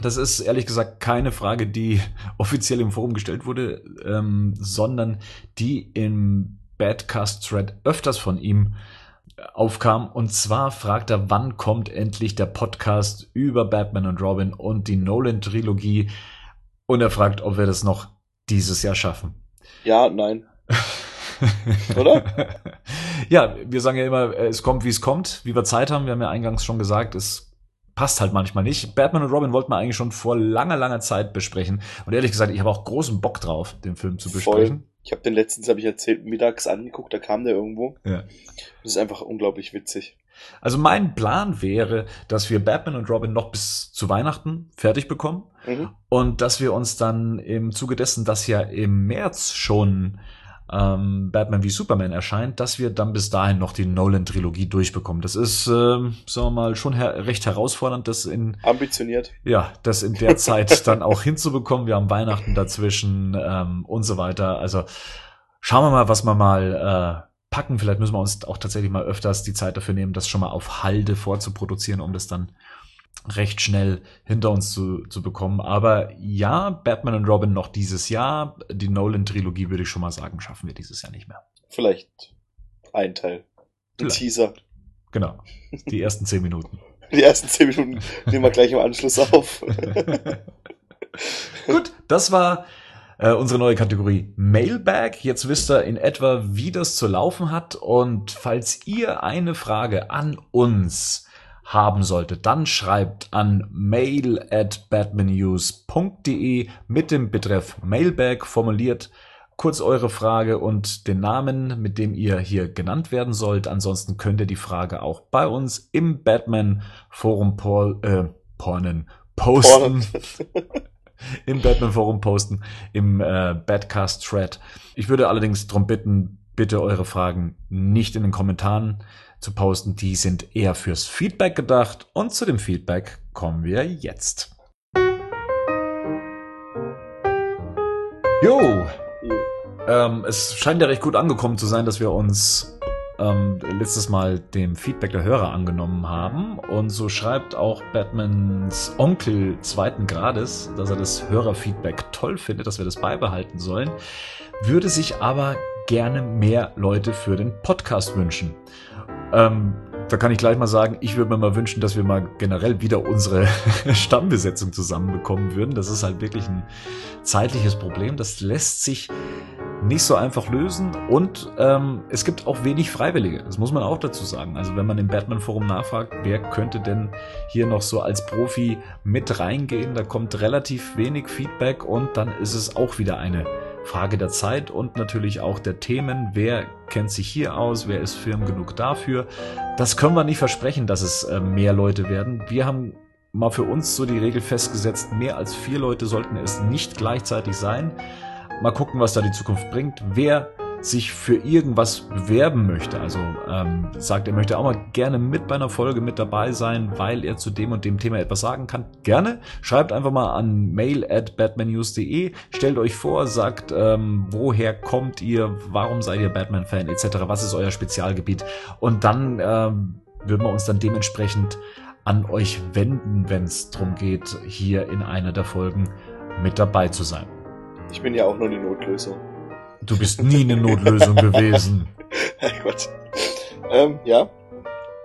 Das ist ehrlich gesagt keine Frage, die offiziell im Forum gestellt wurde, ähm, sondern die im Badcast-Thread öfters von ihm aufkam. Und zwar fragt er, wann kommt endlich der Podcast über Batman und Robin und die Nolan-Trilogie? Und er fragt, ob wir das noch dieses Jahr schaffen. Ja, nein. Oder? ja, wir sagen ja immer, es kommt, wie es kommt, wie wir Zeit haben. Wir haben ja eingangs schon gesagt, es passt halt manchmal nicht. Batman und Robin wollten wir eigentlich schon vor langer, langer Zeit besprechen. Und ehrlich gesagt, ich habe auch großen Bock drauf, den Film zu besprechen. Voll. Ich habe den letztens, habe ich erzählt, mittags angeguckt, da kam der irgendwo. Ja. Das ist einfach unglaublich witzig. Also mein Plan wäre, dass wir Batman und Robin noch bis zu Weihnachten fertig bekommen mhm. und dass wir uns dann im Zuge dessen, dass ja im März schon ähm, Batman wie Superman erscheint, dass wir dann bis dahin noch die Nolan-Trilogie durchbekommen. Das ist, äh, sagen wir mal, schon her recht herausfordernd, das in ambitioniert. Ja, das in der Zeit dann auch hinzubekommen. Wir haben Weihnachten dazwischen ähm, und so weiter. Also schauen wir mal, was wir mal äh, packen. Vielleicht müssen wir uns auch tatsächlich mal öfters die Zeit dafür nehmen, das schon mal auf Halde vorzuproduzieren, um das dann recht schnell hinter uns zu, zu bekommen. Aber ja, Batman und Robin noch dieses Jahr. Die Nolan-Trilogie würde ich schon mal sagen, schaffen wir dieses Jahr nicht mehr. Vielleicht ein Teil. Ein. Teaser. Genau. Die ersten zehn Minuten. Die ersten zehn Minuten nehmen wir gleich im Anschluss auf. Gut, das war äh, unsere neue Kategorie Mailbag. Jetzt wisst ihr in etwa, wie das zu laufen hat. Und falls ihr eine Frage an uns haben sollte, dann schreibt an mail at batmannews.de mit dem Betreff Mailbag formuliert kurz eure Frage und den Namen, mit dem ihr hier genannt werden sollt. Ansonsten könnt ihr die Frage auch bei uns im Batman Forum äh, pornen, posten. Im Batman Forum posten, im äh, Badcast Thread. Ich würde allerdings darum bitten, bitte eure Fragen nicht in den Kommentaren zu posten. Die sind eher fürs Feedback gedacht. Und zu dem Feedback kommen wir jetzt. Jo! Ähm, es scheint ja recht gut angekommen zu sein, dass wir uns ähm, letztes Mal dem Feedback der Hörer angenommen haben. Und so schreibt auch Batmans Onkel zweiten Grades, dass er das Hörerfeedback toll findet, dass wir das beibehalten sollen, würde sich aber gerne mehr Leute für den Podcast wünschen. Ähm, da kann ich gleich mal sagen, ich würde mir mal wünschen, dass wir mal generell wieder unsere Stammbesetzung zusammenbekommen würden. Das ist halt wirklich ein zeitliches Problem. Das lässt sich nicht so einfach lösen und ähm, es gibt auch wenig Freiwillige. Das muss man auch dazu sagen. Also wenn man im Batman Forum nachfragt, wer könnte denn hier noch so als Profi mit reingehen, da kommt relativ wenig Feedback und dann ist es auch wieder eine Frage der Zeit und natürlich auch der Themen. Wer kennt sich hier aus? Wer ist firm genug dafür? Das können wir nicht versprechen, dass es äh, mehr Leute werden. Wir haben mal für uns so die Regel festgesetzt, mehr als vier Leute sollten es nicht gleichzeitig sein. Mal gucken, was da die Zukunft bringt. Wer sich für irgendwas bewerben möchte, also ähm, sagt, er möchte auch mal gerne mit bei einer Folge mit dabei sein, weil er zu dem und dem Thema etwas sagen kann, gerne. Schreibt einfach mal an mail at batmannews.de, stellt euch vor, sagt, ähm, woher kommt ihr, warum seid ihr Batman-Fan etc., was ist euer Spezialgebiet und dann ähm, würden wir uns dann dementsprechend an euch wenden, wenn es darum geht, hier in einer der Folgen mit dabei zu sein. Ich bin ja auch nur die Notlösung. Du bist nie eine Notlösung gewesen. Gott. Ähm, ja.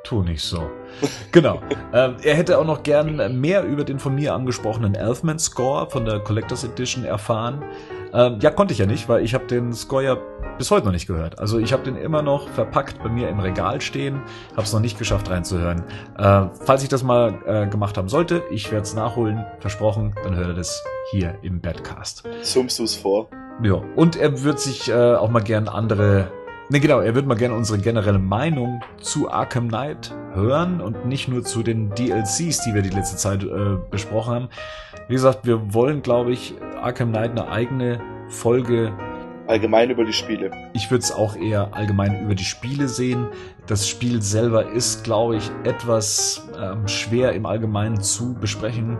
Tu nicht so. Genau. ähm, er hätte auch noch gern mehr über den von mir angesprochenen Elfman Score von der Collectors Edition erfahren. Ähm, ja, konnte ich ja nicht, weil ich habe den Score ja bis heute noch nicht gehört. Also ich habe den immer noch verpackt bei mir im Regal stehen, habe es noch nicht geschafft reinzuhören. Äh, falls ich das mal äh, gemacht haben sollte, ich werde es nachholen, versprochen, dann hört ihr das hier im Badcast. Summst du es vor? Ja, und er wird sich äh, auch mal gern andere Ne, genau, er wird mal gerne unsere generelle Meinung zu Arkham Knight hören und nicht nur zu den DLCs, die wir die letzte Zeit äh, besprochen haben. Wie gesagt, wir wollen, glaube ich, Arkham Knight eine eigene Folge. Allgemein über die Spiele. Ich würde es auch eher allgemein über die Spiele sehen. Das Spiel selber ist, glaube ich, etwas ähm, schwer im Allgemeinen zu besprechen,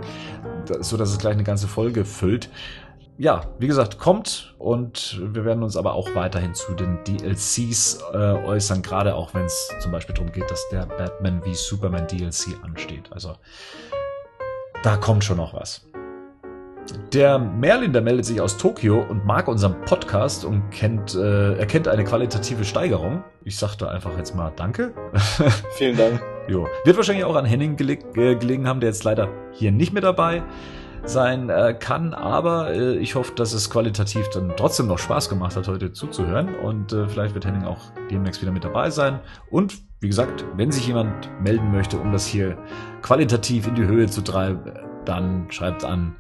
so dass es gleich eine ganze Folge füllt ja, wie gesagt, kommt und wir werden uns aber auch weiterhin zu den DLCs äh, äußern, gerade auch wenn es zum Beispiel darum geht, dass der Batman wie Superman DLC ansteht. Also da kommt schon noch was. Der Merlin, der meldet sich aus Tokio und mag unseren Podcast und kennt, äh, erkennt eine qualitative Steigerung. Ich sagte einfach jetzt mal Danke. Vielen Dank. jo. Wird wahrscheinlich auch an Henning geleg äh, gelegen haben, der jetzt leider hier nicht mit dabei sein äh, kann, aber äh, ich hoffe, dass es qualitativ dann trotzdem noch Spaß gemacht hat, heute zuzuhören und äh, vielleicht wird Henning auch demnächst wieder mit dabei sein und wie gesagt, wenn sich jemand melden möchte, um das hier qualitativ in die Höhe zu treiben, dann schreibt an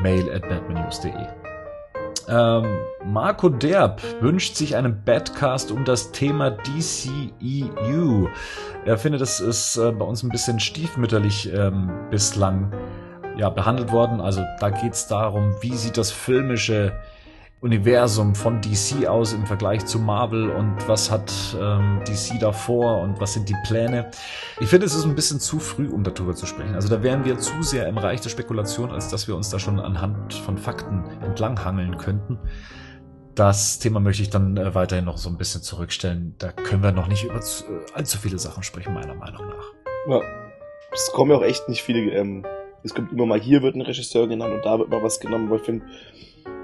mail at batmannews.de. Ähm, Marco Derb wünscht sich einen Badcast um das Thema DCEU. Er findet, es ist äh, bei uns ein bisschen stiefmütterlich ähm, bislang ja, behandelt worden. Also da geht es darum, wie sieht das filmische Universum von DC aus im Vergleich zu Marvel und was hat ähm, DC davor und was sind die Pläne. Ich finde, es ist ein bisschen zu früh, um darüber zu sprechen. Also da wären wir zu sehr im Reich der Spekulation, als dass wir uns da schon anhand von Fakten entlanghangeln könnten. Das Thema möchte ich dann äh, weiterhin noch so ein bisschen zurückstellen. Da können wir noch nicht über zu, äh, allzu viele Sachen sprechen, meiner Meinung nach. Ja, es kommen ja auch echt nicht viele ähm, es kommt immer mal hier wird ein Regisseur genannt und da wird mal was genommen, aber ich finde,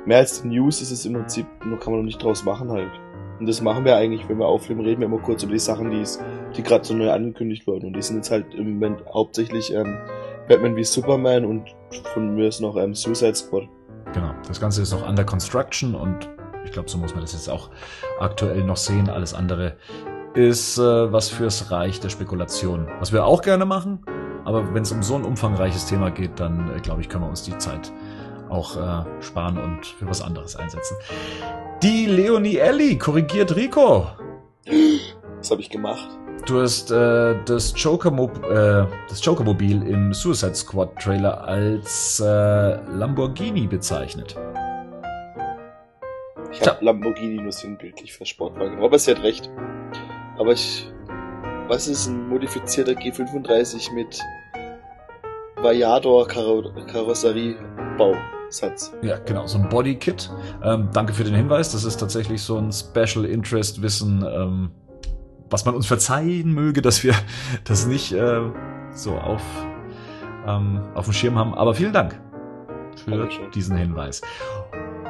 mehr als die News ist es im Prinzip, nur kann man noch nicht draus machen halt. Und das machen wir eigentlich, wenn wir aufnehmen, reden wir immer kurz über die Sachen, die, die gerade so neu angekündigt wurden. Und die sind jetzt halt im Moment hauptsächlich ähm, Batman wie Superman und von mir ist noch ähm, Suicide Squad. Genau, das Ganze ist noch under construction und ich glaube, so muss man das jetzt auch aktuell noch sehen. Alles andere ist äh, was fürs Reich der Spekulation. Was wir auch gerne machen, aber wenn es um so ein umfangreiches Thema geht, dann äh, glaube ich, können wir uns die Zeit auch äh, sparen und für was anderes einsetzen. Die Leonie Ellie korrigiert Rico. Was habe ich gemacht? Du hast äh, das Joker-Mobil äh, das Joker im Suicide Squad Trailer als äh, Lamborghini bezeichnet. Ich habe Lamborghini nur sinnbildlich für Sportwagen. Aber sie hat recht. Aber ich was ist ein modifizierter G35 mit Vajador Karosseriebausatz? Ja, genau, so ein Bodykit. Ähm, danke für den Hinweis. Das ist tatsächlich so ein Special Interest Wissen, ähm, was man uns verzeihen möge, dass wir das nicht äh, so auf, ähm, auf dem Schirm haben. Aber vielen Dank für diesen Hinweis.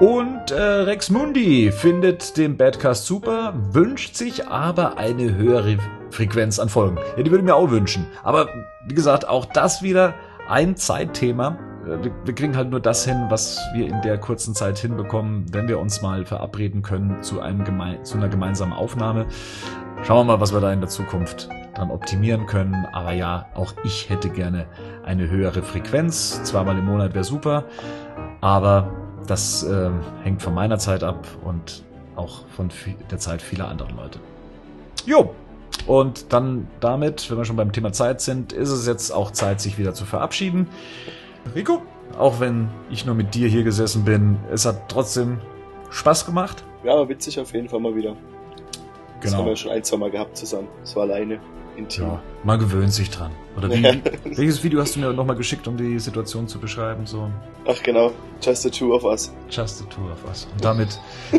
Und äh, Rex Mundi findet den Badcast super, wünscht sich aber eine höhere Frequenz an Folgen. Ja, die würde ich mir auch wünschen. Aber wie gesagt, auch das wieder ein Zeitthema. Äh, wir, wir kriegen halt nur das hin, was wir in der kurzen Zeit hinbekommen, wenn wir uns mal verabreden können zu, einem geme zu einer gemeinsamen Aufnahme. Schauen wir mal, was wir da in der Zukunft dran optimieren können. Aber ja, auch ich hätte gerne eine höhere Frequenz. Zweimal im Monat wäre super. Aber das äh, hängt von meiner Zeit ab und auch von der Zeit vieler anderer Leute. Jo, und dann damit, wenn wir schon beim Thema Zeit sind, ist es jetzt auch Zeit, sich wieder zu verabschieden. Rico, auch wenn ich nur mit dir hier gesessen bin, es hat trotzdem Spaß gemacht. Ja, aber witzig auf jeden Fall mal wieder. Das Genau. haben wir schon ein, zwei Mal gehabt zusammen. Das war alleine. Intim. Ja, man gewöhnt sich dran. Oder wie, Ja. welches Video hast du mir nochmal geschickt, um die Situation zu beschreiben? So, Ach genau, just the two of us. just the two of us. Und damit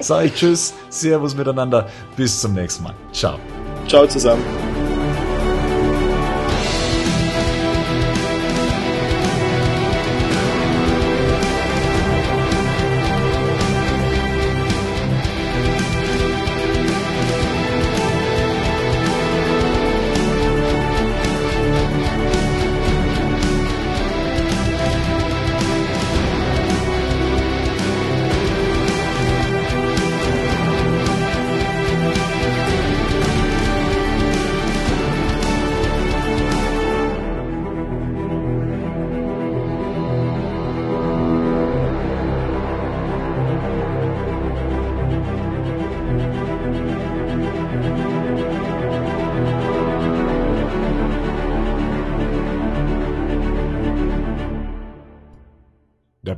sage ich Tschüss, Servus miteinander, bis zum nächsten Mal. Ciao. Ciao zusammen.